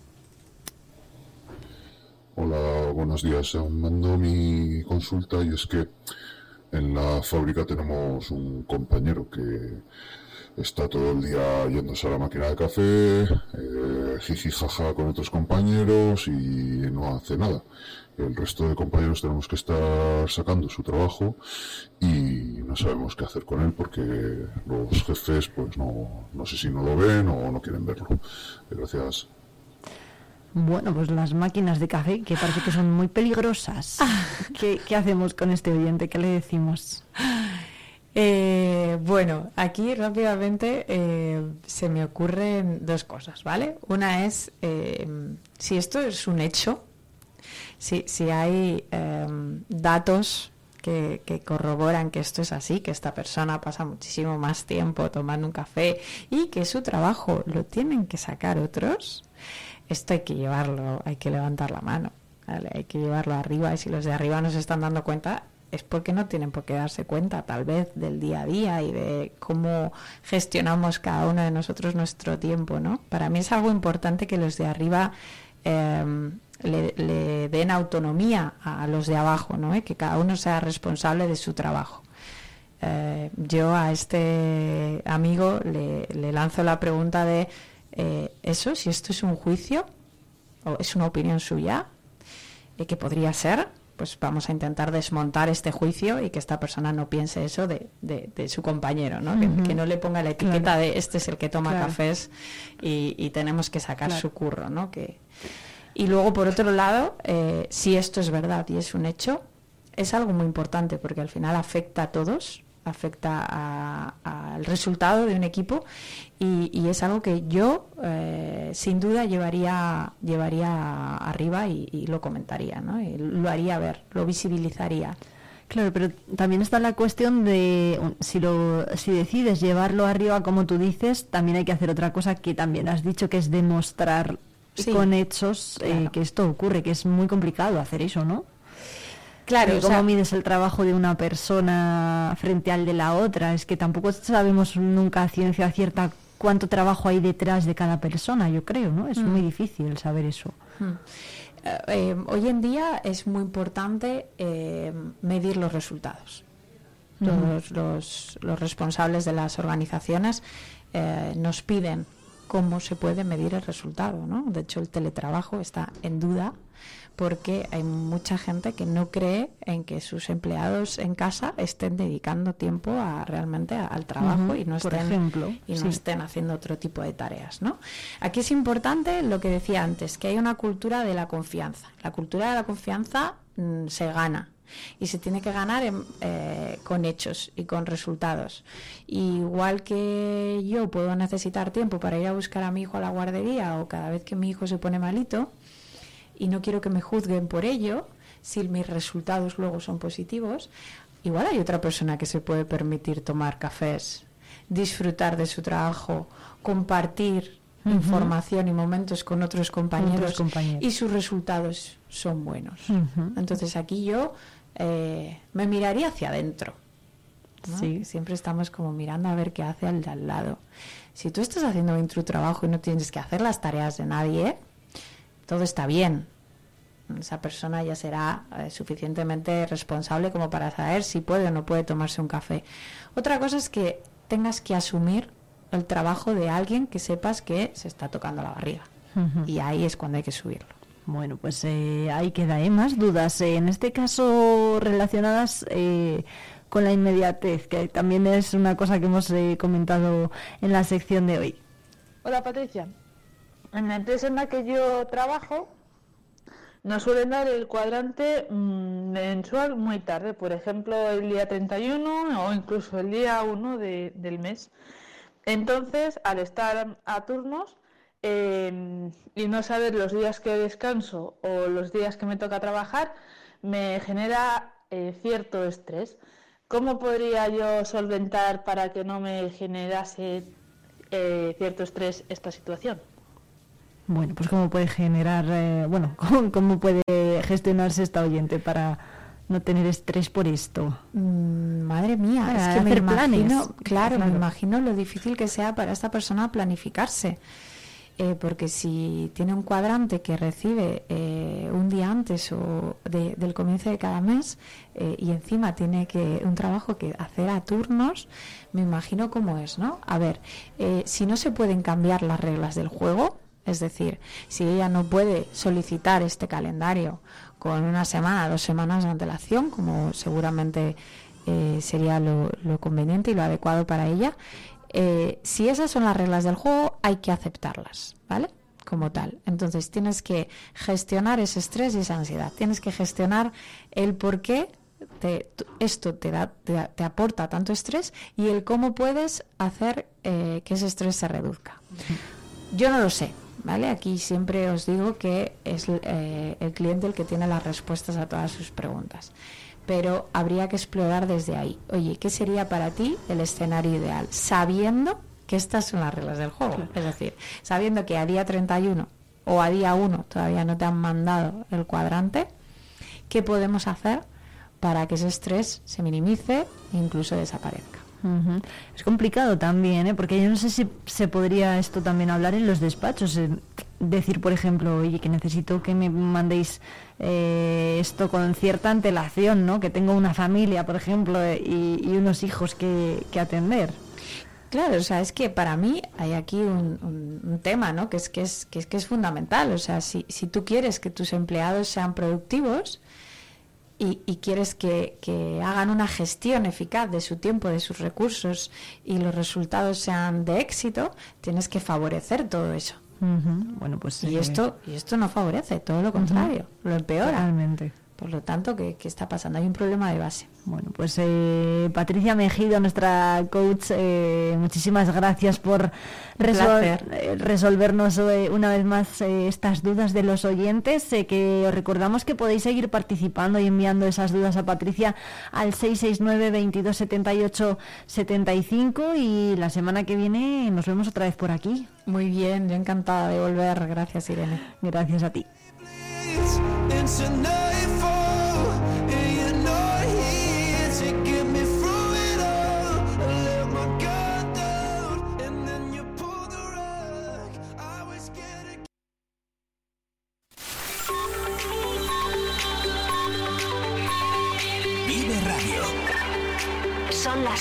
Hola, buenos días. Mando mi consulta y es que en la fábrica tenemos un compañero que está todo el día yéndose a la máquina de café, eh, jiji jaja con otros compañeros y no hace nada. El resto de compañeros tenemos que estar sacando su trabajo y no sabemos qué hacer con él porque los jefes, pues no, no sé si no lo ven o no quieren verlo. Gracias. Bueno, pues las máquinas de café, que parece que son muy peligrosas. *laughs* ¿Qué, qué hacemos con este oyente? ¿Qué le decimos? Eh, bueno, aquí rápidamente eh, se me ocurren dos cosas, ¿vale? Una es eh, si esto es un hecho, si, si hay em, datos que, que corroboran que esto es así, que esta persona pasa muchísimo más tiempo tomando un café y que su trabajo lo tienen que sacar otros, esto hay que llevarlo, hay que levantar la mano, hay que llevarlo arriba y si los de arriba no se están dando cuenta, es porque no tienen por qué darse cuenta tal vez del día a día y de cómo gestionamos cada uno de nosotros nuestro tiempo, ¿no? Para mí es algo importante que los de arriba eh, le, den autonomía a, los de abajo, ¿no? ¿Eh? Que cada uno sea responsable de su trabajo. Eh, yo a este amigo le, lanzo la pregunta de eh, eso, si esto es un juicio o es una opinión suya, que podría ser, pues vamos a intentar desmontar este juicio y que esta persona no piense eso de, de, de su compañero, ¿no? Uh -huh. que, que, no le ponga la etiqueta claro. de este es el que toma claro. cafés y, y, tenemos que sacar claro. su curro, ¿no? Que... Y luego, por otro lado, eh, si esto es verdad y es un hecho, es algo muy importante porque al final afecta a todos, afecta al resultado de un equipo y, y es algo que yo eh, sin duda llevaría llevaría arriba y, y lo comentaría ¿no? y lo haría ver lo visibilizaría Claro, pero también está la cuestión de si lo si decides llevarlo arriba como tú dices, también hay que hacer otra cosa que también has dicho que es demostrar sí, con hechos claro. eh, que esto ocurre, que es muy complicado hacer eso, ¿no? Claro, ¿Cómo o sea, mides el trabajo de una persona frente al de la otra? Es que tampoco sabemos nunca a ciencia cierta cuánto trabajo hay detrás de cada persona, yo creo, ¿no? Es mm. muy difícil saber eso. Mm. Eh, hoy en día es muy importante eh, medir los resultados. Mm. Todos los, los, responsables de las organizaciones eh, nos piden cómo se puede medir el resultado. ¿no? De hecho, el teletrabajo está en duda porque hay mucha gente que no cree en que sus empleados en casa estén dedicando tiempo a realmente al trabajo uh -huh, y no estén ejemplo, y no sí. estén haciendo otro tipo de tareas, ¿no? Aquí es importante lo que decía antes, que hay una cultura de la confianza. La cultura de la confianza mmm, se gana y se tiene que ganar en, eh, con hechos y con resultados. Y igual que yo puedo necesitar tiempo para ir a buscar a mi hijo a la guardería o cada vez que mi hijo se pone malito, y no quiero que me juzguen por ello, si mis resultados luego son positivos, igual hay otra persona que se puede permitir tomar cafés, disfrutar de su trabajo, compartir uh -huh. información y momentos con otros compañeros, otros compañeros, y sus resultados son buenos. Uh -huh. Entonces aquí yo eh, me miraría hacia adentro. ¿no? Sí. Siempre estamos como mirando a ver qué hace al de al lado. Si tú estás haciendo bien tu trabajo y no tienes que hacer las tareas de nadie, todo está bien. Esa persona ya será eh, suficientemente responsable como para saber si puede o no puede tomarse un café. Otra cosa es que tengas que asumir el trabajo de alguien que sepas que se está tocando la barriga. Uh -huh. Y ahí es cuando hay que subirlo. Bueno, pues eh, ahí queda. ¿eh? Más dudas. Eh, en este caso relacionadas eh, con la inmediatez, que también es una cosa que hemos eh, comentado en la sección de hoy. Hola Patricia. En la empresa en la que yo trabajo nos suelen dar el cuadrante mmm, mensual muy tarde, por ejemplo el día 31 o incluso el día 1 de, del mes. Entonces, al estar a turnos eh, y no saber los días que descanso o los días que me toca trabajar, me genera eh, cierto estrés. ¿Cómo podría yo solventar para que no me generase eh, cierto estrés esta situación? Bueno, pues cómo puede generar, eh, bueno, *laughs* ¿cómo, cómo, puede gestionarse esta oyente para no tener estrés por esto. Mm, madre mía, para es que me imagino, planes. Claro, claro, me imagino lo difícil que sea para esta persona planificarse. Eh, porque si tiene un cuadrante que recibe eh, un día antes o de, del comienzo de cada mes eh, y encima tiene que un trabajo que hacer a turnos, me imagino cómo es, ¿no? A ver, eh, si no se pueden cambiar las reglas del juego, es decir, si ella no puede solicitar este calendario con una semana, dos semanas de antelación, como seguramente eh, sería lo, lo, conveniente y lo adecuado para ella, eh, si esas son las reglas del juego, hay que aceptarlas, ¿vale? como tal. Entonces tienes que gestionar ese estrés y esa ansiedad. Tienes que gestionar el por qué te- esto te, da, te, da- te aporta tanto estrés y el cómo puedes hacer eh, que ese estrés se reduzca. Yo no lo sé, ¿vale? Aquí siempre os digo que es eh, el cliente el que tiene las respuestas a todas sus preguntas. Pero habría que explorar desde ahí. Oye, ¿qué sería para ti el escenario ideal? Sabiendo que estas son las reglas del juego. Es decir, sabiendo que a día 31 o a día 1 todavía no te han mandado el cuadrante, ¿qué podemos hacer para que ese estrés se minimice e incluso desaparezca? Ujú. Es complicado también, ¿eh? porque yo no sé si se podría esto también hablar en los despachos. decir, por ejemplo, oye, que necesito que me mandéis eh, esto con cierta antelación, ¿no? Que tengo una familia, por ejemplo, eh, y, y unos hijos que, que atender. Claro, o sea, es que para mí hay aquí un, un- un tema, ¿no? Que es que es, que es que es fundamental. O sea, si, si tú quieres que tus empleados sean productivos y, y quieres que, que hagan una gestión eficaz de su tiempo, de sus recursos y los resultados sean de éxito, tienes que favorecer todo eso. Bueno, pues Y eh, esto, y esto no favorece, todo lo contrario, lo empeora. Totalmente. Por lo tanto, ¿qué, qué está pasando? Hay un problema de base. Bueno, pues eh, Patricia Mejido, nuestra coach, eh, muchísimas gracias por resol- placer. eh, resolvernos eh, una vez más eh, estas dudas de los oyentes. eh, que os recordamos que podéis seguir participando y enviando esas dudas a Patricia al 669 22 78 75 y la semana que viene nos vemos otra vez por aquí. Muy bien, yo encantada de volver. Gracias, Irene. Gracias a ti.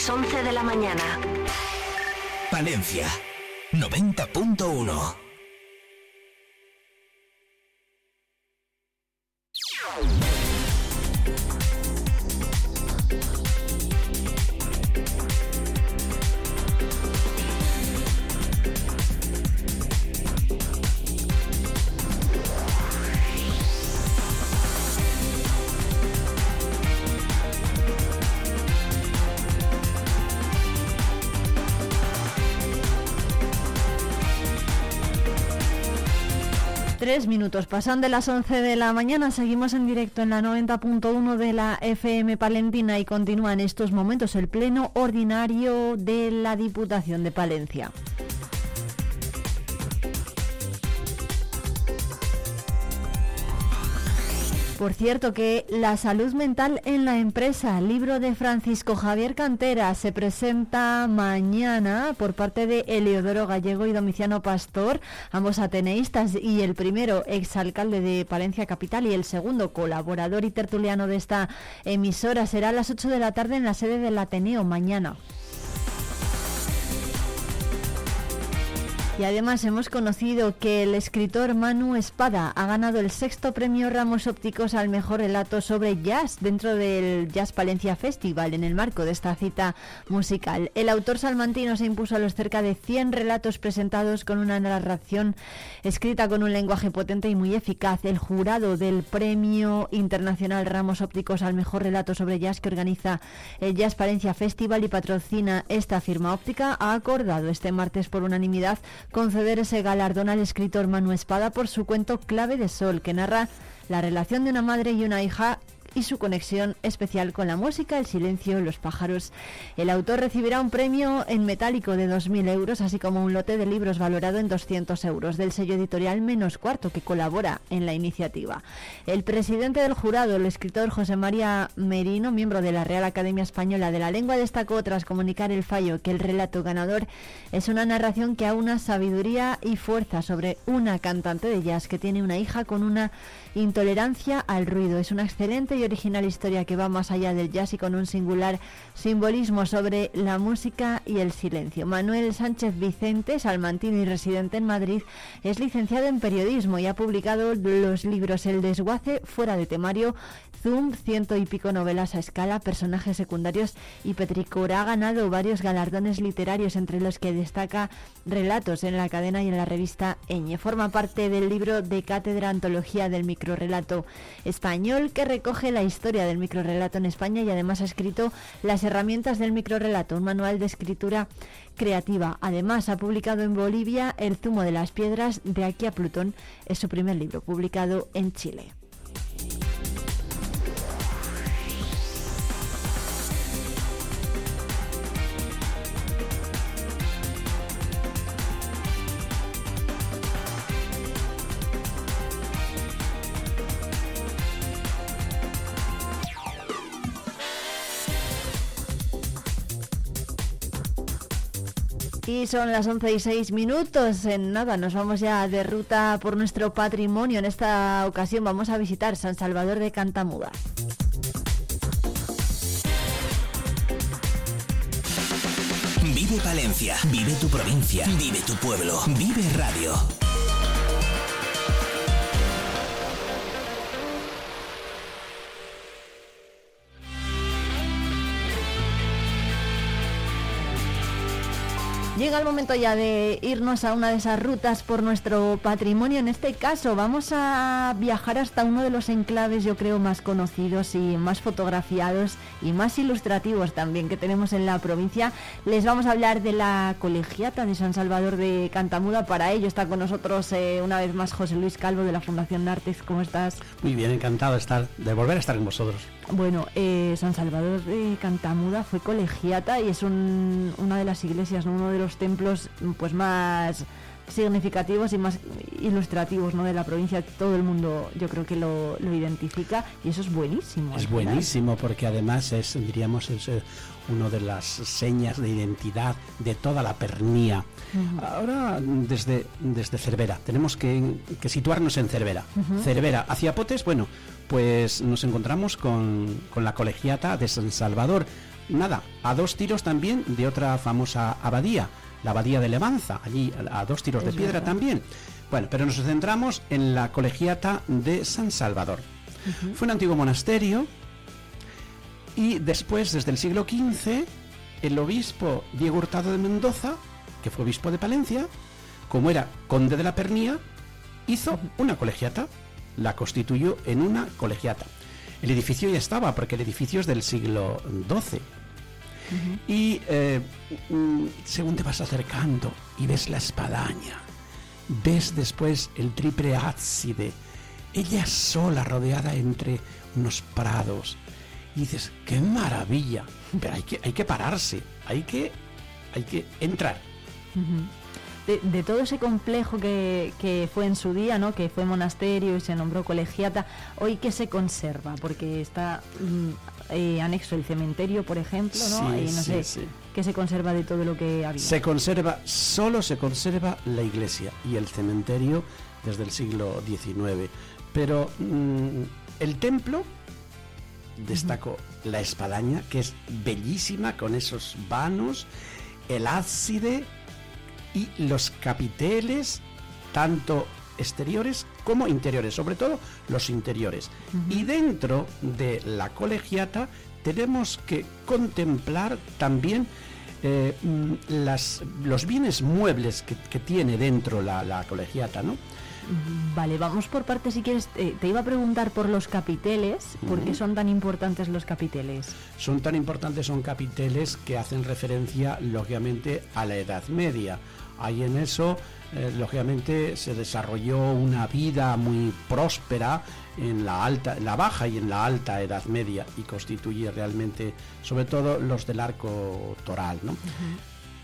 Las 11 de la mañana. Palencia 90.1. Tres minutos, pasan de las 11 de la mañana, seguimos en directo en la 90.1 de la FM Palentina y continúa en estos momentos el pleno ordinario de la Diputación de Palencia. Por cierto que La salud mental en la empresa, libro de Francisco Javier Cantera, se presenta mañana por parte de Eleodoro Gallego y Domiciano Pastor, ambos ateneístas y el primero exalcalde de Palencia Capital y el segundo colaborador y tertuliano de esta emisora. Será a las 8 de la tarde en la sede del Ateneo mañana. Y además hemos conocido que el escritor Manu Espada ha ganado el sexto premio Ramos Ópticos al mejor relato sobre jazz dentro del Jazz Palencia Festival en el marco de esta cita musical. El autor salmantino se impuso a los cerca de 100 relatos presentados con una narración escrita con un lenguaje potente y muy eficaz. El jurado del Premio Internacional Ramos Ópticos al mejor relato sobre jazz que organiza el Jazz Palencia Festival y patrocina esta firma óptica ha acordado este martes por unanimidad conceder ese galardón al escritor Manu Espada por su cuento Clave de Sol, que narra la relación de una madre y una hija y su conexión especial con la música, el silencio, los pájaros. El autor recibirá un premio en metálico de 2.000 euros, así como un lote de libros valorado en 200 euros del sello editorial Menos Cuarto, que colabora en la iniciativa. El presidente del jurado, el escritor José María Merino, miembro de la Real Academia Española de la Lengua, destacó tras comunicar el fallo que el relato ganador es una narración que aúna sabiduría y fuerza sobre una cantante de jazz que tiene una hija con una intolerancia al ruido. Es una excelente y original historia que va más allá del jazz y con un singular simbolismo sobre la música y el silencio. Manuel Sánchez Vicente, salmantino y residente en Madrid, es licenciado en periodismo y ha publicado los libros El desguace, Fuera de temario, Zoom, ciento y pico novelas a escala, personajes secundarios y Petricora ha ganado varios galardones literarios, entre los que destaca relatos en la cadena y en la revista Eñe. Forma parte del libro de cátedra Antología del Microrrelato Español, que recoge la historia del microrrelato en España y además ha escrito Las herramientas del microrrelato, un manual de escritura creativa. Además, ha publicado en Bolivia El zumo de las piedras, de aquí a Plutón. Es su primer libro, publicado en Chile. Y son las 11 y 6 minutos. En nada, nos vamos ya de ruta por nuestro patrimonio. En esta ocasión vamos a visitar San Salvador de Cantamuda. Vive Palencia, vive tu provincia, vive tu pueblo, vive radio. Llega el momento ya de irnos a una de esas rutas por nuestro patrimonio. En este caso vamos a viajar hasta uno de los enclaves, yo creo, más conocidos y más fotografiados y más ilustrativos también que tenemos en la provincia. Les vamos a hablar de la colegiata de San Salvador de Cantamuda. Para ello está con nosotros eh, una vez más José Luis Calvo de la Fundación Nartex. ¿Cómo estás? Muy bien, encantado de estar, de volver a estar con vosotros. Bueno, eh, San Salvador de Cantamuda fue colegiata y es un- una de las iglesias, ¿no? uno de los templos pues más significativos y más ilustrativos ¿no? de la provincia. Todo el mundo yo creo que lo, lo identifica y eso es buenísimo. Es buenísimo porque además es, diríamos, es eh, una de las señas de identidad de toda la pernía. Ahora, desde, desde Cervera, tenemos que, que situarnos en Cervera. Cervera, hacia Potes, bueno, pues nos encontramos con, con la colegiata de San Salvador. Nada, a dos tiros también de otra famosa abadía, la abadía de Levanza, allí a, a dos tiros de piedra verdad. también. Bueno, pero nos centramos en la colegiata de San Salvador. Fue un antiguo monasterio y después, desde el siglo XV, el obispo Diego Hurtado de Mendoza, que fue obispo de Palencia, como era conde de la Pernía, hizo una colegiata, la constituyó en una colegiata. El edificio ya estaba, porque el edificio es del siglo XII. Y eh, mm, según te vas acercando y ves la espadaña, ves después el triple ábside, ella sola rodeada entre unos prados, y dices, qué maravilla, pero hay que, hay que pararse, hay que, hay que entrar. De, de todo ese complejo que, que fue en su día, ¿no? que fue monasterio y se nombró colegiata, hoy que se conserva, porque está mm, eh, anexo el cementerio, por ejemplo, ¿no? Sí, no sí, sé sí. qué se conserva de todo lo que había. Se conserva, solo se conserva la iglesia y el cementerio desde el siglo XIX. Pero mm, el templo, destaco la espadaña, que es bellísima con esos vanos, el ábside y los capiteles, tanto exteriores como interiores, sobre todo los interiores. Y dentro de la colegiata tenemos que contemplar también eh, mm, las, los bienes muebles que, que tiene dentro la, la colegiata, ¿no? Vale, vamos por partes si quieres. Eh, te iba a preguntar por los capiteles, ¿por qué son tan importantes los capiteles? Son tan importantes, son capiteles que hacen referencia, lógicamente, a la Edad Media. Ahí en eso, eh, lógicamente, se desarrolló una vida muy próspera en la alta, en la baja y en la alta Edad Media y constituye realmente, sobre todo, los del arco toral, ¿no?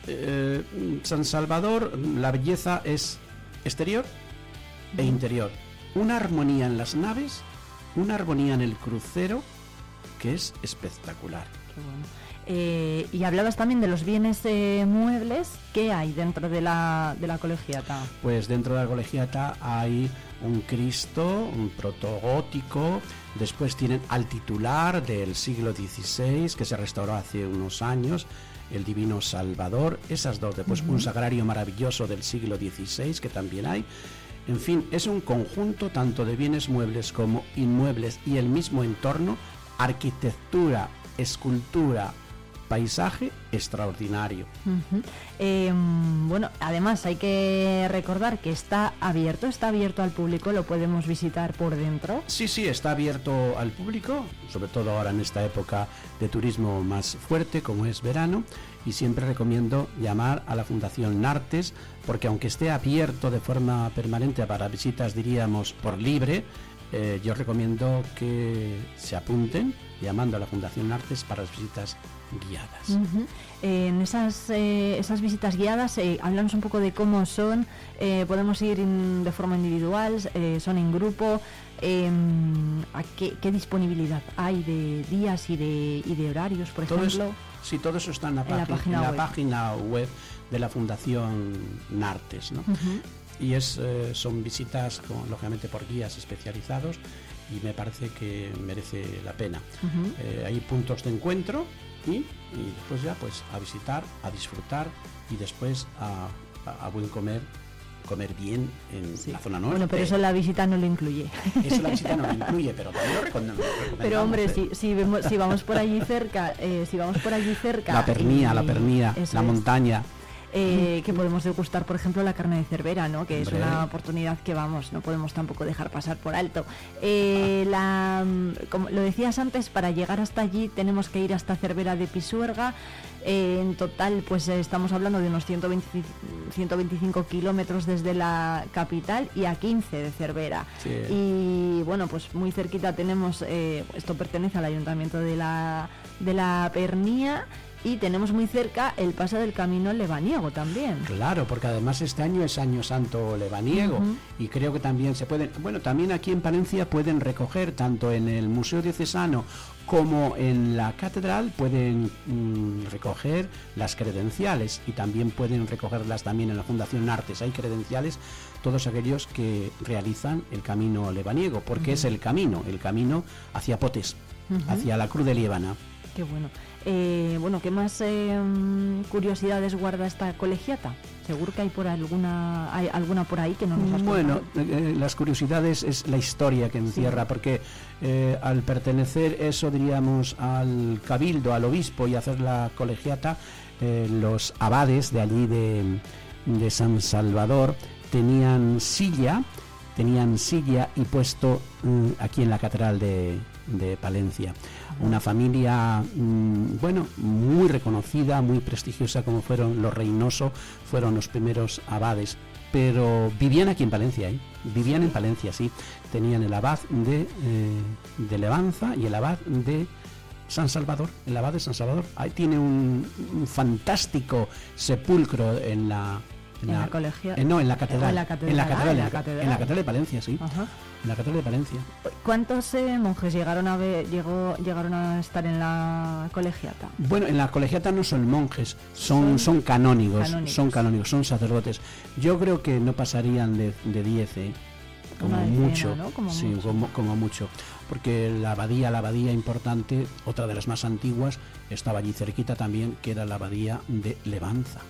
Eh, San Salvador, la belleza es exterior e interior. Una armonía en las naves, una armonía en el crucero que es espectacular. Qué bueno. Eh, y hablabas también de los bienes eh, muebles que hay dentro de la, de la colegiata. Pues dentro de la colegiata hay un Cristo, un protogótico, después tienen al titular del siglo XVI que se restauró hace unos años, el Divino Salvador, esas dos, después Ujú. un sagrario maravilloso del siglo XVI que también hay. En fin, es un conjunto tanto de bienes muebles como inmuebles y el mismo entorno, arquitectura, escultura, paisaje extraordinario. Eh, bueno, además hay que recordar que está abierto, está abierto al público, lo podemos visitar por dentro. Sí, sí, está abierto al público, sobre todo ahora en esta época de turismo más fuerte como es verano, y siempre recomiendo llamar a la Fundación Nartes, porque aunque esté abierto de forma permanente para visitas, diríamos, por libre, eh, yo recomiendo que se apunten llamando a la Fundación Nartes para las visitas guiadas. Eh, en esas, eh, esas visitas guiadas, eh, háblanos un poco de cómo son. podemos ir in- de forma individual, son en grupo. eh, ¿a qué, qué disponibilidad hay de días y de, y de horarios, por Todo ejemplo? eso, sí, todo eso está en la, En la página, página en la web. página web de la Fundación Nartes. ¿no? Y es, son visitas, con- lógicamente, por guías especializados y me parece que merece la pena. Hay puntos de encuentro y, y después ya pues a visitar, a disfrutar y después a, a- a buen comer, comer bien en la zona norte. Bueno, pero eso la visita no lo incluye. Eso la visita no lo *laughs* incluye, pero también lo hombre, ¿eh? si, si, vemos- si vamos por allí cerca, eh, si vamos por allí cerca... La pernía, y- la pernía, la montaña. Eh, que podemos degustar, por ejemplo, la carne de cervera, ¿no? Que es una oportunidad que vamos, no podemos tampoco dejar pasar por alto. Eh, la, mm, como lo decías antes, para llegar hasta allí tenemos que ir hasta Cervera de Pisuerga. Eh, en total, pues eh, estamos hablando de unos 120 125 kilómetros desde la capital y a 15 de Cervera. Sí. Y bueno, pues muy cerquita tenemos, eh, esto pertenece al ayuntamiento de la, de la Pernía y tenemos muy cerca el paso del camino lebaniego también. Claro, porque además este año es Año Santo Lebaniego y creo que también se pueden, bueno, también aquí en Palencia pueden recoger tanto en el Museo Diocesano como en la catedral pueden mm, recoger las credenciales y también pueden recogerlas también en la Fundación Artes. Hay credenciales todos aquellos que realizan el camino lebaniego, porque es el camino, el camino hacia Potes, hacia la Cruz de Líbana. Qué bueno. Eh, bueno, ¿qué más eh, curiosidades guarda esta colegiata? Seguro que hay por alguna hay alguna por ahí que no nos has Bueno, contado. eh, las curiosidades es la historia que encierra, porque eh, al pertenecer eso, diríamos, al cabildo, al obispo y hacer la colegiata, eh, los abades de allí de, de San Salvador tenían silla, tenían silla y puesto mm, aquí en la catedral de, de Palencia. Una familia, mm, bueno, muy reconocida, muy prestigiosa como fueron los Reynoso, fueron los primeros abades, pero vivían aquí en Palencia, ¿eh? vivían en Palencia, sí. Tenían el abad de, eh, de Levanza y el abad de San Salvador, el abad de San Salvador. Ahí tiene un, un fantástico sepulcro en la... En la colegia- eh, no, en la catedral. en la catedral, En la ah, catedral, en la en la ca- catedral. en la catedral de Palencia, sí. Ajá. En la catedral de Palencia. ¿Cuántos eh, monjes llegaron a ver, llegó, llegaron a estar en la colegiata? Bueno, en la colegiata no son monjes, son, son canónigos, canónigos. son canónigos, son sacerdotes. Yo creo que no pasarían de, de 10, ¿eh? como mucho, ¿no? Como sí, mucho. Como, como mucho, porque la abadía, la abadía importante, otra de las más antiguas, estaba allí cerquita también, que era la abadía de Levanza.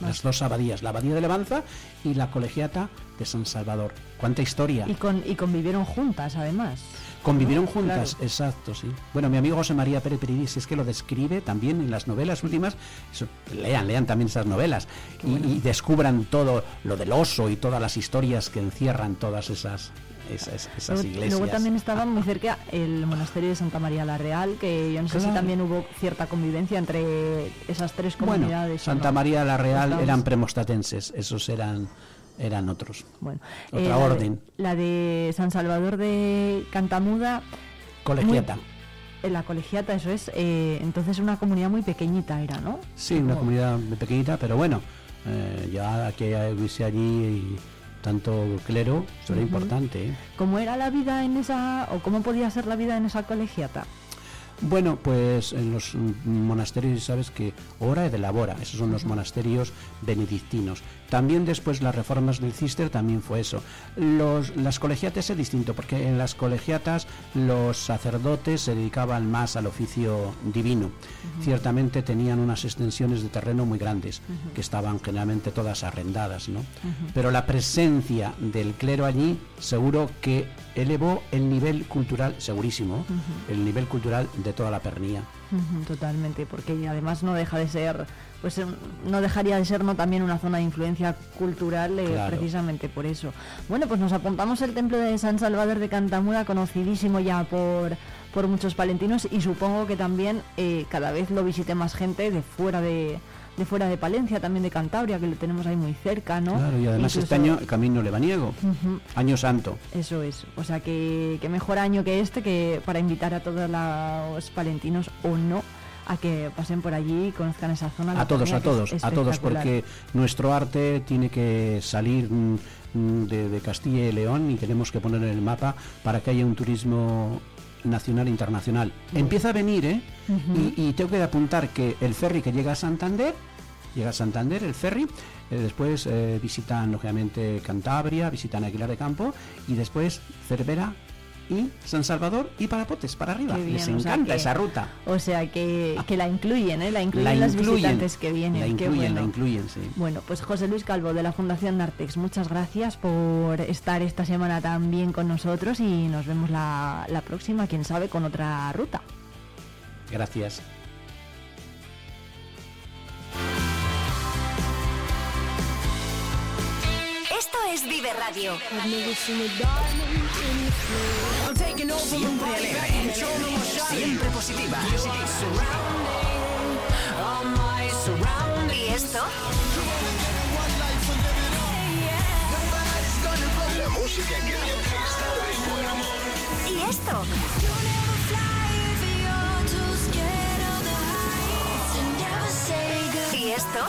Las dos abadías, la abadía de Levanza y la colegiata de San Salvador. ¿Cuánta historia? Y, con, y convivieron juntas, además. Convivieron ¿no? juntas, Claro. exacto, sí. Bueno, mi amigo José María Pérez Peridis es que lo describe también en las novelas últimas. Eso, lean, lean también esas novelas y, y descubran todo lo del oso y todas las historias que encierran todas esas, esas, esas Luego, iglesias. luego también estaba muy cerca el monasterio de Santa María la Real, que yo no sé si Claro. también hubo cierta convivencia entre esas tres bueno, comunidades. ¿o Santa no? María la Real eran premostatenses, esos eran, eran otros. Bueno, Otra eh, la de- orden. La de San Salvador de Cantamuda. Colegiata. muy- en la colegiata, eso es. eh, entonces una comunidad muy pequeñita era, ¿no? Sí, una comunidad muy pequeñita, pero bueno, eh, ya que hubiese allí tanto clero, eso era importante. ¿eh? ¿Cómo era la vida en esa, o cómo podía ser la vida en esa colegiata? Bueno, pues en los monasterios sabes que ora de labora, esos son los monasterios benedictinos. También después las reformas del Cister también fue eso. Los, las colegiatas es distinto, porque en las colegiatas los sacerdotes se dedicaban más al oficio divino. Ciertamente tenían unas extensiones de terreno muy grandes, que estaban generalmente todas arrendadas, ¿no? Pero la presencia del clero allí seguro que elevó el nivel cultural, segurísimo, el nivel cultural de toda la pernía. Totalmente, porque además no deja de ser, pues eh, no dejaría de ser no también una zona de influencia cultural eh, Claro. precisamente por eso. Bueno, pues nos apuntamos el templo de San Salvador de Cantamura, conocidísimo ya por, por muchos palentinos y supongo que también eh, cada vez lo visite más gente de fuera de, de fuera de Palencia, también de Cantabria, que lo tenemos ahí muy cerca, ¿no? Claro, y además este año el camino lebaniego, Ujú. año santo. Eso es, o sea que, que mejor año que este que para invitar a todos los palentinos o no a que pasen por allí y conozcan esa zona. A todos, a todos, a todos, porque nuestro arte tiene que salir mm, mm, de, de Castilla y León y tenemos que poner en el mapa para que haya un turismo nacional e internacional. Empieza a venir, ¿eh? Y tengo que apuntar que el ferry que llega a Santander, llega a Santander el ferry, eh, después eh, visitan lógicamente Cantabria, visitan Aguilar de Campo y después Cervera y San Salvador y Parapotes para arriba. Bien, Les o sea encanta que- esa ruta. O sea que, que la incluyen, ¿eh? La incluyen La incluyen, visitantes que vienen. la qué incluyen, la bueno. incluyen, sí. Bueno, pues José Luis Calvo de la Fundación Nartex, muchas gracias por estar esta semana también con nosotros y nos vemos la, la próxima, quién sabe, con otra ruta. Gracias. Es Vive Radio. Siempre alegre, siempre positiva. ¿Y esto? La música que ¿Y esto? ¿Y esto?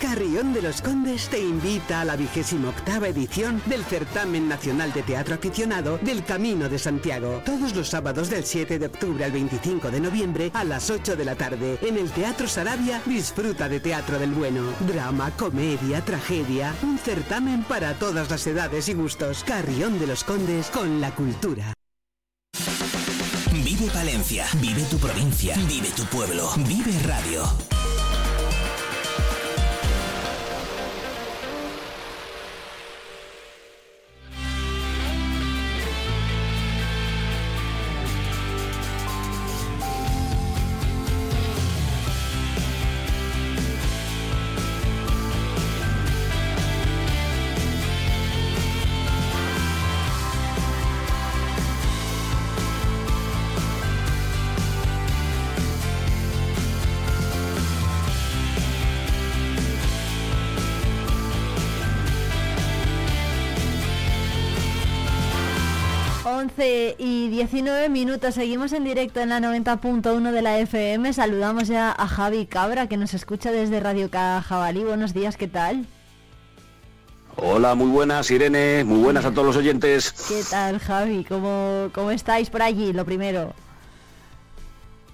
Carrión de los Condes te invita a la vigésima octava edición del Certamen Nacional de Teatro Aficionado del Camino de Santiago. Todos los sábados del 7 de octubre al 25 de noviembre a las 8 de la tarde en el Teatro Sarabia disfruta de teatro del bueno. Drama, comedia, tragedia. Un certamen para todas las edades y gustos. Carrión de los Condes con la cultura. Vive Palencia, vive tu provincia, vive tu pueblo, vive radio. 19 minutos, seguimos en directo en la 90.1 de la FM. Saludamos ya a Javi Cabra que nos escucha desde Radio Cajabalí. Buenos días, ¿qué tal? Hola, muy buenas Irene, muy buenas a todos los oyentes. ¿Qué tal, Javi? ¿Cómo, cómo estáis por allí? Lo primero.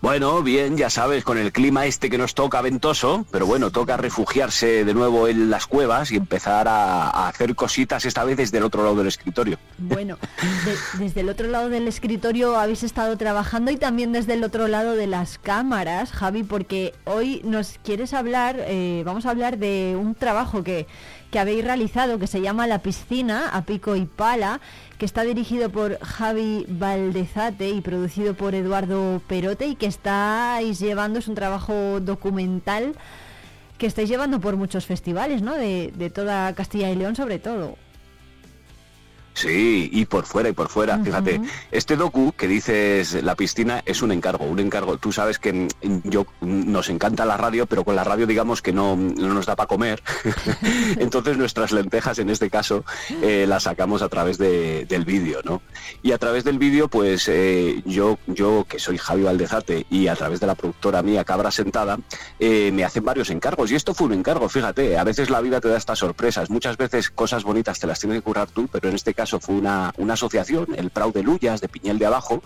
Bueno, bien, ya sabes, con el clima este que nos toca ventoso, pero bueno, toca refugiarse de nuevo en las cuevas y empezar a, a hacer cositas esta vez desde el otro lado del escritorio. Bueno, de- desde el otro lado del escritorio habéis estado trabajando y también desde el otro lado de las cámaras, Javi, porque hoy nos quieres hablar, eh, vamos a hablar de un trabajo que, que habéis realizado que se llama La Piscina a Pico y Pala, que está dirigido por Javi Valdezate y producido por Eduardo Perote y que estáis llevando, es un trabajo documental que estáis llevando por muchos festivales, ¿no? De, de toda Castilla y León sobre todo. Sí, y por fuera y por fuera. Fíjate, este docu que dices la piscina es un encargo, un encargo. Tú sabes que mm, yo mm, nos encanta la radio, pero con la radio digamos que no, no nos da para comer. *laughs* Entonces nuestras lentejas en este caso eh, las sacamos a través de- del vídeo, ¿no? Y a través del vídeo, pues eh, yo, yo que soy Javi Valdezate y a través de la productora mía Cabra Sentada, eh, me hacen varios encargos. Y esto fue un encargo, fíjate, a veces la vida te da estas sorpresas. Muchas veces cosas bonitas te las tienes que currar tú, pero en este caso fue una, una asociación, el Prau de Lullas, de Piñel de Abajo,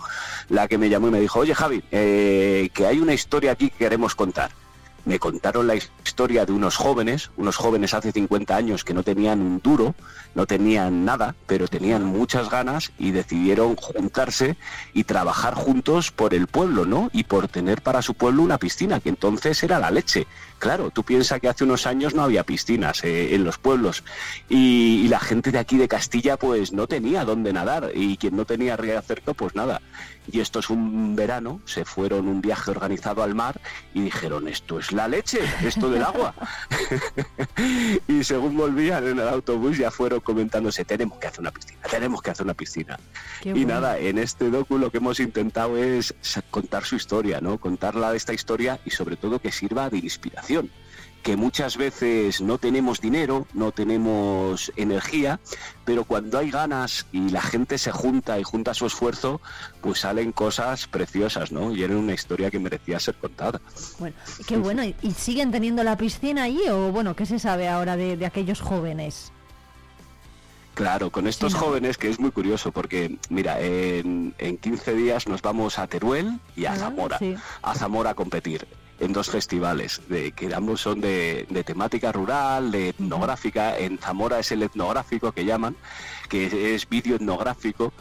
la que me llamó y me dijo, oye Javi, eh, que hay una historia aquí que queremos contar. Me contaron la historia de unos jóvenes, unos jóvenes hace 50 años que no tenían un duro, no tenían nada, pero tenían muchas ganas y decidieron juntarse y trabajar juntos por el pueblo, ¿no? Y por tener para su pueblo una piscina, que entonces era la leche. Claro, tú piensas que hace unos años no había piscinas eh, en los pueblos y, la gente de aquí de Castilla pues no tenía dónde nadar y quien no tenía río cerca pues nada. Y esto es un verano, se fueron un viaje organizado al mar y dijeron, esto es la leche, esto del agua. *laughs* y según volvían en el autobús ya fueron comentándose, tenemos que hacer una piscina, tenemos que hacer una piscina. Qué y bueno. nada, en este docu lo que hemos intentado es contar su historia, ¿no? Contarla de esta historia y sobre todo que sirva de inspiración. Que muchas veces no tenemos dinero, no tenemos energía, pero cuando hay ganas y la gente se junta y junta su esfuerzo, pues salen cosas preciosas, ¿no? Y era una historia que merecía ser contada. Bueno, qué bueno. ¿Y, siguen teniendo la piscina allí o bueno, qué se sabe ahora de, de aquellos jóvenes? Claro, con estos jóvenes que es muy curioso porque, mira, en, en 15 días nos vamos a Teruel y a Ah, Zamora, sí. a Zamora a competir en dos festivales, de, que ambos son de, de temática rural, de etnográfica. En Zamora es el etnográfico que llaman, que es vídeo etnográfico,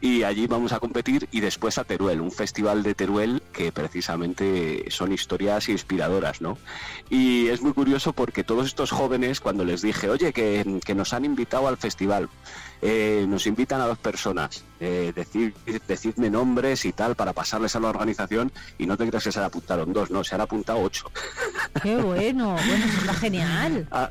y allí vamos a competir y después a Teruel, un festival de Teruel que precisamente son historias inspiradoras, ¿no? Y es muy curioso porque todos estos jóvenes, cuando les dije, oye, que, que nos han invitado al festival, eh, nos invitan a dos personas, eh, decir, decidme nombres y tal para pasarles a la organización y no te creas que se han apuntaron dos, no, se han apuntado ocho. Qué bueno, bueno, eso está genial. *laughs* Ah,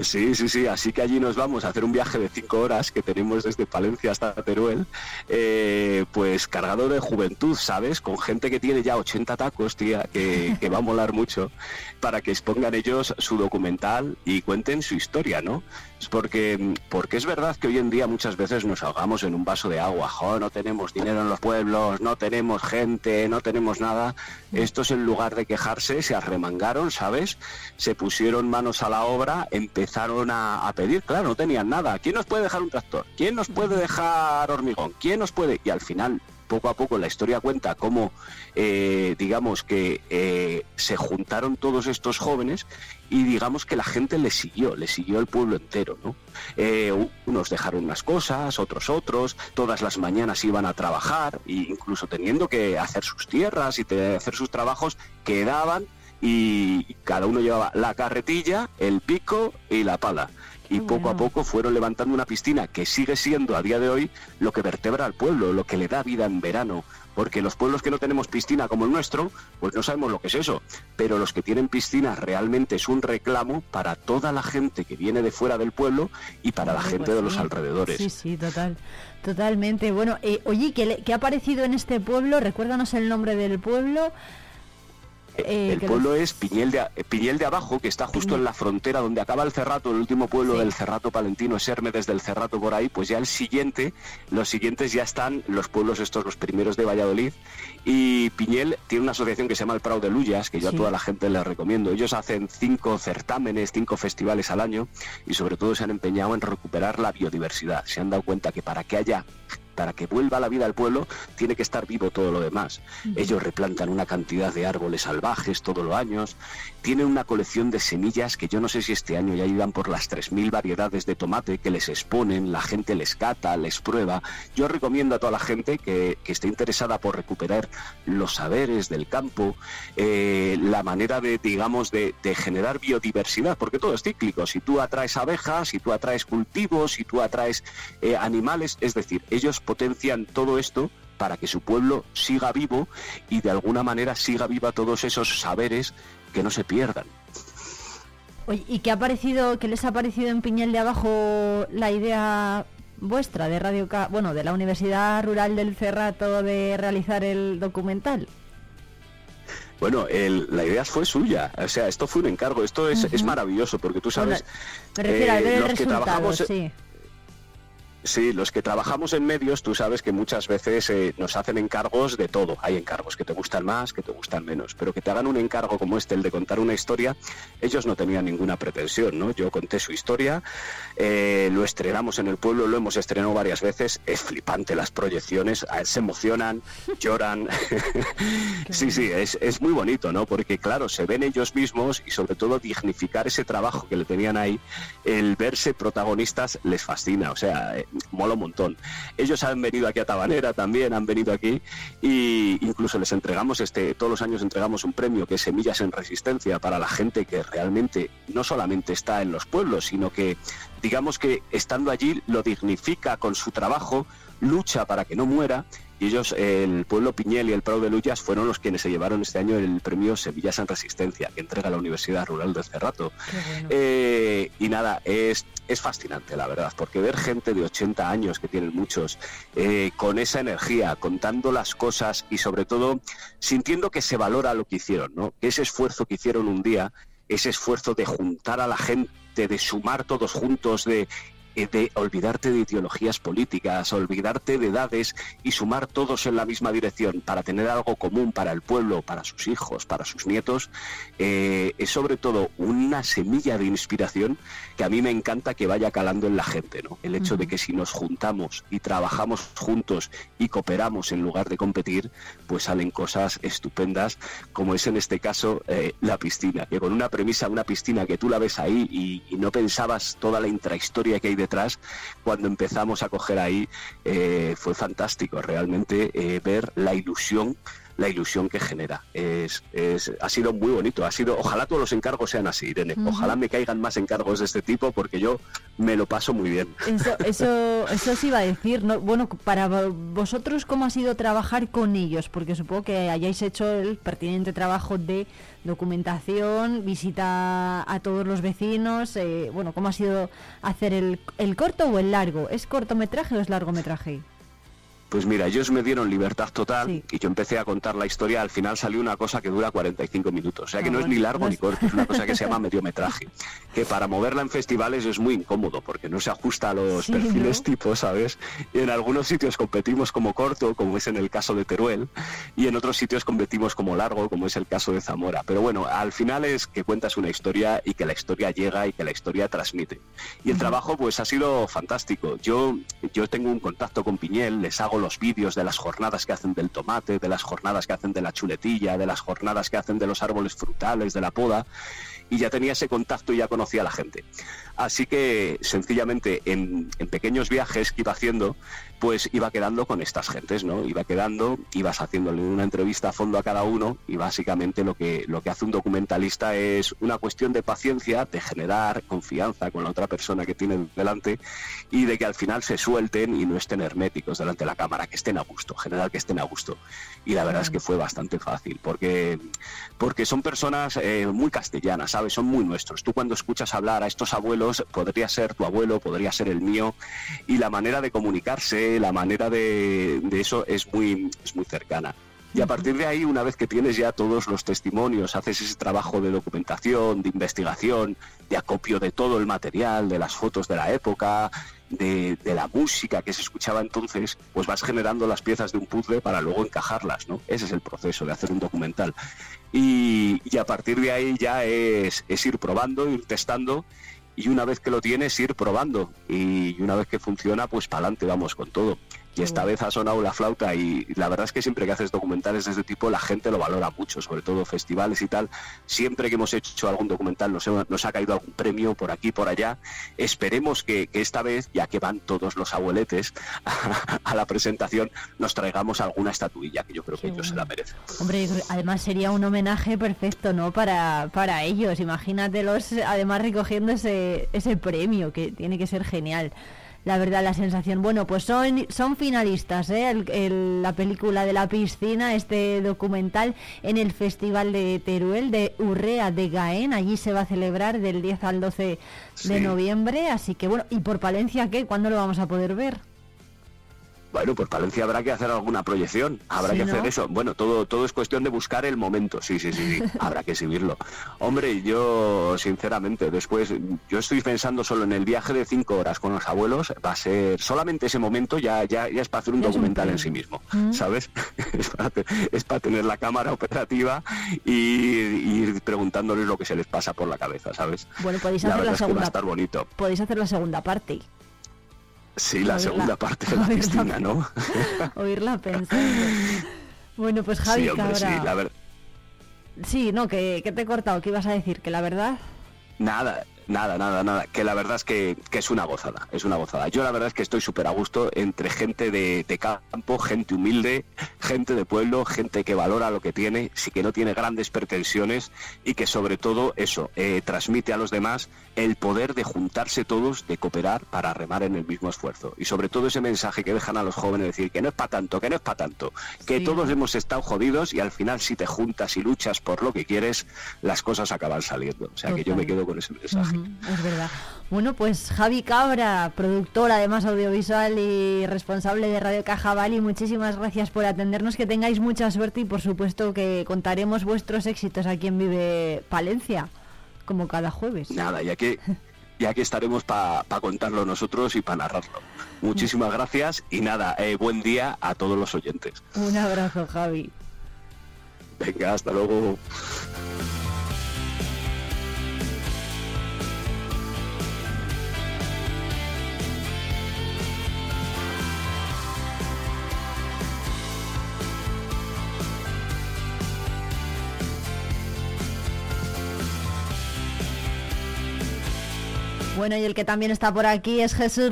Sí, sí, sí, así que allí nos vamos a hacer un viaje de cinco horas que tenemos desde Palencia hasta Teruel, eh, pues cargado de juventud, ¿sabes? Con gente que tiene ya 80 tacos, tía, que, que va a molar mucho, para que expongan ellos su documental y cuenten su historia, ¿no? Es porque, porque es verdad que hoy en día muchas veces nos ahogamos en un vaso de agua, jo, no tenemos dinero en los pueblos, no tenemos gente, no tenemos nada. Estos en lugar de quejarse se arremangaron, ¿sabes? Se pusieron manos a la obra, empezaron a, a pedir, claro, no tenían nada. ¿Quién nos puede dejar un tractor? ¿Quién nos puede dejar hormigón? ¿Quién nos puede? Y al final poco a poco la historia cuenta cómo, eh, digamos que eh, se juntaron todos estos jóvenes y digamos que la gente les siguió, les siguió el pueblo entero, ¿no? Eh, unos dejaron unas cosas, otros otros, todas las mañanas iban a trabajar, e incluso teniendo que hacer sus tierras y hacer sus trabajos, quedaban y cada uno llevaba la carretilla, el pico y la pala. Y poco a poco fueron levantando una piscina que sigue siendo a día de hoy lo que vertebra al pueblo, lo que le da vida en verano. Porque los pueblos que no tenemos piscina como el nuestro, pues no sabemos lo que es eso. Pero los que tienen piscina realmente es un reclamo para toda la gente que viene de fuera del pueblo y para la gente pues de los alrededores. Sí, sí, total, totalmente. Bueno, eh, oye, ¿qué, le- qué ha aparecido en este pueblo? Recuérdanos el nombre del pueblo. Eh, El pueblo es Piñel de, eh, Piñel de Abajo, que está justo en la frontera donde acaba el Cerrato, el último pueblo del Cerrato Palentino, es Herme desde el Cerrato por ahí, pues ya el siguiente, los siguientes ya están los pueblos estos, los primeros de Valladolid, y Piñel tiene una asociación que se llama el Prado de Lullas, que yo Sí. a toda la gente les recomiendo. Ellos hacen cinco certámenes, cinco festivales al año, y sobre todo se han empeñado en recuperar la biodiversidad. Se han dado cuenta que para que haya para que vuelva la vida al pueblo, tiene que estar vivo todo lo demás. Ellos replantan una cantidad de árboles salvajes todos los años, tienen una colección de semillas que yo no sé si este año ya iban por las 3.000 variedades de tomate que les exponen, la gente les cata, les prueba. Yo recomiendo a toda la gente que, que esté interesada por recuperar los saberes del campo, eh, la manera de, digamos, de, de generar biodiversidad, porque todo es cíclico. Si tú atraes abejas, si tú atraes cultivos, si tú atraes eh, animales, es decir, ellos potencian todo esto para que su pueblo siga vivo y de alguna manera siga viva todos esos saberes que no se pierdan. Oye, ¿y qué ha parecido, qué les ha parecido en Piñel de Abajo la idea vuestra de Radio Ca- bueno, de la Universidad Rural del Cerrato de realizar el documental? Bueno, el- la idea fue suya, o sea, esto fue un encargo, esto es, es maravilloso porque tú sabes... Me refiero a eh, ver el los que resultado, trabajamos- sí. Sí, los que trabajamos en medios, tú sabes que muchas veces eh, nos hacen encargos de todo. Hay encargos que te gustan más, que te gustan menos, pero que te hagan un encargo como este, el de contar una historia, ellos no tenían ninguna pretensión, ¿no? Yo conté su historia, eh, lo estrenamos en el pueblo, lo hemos estrenado varias veces, es flipante las proyecciones, se emocionan, *laughs* lloran. sí, sí, es, es muy bonito, ¿no? Porque claro, se ven ellos mismos y sobre todo dignificar ese trabajo que le tenían ahí, el verse protagonistas les fascina, o sea, eh, mola un montón. Ellos han venido aquí a Tabanera también, han venido aquí y incluso les entregamos este, todos los años entregamos un premio que es Semillas en Resistencia para la gente que realmente no solamente está en los pueblos, sino que digamos que estando allí lo dignifica con su trabajo, lucha para que no muera y ellos, el pueblo Piñel y el Prado de Lullas, fueron los quienes se llevaron este año el premio Semillas en Resistencia, que entrega la Universidad Rural de Cerrato. Eh, y nada, es, es fascinante, la verdad, porque ver gente de 80 años, que tienen muchos, eh, con esa energía, contando las cosas y sobre todo sintiendo que se valora lo que hicieron, ¿no? Ese esfuerzo que hicieron un día, ese esfuerzo de juntar a la gente, de sumar todos juntos, de de olvidarte de ideologías políticas, olvidarte de edades y sumar todos en la misma dirección para tener algo común para el pueblo, para sus hijos, para sus nietos, eh, es sobre todo una semilla de inspiración que a mí me encanta que vaya calando en la gente, ¿no? El hecho de que si nos juntamos y trabajamos juntos y cooperamos en lugar de competir, pues salen cosas estupendas, como es en este caso eh, la piscina, que con una premisa, una piscina que tú la ves ahí y, y no pensabas toda la intrahistoria que hay detrás, cuando empezamos a coger ahí eh, fue fantástico realmente eh, ver la ilusión la ilusión que genera. Es, es- ha sido muy bonito. Ha sido, ojalá todos los encargos sean así, Irene. Ojalá me caigan más encargos de este tipo porque yo me lo paso muy bien. Eso, *laughs* eso, eso os iba a decir. ¿no? Bueno, para vo- vosotros, ¿cómo ha sido trabajar con ellos? Porque supongo que hayáis hecho el pertinente trabajo de documentación, visita a todos los vecinos. eh, bueno, ¿cómo ha sido hacer el, el corto o el largo? ¿Es cortometraje o es largometraje? Pues mira, ellos me dieron libertad total y yo empecé a contar la historia. Al final salió una cosa que dura 45 minutos. O sea que Ah, no es ni largo no ni corto, es una cosa que se llama *laughs* mediometraje. Que para moverla en festivales es muy incómodo porque no se ajusta a los Sí, perfiles ¿no? tipo, ¿sabes? Y en algunos sitios competimos como corto, como es en el caso de Teruel, y en otros sitios competimos como largo, como es el caso de Zamora. Pero bueno, al final es que cuentas una historia y que la historia llega y que la historia transmite. Y el trabajo pues ha sido fantástico. Yo, yo tengo un contacto con Piñel, les hago los vídeos de las jornadas que hacen del tomate, de las jornadas que hacen de la chuletilla, de las jornadas que hacen de los árboles frutales, de la poda, y ya tenía ese contacto y ya conocía a la gente. Así que sencillamente en, en pequeños viajes que iba haciendo, pues iba quedando con estas gentes, ¿no? Iba quedando, ibas haciéndole una entrevista a fondo a cada uno y básicamente lo que, lo que hace un documentalista es una cuestión de paciencia, de generar confianza con la otra persona que tiene delante y de que al final se suelten y no estén herméticos delante de la cámara, que estén a gusto, generar que estén a gusto. Y la verdad es que fue bastante fácil, porque, porque son personas eh, muy castellanas, ¿sabes? Son muy nuestros. Tú cuando escuchas hablar a estos abuelos, podría ser tu abuelo, podría ser el mío, y la manera de comunicarse, la manera de, de eso es muy, es muy cercana. Y a partir de ahí, una vez que tienes ya todos los testimonios, haces ese trabajo de documentación, de investigación, de acopio de todo el material, de las fotos de la época, de, de la música que se escuchaba entonces, pues vas generando las piezas de un puzzle para luego encajarlas, ¿no? Ese es el proceso de hacer un documental. Y, y a partir de ahí ya es, es ir probando, ir testando y una vez que lo tienes ir probando. Y una vez que funciona pues para adelante vamos con todo Y esta vez ha sonado la flauta y la verdad es que siempre que haces documentales de este tipo la gente lo valora mucho, sobre todo festivales y tal. Siempre que hemos hecho algún documental nos, ha- nos ha caído algún premio por aquí, por allá. Esperemos que, que esta vez, ya que van todos los abueletes *laughs* a, la presentación, nos traigamos alguna estatuilla, que yo creo que ellos se la merecen. Hombre, además sería un homenaje perfecto, ¿no? Para, para ellos. Imagínatelos, además, recogiendo ese, ese premio, que tiene que ser genial. La verdad, la sensación. Bueno, pues son, son finalistas, ¿eh? El- el- la película de la piscina, este documental en el Festival de Teruel de Urrea de Gaén. Allí se va a celebrar del 10 al 12 de noviembre. Así que, bueno, ¿y por Palencia qué? ¿Cuándo lo vamos a poder ver? Bueno, pues Palencia habrá que hacer alguna proyección, habrá Sí, que hacer ¿no? eso. Bueno, todo, todo es cuestión de buscar el momento, sí, sí, sí, sí, *laughs* habrá que exhibirlo. Hombre, yo sinceramente, después, yo estoy pensando solo en el viaje de cinco horas con los abuelos, va a ser solamente ese momento, ya, ya, ya es para hacer un documental en sí mismo, Mm. ¿sabes? *laughs* es, para, es para tener la cámara operativa y, y ir preguntándoles lo que se les pasa por la cabeza, ¿sabes? Bueno, podéis La hacer verdad la es que va a segunda. estar bonito. Podéis hacer la segunda parte. Sí, la Oírla- segunda parte de la oírla- piscina, ¿no? *laughs* Oírla pensando. Bueno, pues Javi sí, hombre, sí, la verdad. Sí, no, que, que te he cortado, ¿qué ibas a decir? Que la verdad... Nada, nada, nada, nada. Que la verdad es que, que es una gozada, es una gozada. Yo la verdad es que estoy súper a gusto entre gente de, de campo, gente humilde, gente de pueblo, gente que valora lo que tiene, sí que no tiene grandes pretensiones y que sobre todo eso, eh, transmite a los demás el poder de juntarse todos, de cooperar para remar en el mismo esfuerzo. Y sobre todo ese mensaje que dejan a los jóvenes, decir que no es para tanto, que no es para tanto, que Sí. todos hemos estado jodidos y al final si te juntas y luchas por lo que quieres, las cosas acaban saliendo. O sea que yo me quedo con ese mensaje. Es verdad. Bueno, pues Javi Cabra, productor además audiovisual y responsable de Radio Caja Bali, muchísimas gracias por atendernos, que tengáis mucha suerte y por supuesto que contaremos vuestros éxitos aquí en Vive Palencia, como cada jueves. Nada, ya que ya que estaremos para contarlo nosotros y para narrarlo. Muchísimas gracias y nada, eh, buen día a todos los oyentes. Un abrazo, Javi. Venga, hasta luego. Bueno, y el que también está por aquí es Jesús,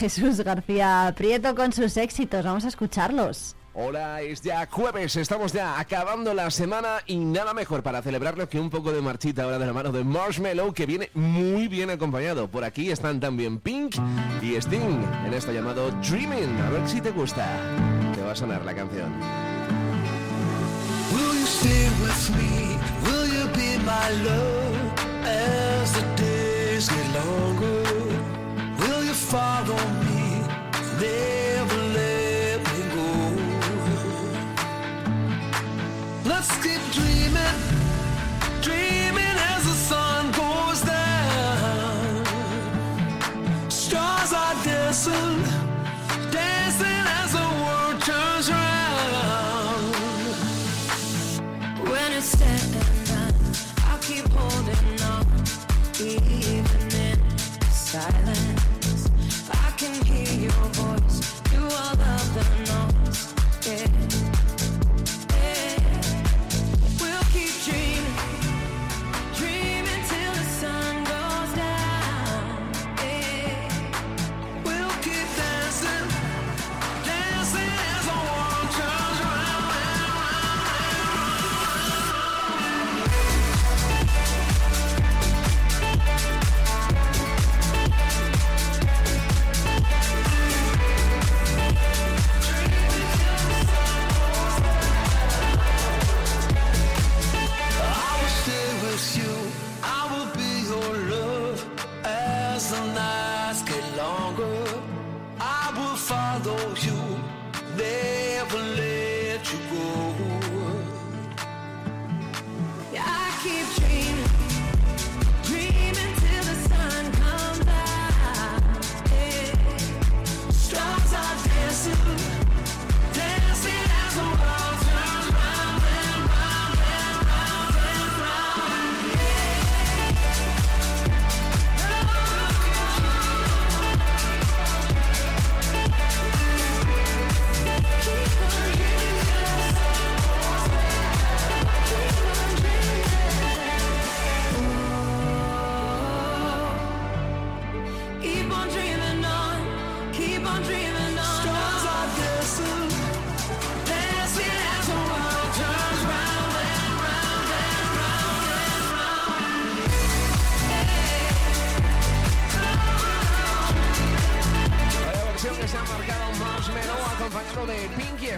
Jesús García Prieto con sus éxitos. Vamos a escucharlos. Hola, es ya jueves, estamos ya acabando la semana y nada mejor para celebrarlo que un poco de marchita ahora de la mano de Marshmallow que viene muy bien acompañado. Por aquí están también Pink y Sting en esto llamado Dreaming. A ver si te gusta. Te va a sonar la canción. Will you stay with me? Will you be my love as the days get longer? Will you follow me? Never let me go. Let's keep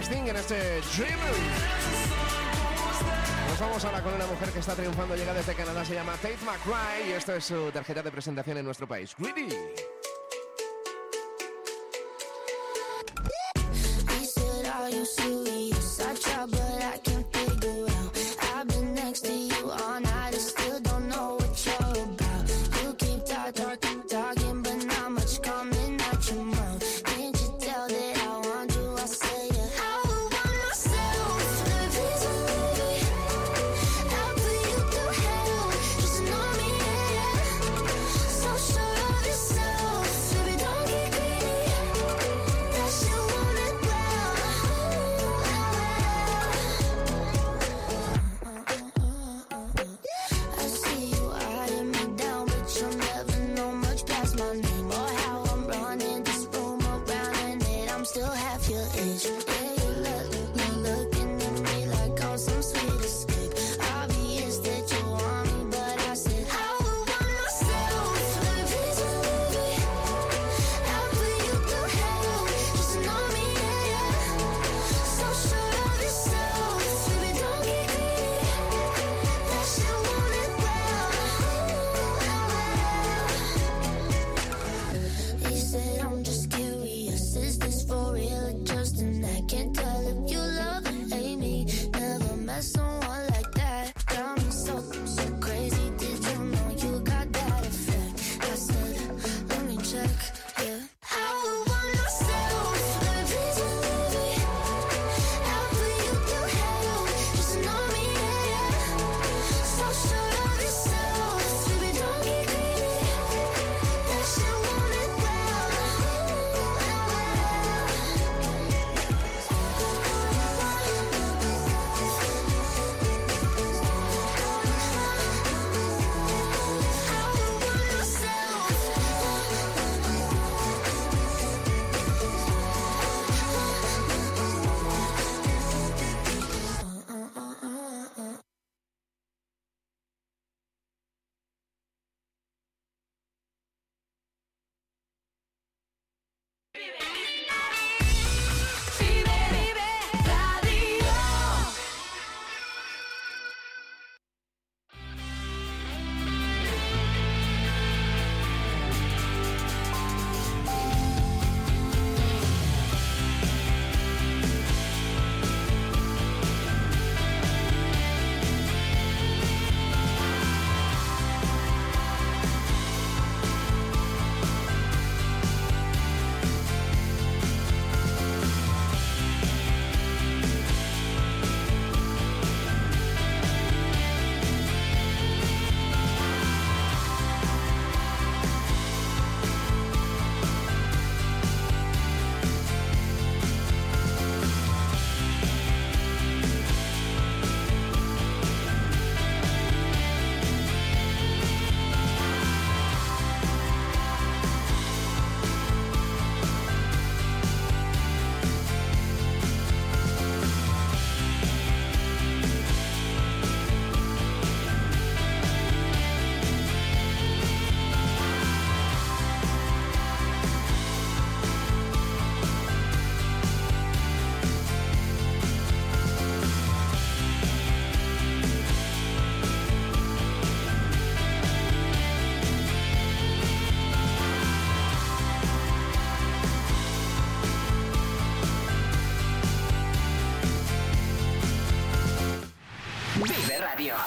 En este Dream. Nos vamos ahora con una mujer que está triunfando, llega desde Canadá, se llama Tate McRae y esto es su tarjeta de presentación en nuestro país, Greedy. beyond.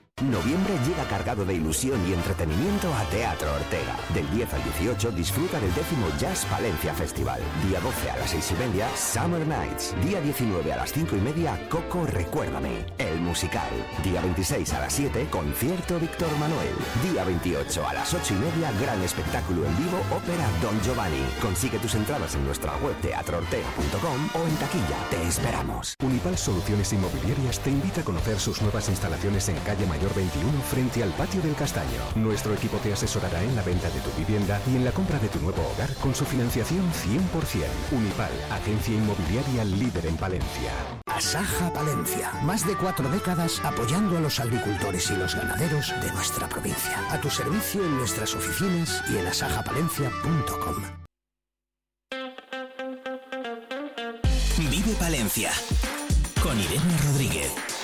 Noviembre llega cargado de ilusión y entretenimiento a Teatro Ortega. Del 10 al 18 disfruta del décimo Jazz Palencia Festival. Día 12 a las 6 y media, Summer Nights. Día 19 a las 5 y media, Coco Recuérdame, el musical. Día 26 a las 7, concierto Víctor Manuel. Día 28 a las 8 y media, gran espectáculo en vivo, ópera Don Giovanni. Consigue tus entradas en nuestra web teatroortega.com o en taquilla. Te esperamos. Unipal Soluciones Inmobiliarias te invita a conocer sus nuevas instalaciones en calle Mayor 21 frente al patio del Castaño. Nuestro equipo te asesorará en la venta de tu vivienda y en la compra de tu nuevo hogar con su financiación 100%. Unipal, agencia inmobiliaria líder en Palencia. Asaja Palencia. Más de cuatro décadas apoyando a los agricultores y los ganaderos de nuestra provincia. A tu servicio en nuestras oficinas y en asajapalencia.com. Vive Palencia con Irene Rodríguez.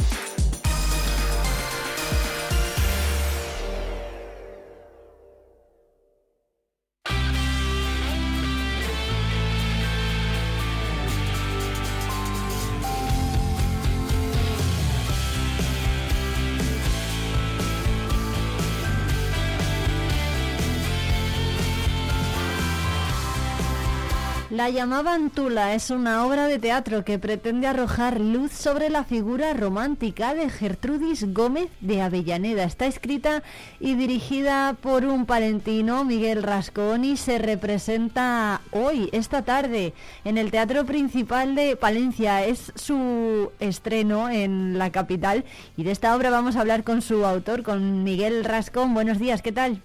La llamaban Tula es una obra de teatro que pretende arrojar luz sobre la figura romántica de Gertrudis Gómez de Avellaneda. Está escrita y dirigida por un palentino, Miguel Rascón, y se representa hoy, esta tarde, en el Teatro Principal de Palencia. Es su estreno en la capital y de esta obra vamos a hablar con su autor, con Miguel Rascón. Buenos días, ¿qué tal?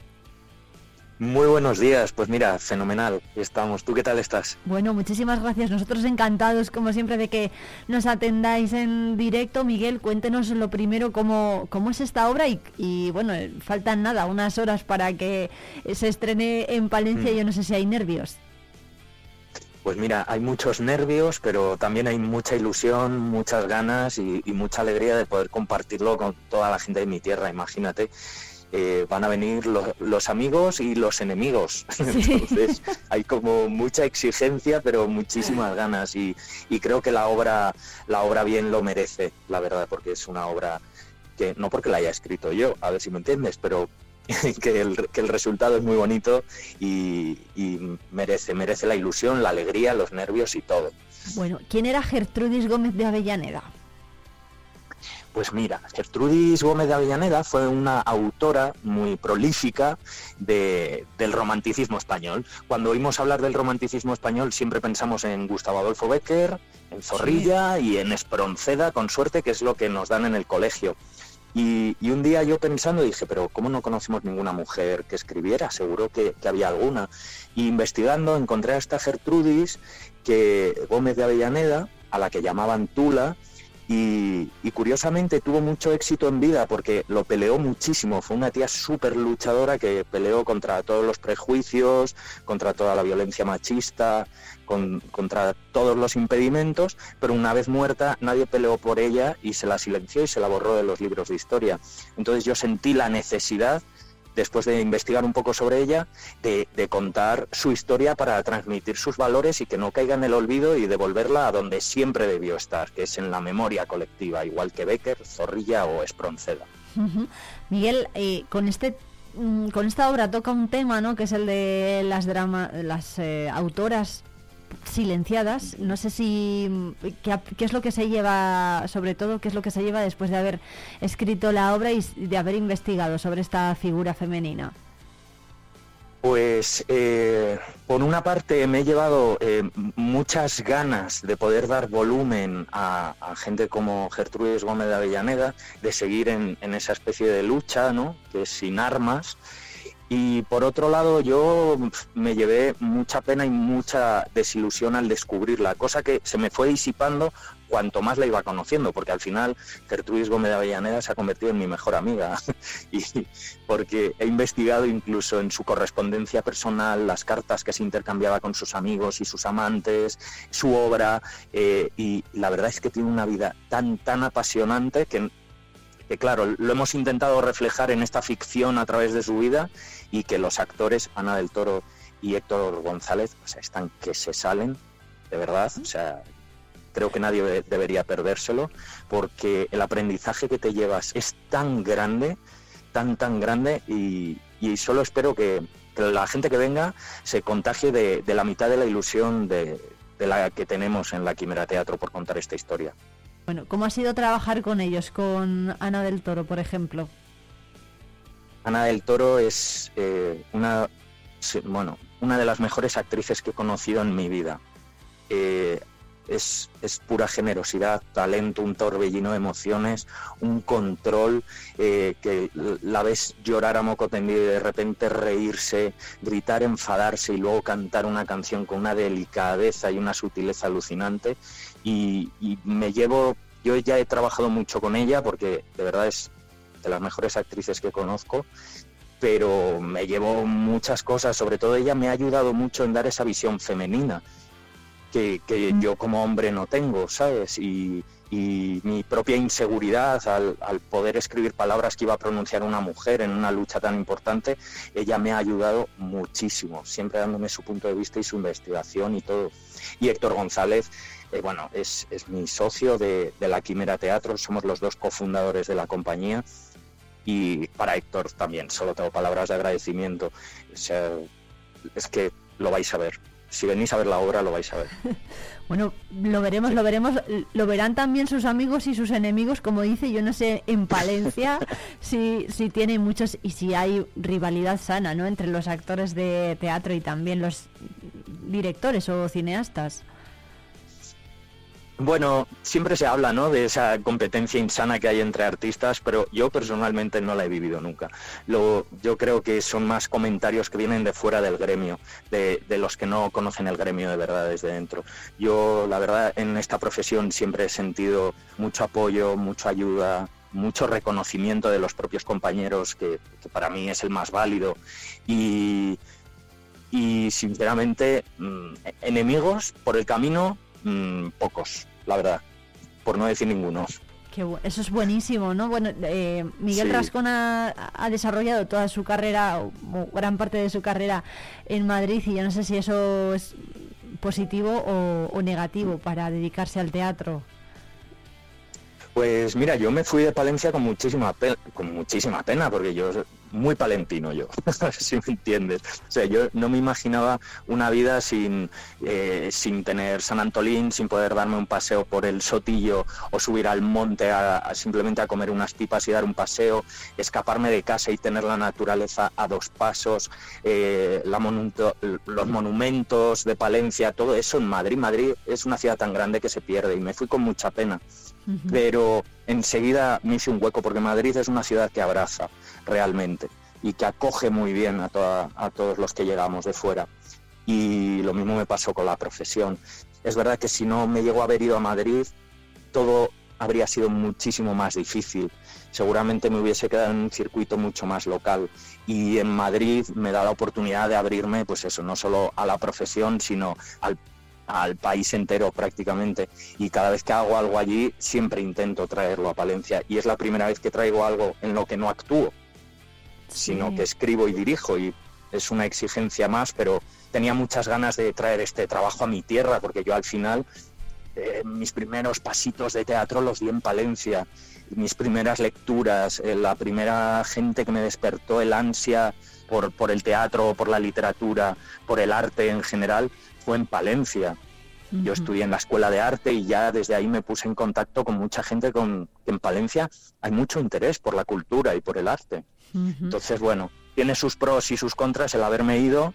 Muy buenos días, pues mira, fenomenal, estamos. ¿Tú qué tal estás? Bueno, muchísimas gracias. Nosotros encantados, como siempre, de que nos atendáis en directo. Miguel, cuéntenos lo primero cómo, cómo es esta obra y, y, bueno, faltan nada, unas horas para que se estrene en Palencia. Mm. Yo no sé si hay nervios. Pues mira, hay muchos nervios, pero también hay mucha ilusión, muchas ganas y, y mucha alegría de poder compartirlo con toda la gente de mi tierra, imagínate. Eh, van a venir lo- los amigos y los enemigos. *laughs* Entonces hay como mucha exigencia, pero muchísimas ganas y, y creo que la obra, la obra bien lo merece, la verdad, porque es una obra que no porque la haya escrito yo, a ver si me entiendes, pero *laughs* que el, que el resultado es muy bonito y, y merece, merece la ilusión, la alegría, los nervios y todo. Bueno, ¿quién era Gertrudis Gómez de Avellaneda? Pues mira, Gertrudis Gómez de Avellaneda fue una autora muy prolífica de- del romanticismo español. Cuando oímos hablar del romanticismo español siempre pensamos en Gustavo Adolfo Bécquer, en Zorrilla y en Espronceda, con suerte, que es lo que nos dan en el colegio. Y, y un día yo pensando dije, pero ¿cómo no conocemos ninguna mujer que escribiera? Seguro que, que había alguna. Y investigando encontré a esta Gertrudis que Gómez de Avellaneda, a la que llamaban Tula, y, curiosamente tuvo mucho éxito en vida porque lo peleó muchísimo. Fue una tía súper luchadora que peleó contra todos los prejuicios, contra toda la violencia machista, con- contra todos los impedimentos, pero una vez muerta nadie peleó por ella y se la silenció y se la borró de los libros de historia. Entonces yo sentí la necesidad después de investigar un poco sobre ella, de, de contar su historia para transmitir sus valores y que no caiga en el olvido y devolverla a donde siempre debió estar, que es en la memoria colectiva, igual que Becker, Zorrilla o Espronceda. Miguel, eh, con este mm, con esta obra toca un tema, ¿no? Que es el de las drama, las eh, autoras silenciadas. No sé si mm, qué, qué es lo que se lleva, sobre todo, qué es lo que se lleva después de haber escrito la obra y de haber investigado sobre esta figura femenina. Pues eh, por una parte me he llevado eh, muchas ganas de poder dar volumen a, a gente como Gertrudis Gómez de Avellaneda, de seguir en, en esa especie de lucha, ¿no? Que es sin armas. Y por otro lado, yo me llevé mucha pena y mucha desilusión al descubrirla, cosa que se me fue disipando cuanto más la iba conociendo, porque al final Gertrudis Gómez de Avellaneda se ha convertido en mi mejor amiga. *laughs* y porque he investigado incluso en su correspondencia personal, las cartas que se intercambiaba con sus amigos y sus amantes, su obra, eh, y la verdad es que tiene una vida tan, tan apasionante que que claro, lo hemos intentado reflejar en esta ficción a través de su vida y que los actores Ana del Toro y Héctor González o sea, están que se salen, de verdad, o sea, creo que nadie de- debería perdérselo, porque el aprendizaje que te llevas es tan grande, tan, tan grande, y, solo espero que, la gente que venga se contagie de, la mitad de la ilusión de la que tenemos en la Quimera Teatro por contar esta historia. Bueno, ¿cómo ha sido trabajar con ellos, con Ana del Toro, por ejemplo? Ana del Toro es eh, una, bueno, una de las mejores actrices que he conocido en mi vida. Eh, es, es pura generosidad, talento, un torbellino de emociones, un control eh, que la ves llorar a moco tendido y de repente reírse, gritar, enfadarse y luego cantar una canción con una delicadeza y una sutileza alucinante. Y, y me llevo, yo ya he trabajado mucho con ella porque de verdad es de las mejores actrices que conozco, pero me llevo muchas cosas, sobre todo ella me ha ayudado mucho en dar esa visión femenina que, que yo como hombre no tengo, ¿sabes? Y, y mi propia inseguridad al, al poder escribir palabras que iba a pronunciar una mujer en una lucha tan importante, ella me ha ayudado muchísimo, siempre dándome su punto de vista y su investigación y todo. Y Héctor González, eh, bueno, es, es mi socio de, de la Quimera Teatro, somos los dos cofundadores de la compañía y para Héctor también, solo tengo palabras de agradecimiento. O sea, es que lo vais a ver. Si venís a ver la obra, lo vais a ver. *laughs* Bueno, lo veremos, lo veremos, lo verán también sus amigos y sus enemigos, como dice, yo no sé, en Palencia, *laughs* si, si tiene muchos y si hay rivalidad sana, ¿no? Entre los actores de teatro y también los directores o cineastas. Bueno, siempre se habla, ¿no? De esa competencia insana que hay entre artistas, pero yo personalmente no la he vivido nunca. Lo, yo creo que son más comentarios que vienen de fuera del gremio, de, de los que no conocen el gremio de verdad desde dentro. Yo, la verdad, en esta profesión siempre he sentido mucho apoyo, mucha ayuda, mucho reconocimiento de los propios compañeros, que, para mí es el más válido. Y, y sinceramente, mm, enemigos por el camino, mm, pocos, la verdad, por no decir ninguno. Que bu- eso es buenísimo, ¿no? Bueno, eh, Miguel Sí. Rascón ha, ha desarrollado toda su carrera, o, o gran parte de su carrera en Madrid y yo no sé si eso es positivo o, o negativo para dedicarse al teatro. Pues mira, yo me fui de Palencia con muchísima pena, con muchísima pena, porque yo muy palentino yo, *laughs* si me entiendes. O sea, yo no me imaginaba una vida sin, eh, sin tener San Antolín, sin poder darme un paseo por el sotillo o subir al monte a, simplemente a comer unas pipas y dar un paseo, escaparme de casa y tener la naturaleza a dos pasos, eh, la los monumentos de Palencia, todo eso en Madrid. Madrid es una ciudad tan grande que se pierde y me fui con mucha pena pero enseguida me hice un hueco porque Madrid es una ciudad que abraza realmente y que acoge muy bien a, todos los que llegamos de fuera. Y lo mismo me pasó con la profesión. Es verdad que si no me llego a haber ido a Madrid, todo habría sido muchísimo más difícil. Seguramente me hubiese quedado en un circuito mucho más local. Y en Madrid me da la oportunidad de abrirme, pues eso, no solo a la profesión, sino al al país entero prácticamente. Y cada vez que hago algo allí siempre intento traerlo a Palencia. Y es la primera vez que traigo algo en lo que no actúo sino que escribo y dirijo. Y es una exigencia más pero tenía muchas ganas de traer este trabajo a mi tierra porque yo al final eh, mis primeros pasitos de teatro los di en Palencia. Mis primeras lecturas eh, la primera gente que me despertó el ansia por, por el teatro, por la literatura, por el arte en general, fue en Palencia. Yo estudié en la escuela de arte y ya desde ahí me puse en contacto con mucha gente con en Palencia hay mucho interés por la cultura y por el arte. Entonces, bueno, tiene sus pros y sus contras el haberme ido,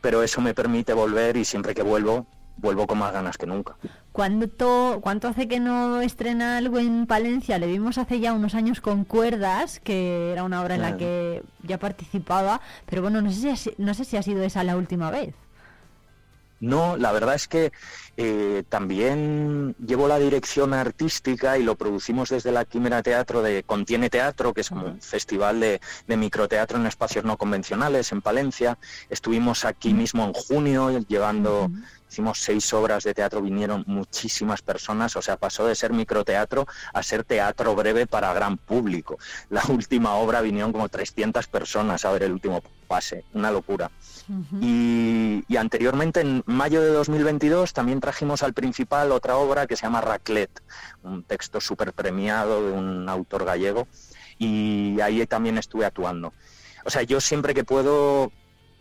pero eso me permite volver y siempre que vuelvo, vuelvo con más ganas que nunca. ¿Cuánto, ¿Cuánto hace que no estrena algo en Palencia? Le vimos hace ya unos años con Cuerdas, que era una obra en la que ya participaba, pero bueno, no sé si ha, no sé si ha sido esa la última vez. No, la verdad es que eh, también llevo la dirección artística y lo producimos desde la Quimera Teatro de Contiene Teatro, que es como un festival de, de microteatro en espacios no convencionales en Palencia. Estuvimos aquí mismo en junio llevando Hicimos seis obras de teatro, vinieron muchísimas personas, o sea, pasó de ser microteatro a ser teatro breve para gran público. La *laughs* última obra vinieron como 300 personas a ver el último pase, una locura. Y, y anteriormente, en mayo de 2022, también trajimos al principal otra obra que se llama Raclet, un texto súper premiado de un autor gallego, y ahí también estuve actuando. O sea, yo siempre que puedo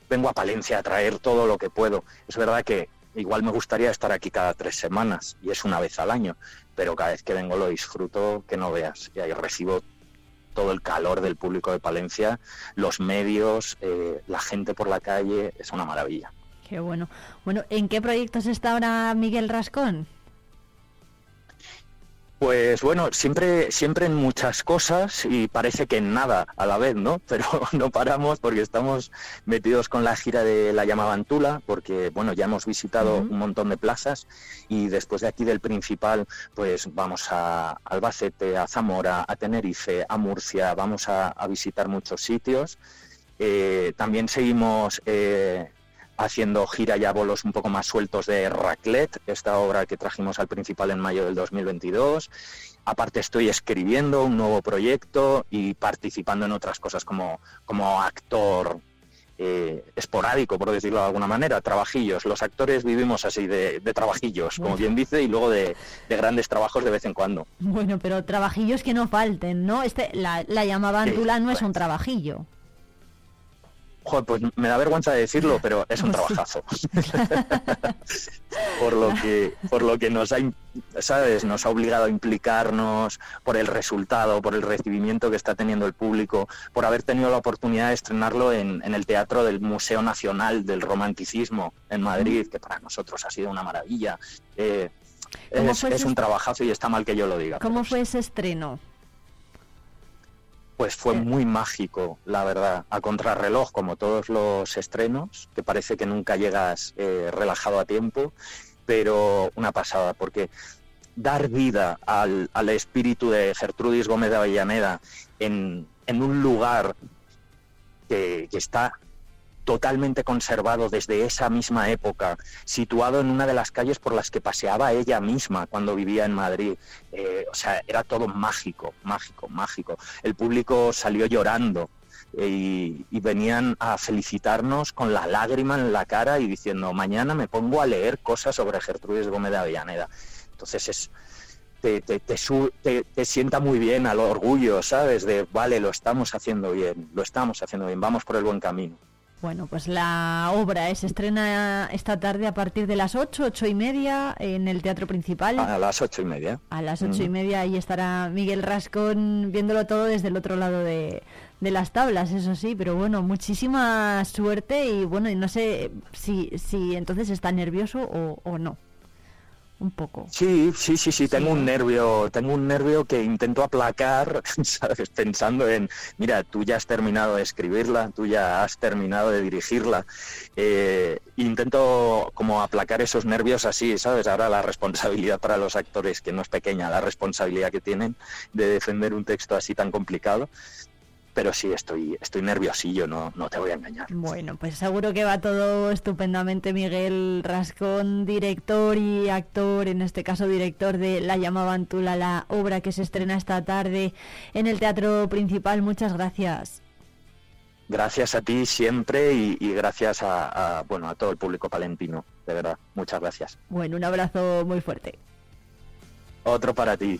vengo a Palencia a traer todo lo que puedo. Es verdad que igual me gustaría estar aquí cada tres semanas y es una vez al año, pero cada vez que vengo lo disfruto que no veas. Y ahí recibo todo el calor del público de Palencia, los medios, eh, la gente por la calle, es una maravilla. Qué bueno. Bueno, ¿en qué proyectos está ahora Miguel Rascón? Pues bueno, siempre, siempre en muchas cosas y parece que en nada a la vez, ¿no? *laughs* Pero no paramos porque estamos metidos con la gira de la Llamavantula, porque bueno, ya hemos visitado un montón de plazas y después de aquí del principal, pues vamos a Albacete, a Zamora, a Tenerife, a Murcia, vamos a, a visitar muchos sitios. Eh, también seguimos eh, haciendo gira ya bolos un poco más sueltos de Raclet, esta obra que trajimos al principal en mayo del 2022. Aparte estoy escribiendo un nuevo proyecto y participando en otras cosas como, como actor eh, esporádico, por decirlo de alguna manera, trabajillos. Los actores vivimos así de, de trabajillos, como bien dice, y luego de, de grandes trabajos de vez en cuando. Bueno, pero trabajillos que no falten, ¿no? Este, la, la llamaba Sí, Antula no es un trabajillo. Joder, pues me da vergüenza decirlo, *laughs* pero es un trabajazo. *laughs* por lo que, por lo que nos ha, sabes, nos ha obligado a implicarnos, por el resultado, por el recibimiento que está teniendo el público, por haber tenido la oportunidad de estrenarlo en, en el Teatro del Museo Nacional del Romanticismo en Madrid, que para nosotros ha sido una maravilla. Eh, ¿Cómo es, un trabajazo y está mal que yo lo diga. ¿Cómo fue ese estreno? Pues fue muy mágico, la verdad, a contrarreloj, como todos los estrenos, que parece que nunca llegas eh, relajado a tiempo, pero una pasada, porque dar vida al, al espíritu de Gertrudis Gómez de Avellaneda en, en un lugar que, que está totalmente conservado desde esa misma época, situado en una de las calles por las que paseaba ella misma cuando vivía en Madrid. Eh, o sea, era todo mágico, mágico, mágico. El público salió llorando eh, y, venían a felicitarnos con la lágrima en la cara y diciendo, mañana me pongo a leer cosas sobre Gertrudis Gómez de Avellaneda. Entonces es, te, te, te- te sienta muy bien al orgullo, ¿sabes? De, vale, lo estamos haciendo bien, lo estamos haciendo bien, vamos por el buen camino. Bueno, pues la obra se estrena esta tarde a partir de las 8, 8 y media en el Teatro Principal. A las ocho y media. A las ocho y Ujú. media ahí estará Miguel Rascón viéndolo todo desde el otro lado de, de las tablas, eso sí, pero bueno, muchísima suerte y bueno, y no sé si, si entonces está nervioso o, o no. Un poco. Sí, sí, sí, sí, tengo un nervio, tengo un nervio que intento aplacar, *laughs* ¿sabes? Pensando en, mira, tú ya has terminado de escribirla, tú ya has terminado de dirigirla. Eh, intento como aplacar esos nervios así, ¿sabes? Ahora la responsabilidad para los actores, que no es pequeña, la responsabilidad que tienen de defender un texto así tan complicado. Pero sí, estoy, estoy nerviosillo, no, no te voy a engañar. Bueno, pues seguro que va todo estupendamente. Miguel Rascón, director y actor, en este caso director de La llamaban Tula, la obra que se estrena esta tarde en el Teatro Principal. Muchas gracias. Gracias a ti siempre y, y gracias a, a, bueno, a todo el público palentino, de verdad. Muchas gracias. Bueno, un abrazo muy fuerte. Otro para ti.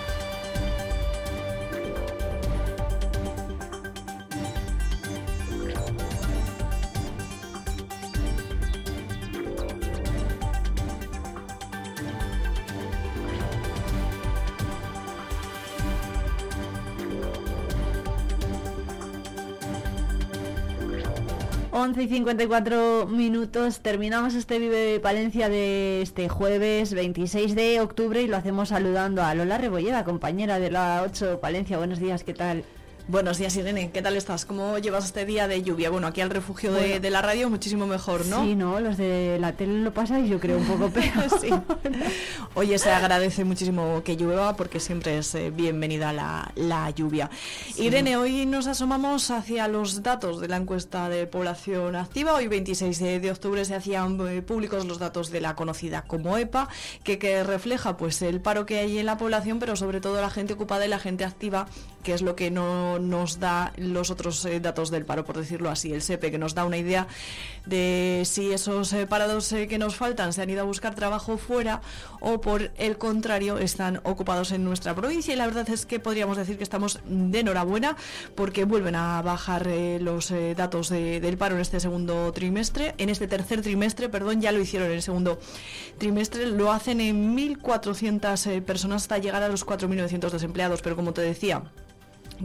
11 y 54 minutos. Terminamos este Vive Palencia de este jueves 26 de octubre y lo hacemos saludando a Lola Rebolleda, compañera de la 8 Palencia. Buenos días, ¿qué tal? Buenos días, Irene. ¿Qué tal estás? ¿Cómo llevas este día de lluvia? Bueno, aquí al refugio de, Bueno. de la radio muchísimo mejor, ¿no? Sí, no, los de la tele lo pasáis, yo creo, un poco *laughs* peor. Sí. Oye, se agradece muchísimo que llueva porque siempre es eh, bienvenida la, la lluvia. Irene, hoy nos asomamos hacia los datos de la encuesta de población activa. Hoy, 26 de, de octubre, se hacían eh, públicos los datos de la conocida como EPA, que, que refleja pues el paro que hay en la población, pero sobre todo la gente ocupada y la gente activa, que es lo que no nos da los otros eh, datos del paro, por decirlo así, el SEPE, que nos da una idea de si esos eh, parados eh, que nos faltan se han ido a buscar trabajo fuera o por el contrario están ocupados en nuestra provincia. Y la verdad es que podríamos decir que estamos de enhorabuena porque vuelven a bajar los datos de- del paro en este segundo trimestre, en este tercer trimestre, perdón, ya lo hicieron en el segundo trimestre, lo hacen en 1.400 eh, personas hasta llegar a los 4.900 desempleados, pero como te decía,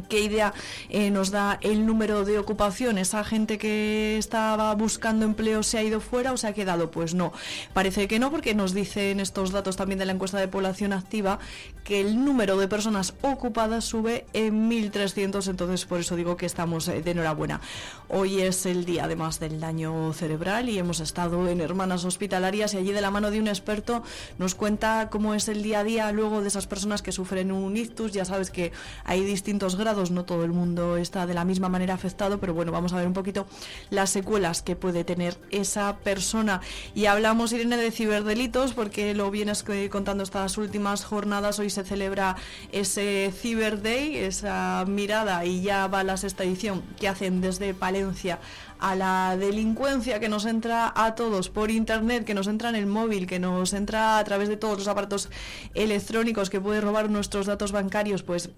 ¿Qué idea eh, nos da el número de ocupación? ¿Esa gente que estaba buscando empleo se ha ido fuera o se ha quedado? Pues no, parece que no, porque nos dicen estos datos también de la encuesta de población activa que el número de personas ocupadas sube en 1.300, entonces por eso digo que estamos eh, de enhorabuena. Hoy es el día además del daño cerebral y hemos estado en Hermanas Hospitalarias y allí de la mano de un experto nos cuenta cómo es el día a día luego de esas personas que sufren un ictus. Ya sabes que hay distintos grados, no todo el mundo está de la misma manera afectado, pero bueno, vamos a ver un poquito las secuelas que puede tener esa persona. Y hablamos, Irene, de ciberdelitos porque lo vienes eh, contando estas últimas jornadas. Hoy se celebra ese Cyber Day, esa mirada y ya va la sexta edición que hacen desde Palencia a la delincuencia que nos entra a todos por internet, que nos entra en el móvil, que nos entra a través de todos los aparatos electrónicos, que puede robar nuestros datos bancarios, pues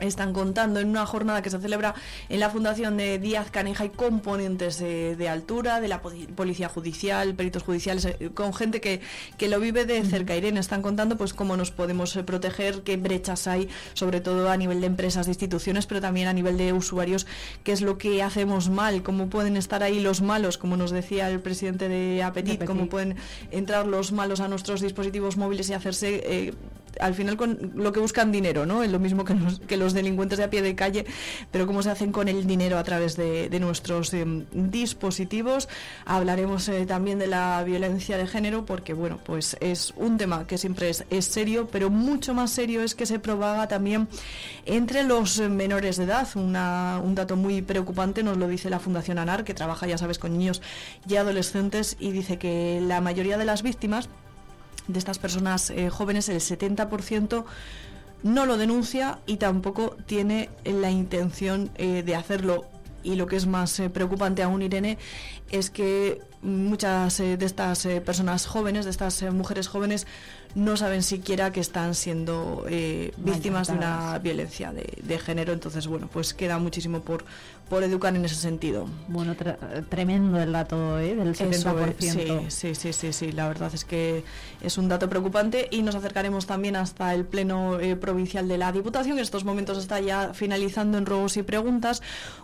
están contando en una jornada que se celebra en la Fundación de Díaz Caneja y componentes de, de altura, de la poli- Policía Judicial, peritos judiciales, eh, con gente que, que lo vive de cerca. Irene, están contando pues cómo nos podemos eh, proteger, qué brechas hay, sobre todo a nivel de empresas, de instituciones, pero también a nivel de usuarios, qué es lo que hacemos mal, cómo pueden estar ahí los malos, como nos decía el presidente de Apetit, Apetit. cómo pueden entrar los malos a nuestros dispositivos móviles y hacerse... eh, al final con lo que buscan dinero, ¿no? Es lo mismo que los, delincuentes de a pie de calle, pero cómo se hacen con el dinero a través de, nuestros em, dispositivos. Hablaremos eh, también de la violencia de género, porque bueno, pues es un tema que siempre es, es serio, pero mucho más serio es que se propaga también entre los menores de edad. Una- un dato muy preocupante nos lo dice la Fundación ANAR, que trabaja, ya sabes, con niños y adolescentes, y dice que la mayoría de las víctimas de estas personas eh, jóvenes, el 70% no lo denuncia y tampoco tiene la intención eh, de hacerlo. Y lo que es más eh, preocupante aún, Irene, es que muchas de estas personas jóvenes, de estas mujeres jóvenes, no saben siquiera que están siendo víctimas de una violencia de, de género. Entonces, bueno, pues queda muchísimo por, por educar en ese sentido. Bueno, tremendo el dato ¿eh? del Eso 70%. es, sí, sí, sí, sí, sí, la verdad es que es un dato preocupante y nos acercaremos también hasta el Pleno eh, Provincial de la Diputación, que en estos momentos está ya finalizando en ruegos y preguntas.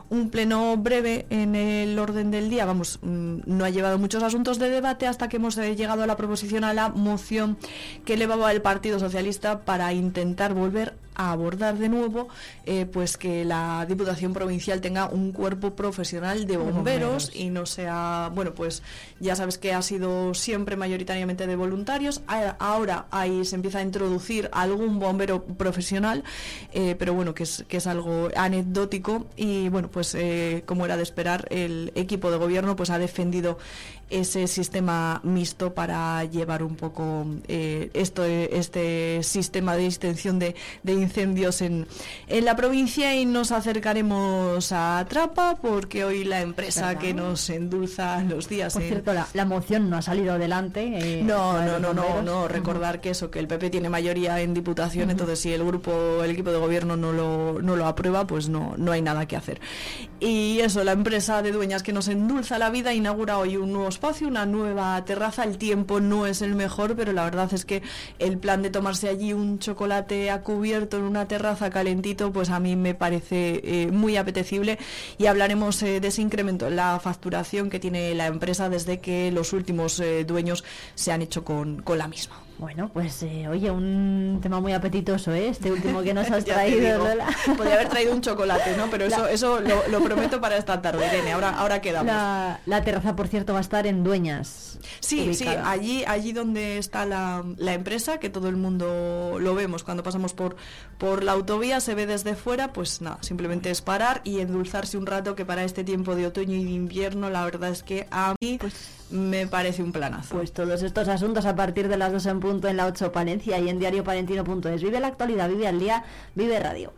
Un pleno breve en el orden del día, vamos, mm, no ha llevado muchos asuntos de debate hasta que hemos eh, llegado a la proposición, a la moción que elevaba el Partido Socialista para intentar volver a abordar de nuevo eh, pues que la Diputación Provincial tenga un cuerpo profesional de bomberos, bomberos. y no sea, bueno, pues ya sabes que ha sido siempre mayoritariamente de voluntarios, ahora ahí se empieza a introducir algún bombero profesional, eh, pero bueno, que es, que es algo anecdótico y bueno, pues eh, como era de esperar, el equipo de gobierno pues ha defendido ese sistema mixto para llevar un poco eh, esto, este sistema de extensión de, de incendios en, en la provincia y nos acercaremos a Trapa porque hoy la empresa ¿Verdad? que nos endulza los días Por en- cierto, la, la moción no ha salido adelante. eh, no, no, no, no, no, recordar que eso, que el PP tiene mayoría en diputación, entonces si el grupo, el equipo de gobierno no lo, no lo aprueba, pues no, no hay nada que hacer. Y eso, la empresa de dueñas que nos endulza la vida inaugura hoy un nuevo espacio, una nueva terraza. El tiempo no es el mejor, pero la verdad es que el plan de tomarse allí un chocolate a cubierto en una terraza calentito, pues a mí me parece eh, muy apetecible y hablaremos eh, de ese incremento en la facturación que tiene la empresa desde que los últimos eh, dueños se han hecho con, con la misma. Bueno, pues eh, oye, un tema muy apetitoso, ¿eh? Este último que nos has *laughs* traído. Lola. Podría haber traído un chocolate, ¿no? Pero eso, La- eso lo, lo prometo para esta tarde, Irene. Ahora, ahora quedamos. La, la terraza, por cierto, va a estar en Dueñas. Sí, sí, allí, allí donde está la, la empresa, que todo el mundo lo vemos cuando pasamos por, por la autovía, se ve desde fuera, pues nada, simplemente es parar y endulzarse un rato que para este tiempo de otoño y de invierno la verdad es que a mí me parece un planazo. Pues todos estos asuntos a partir de las 2 en punto en la 8 Palencia y en diariopalentino.es. Vive la actualidad, vive al día, vive radio.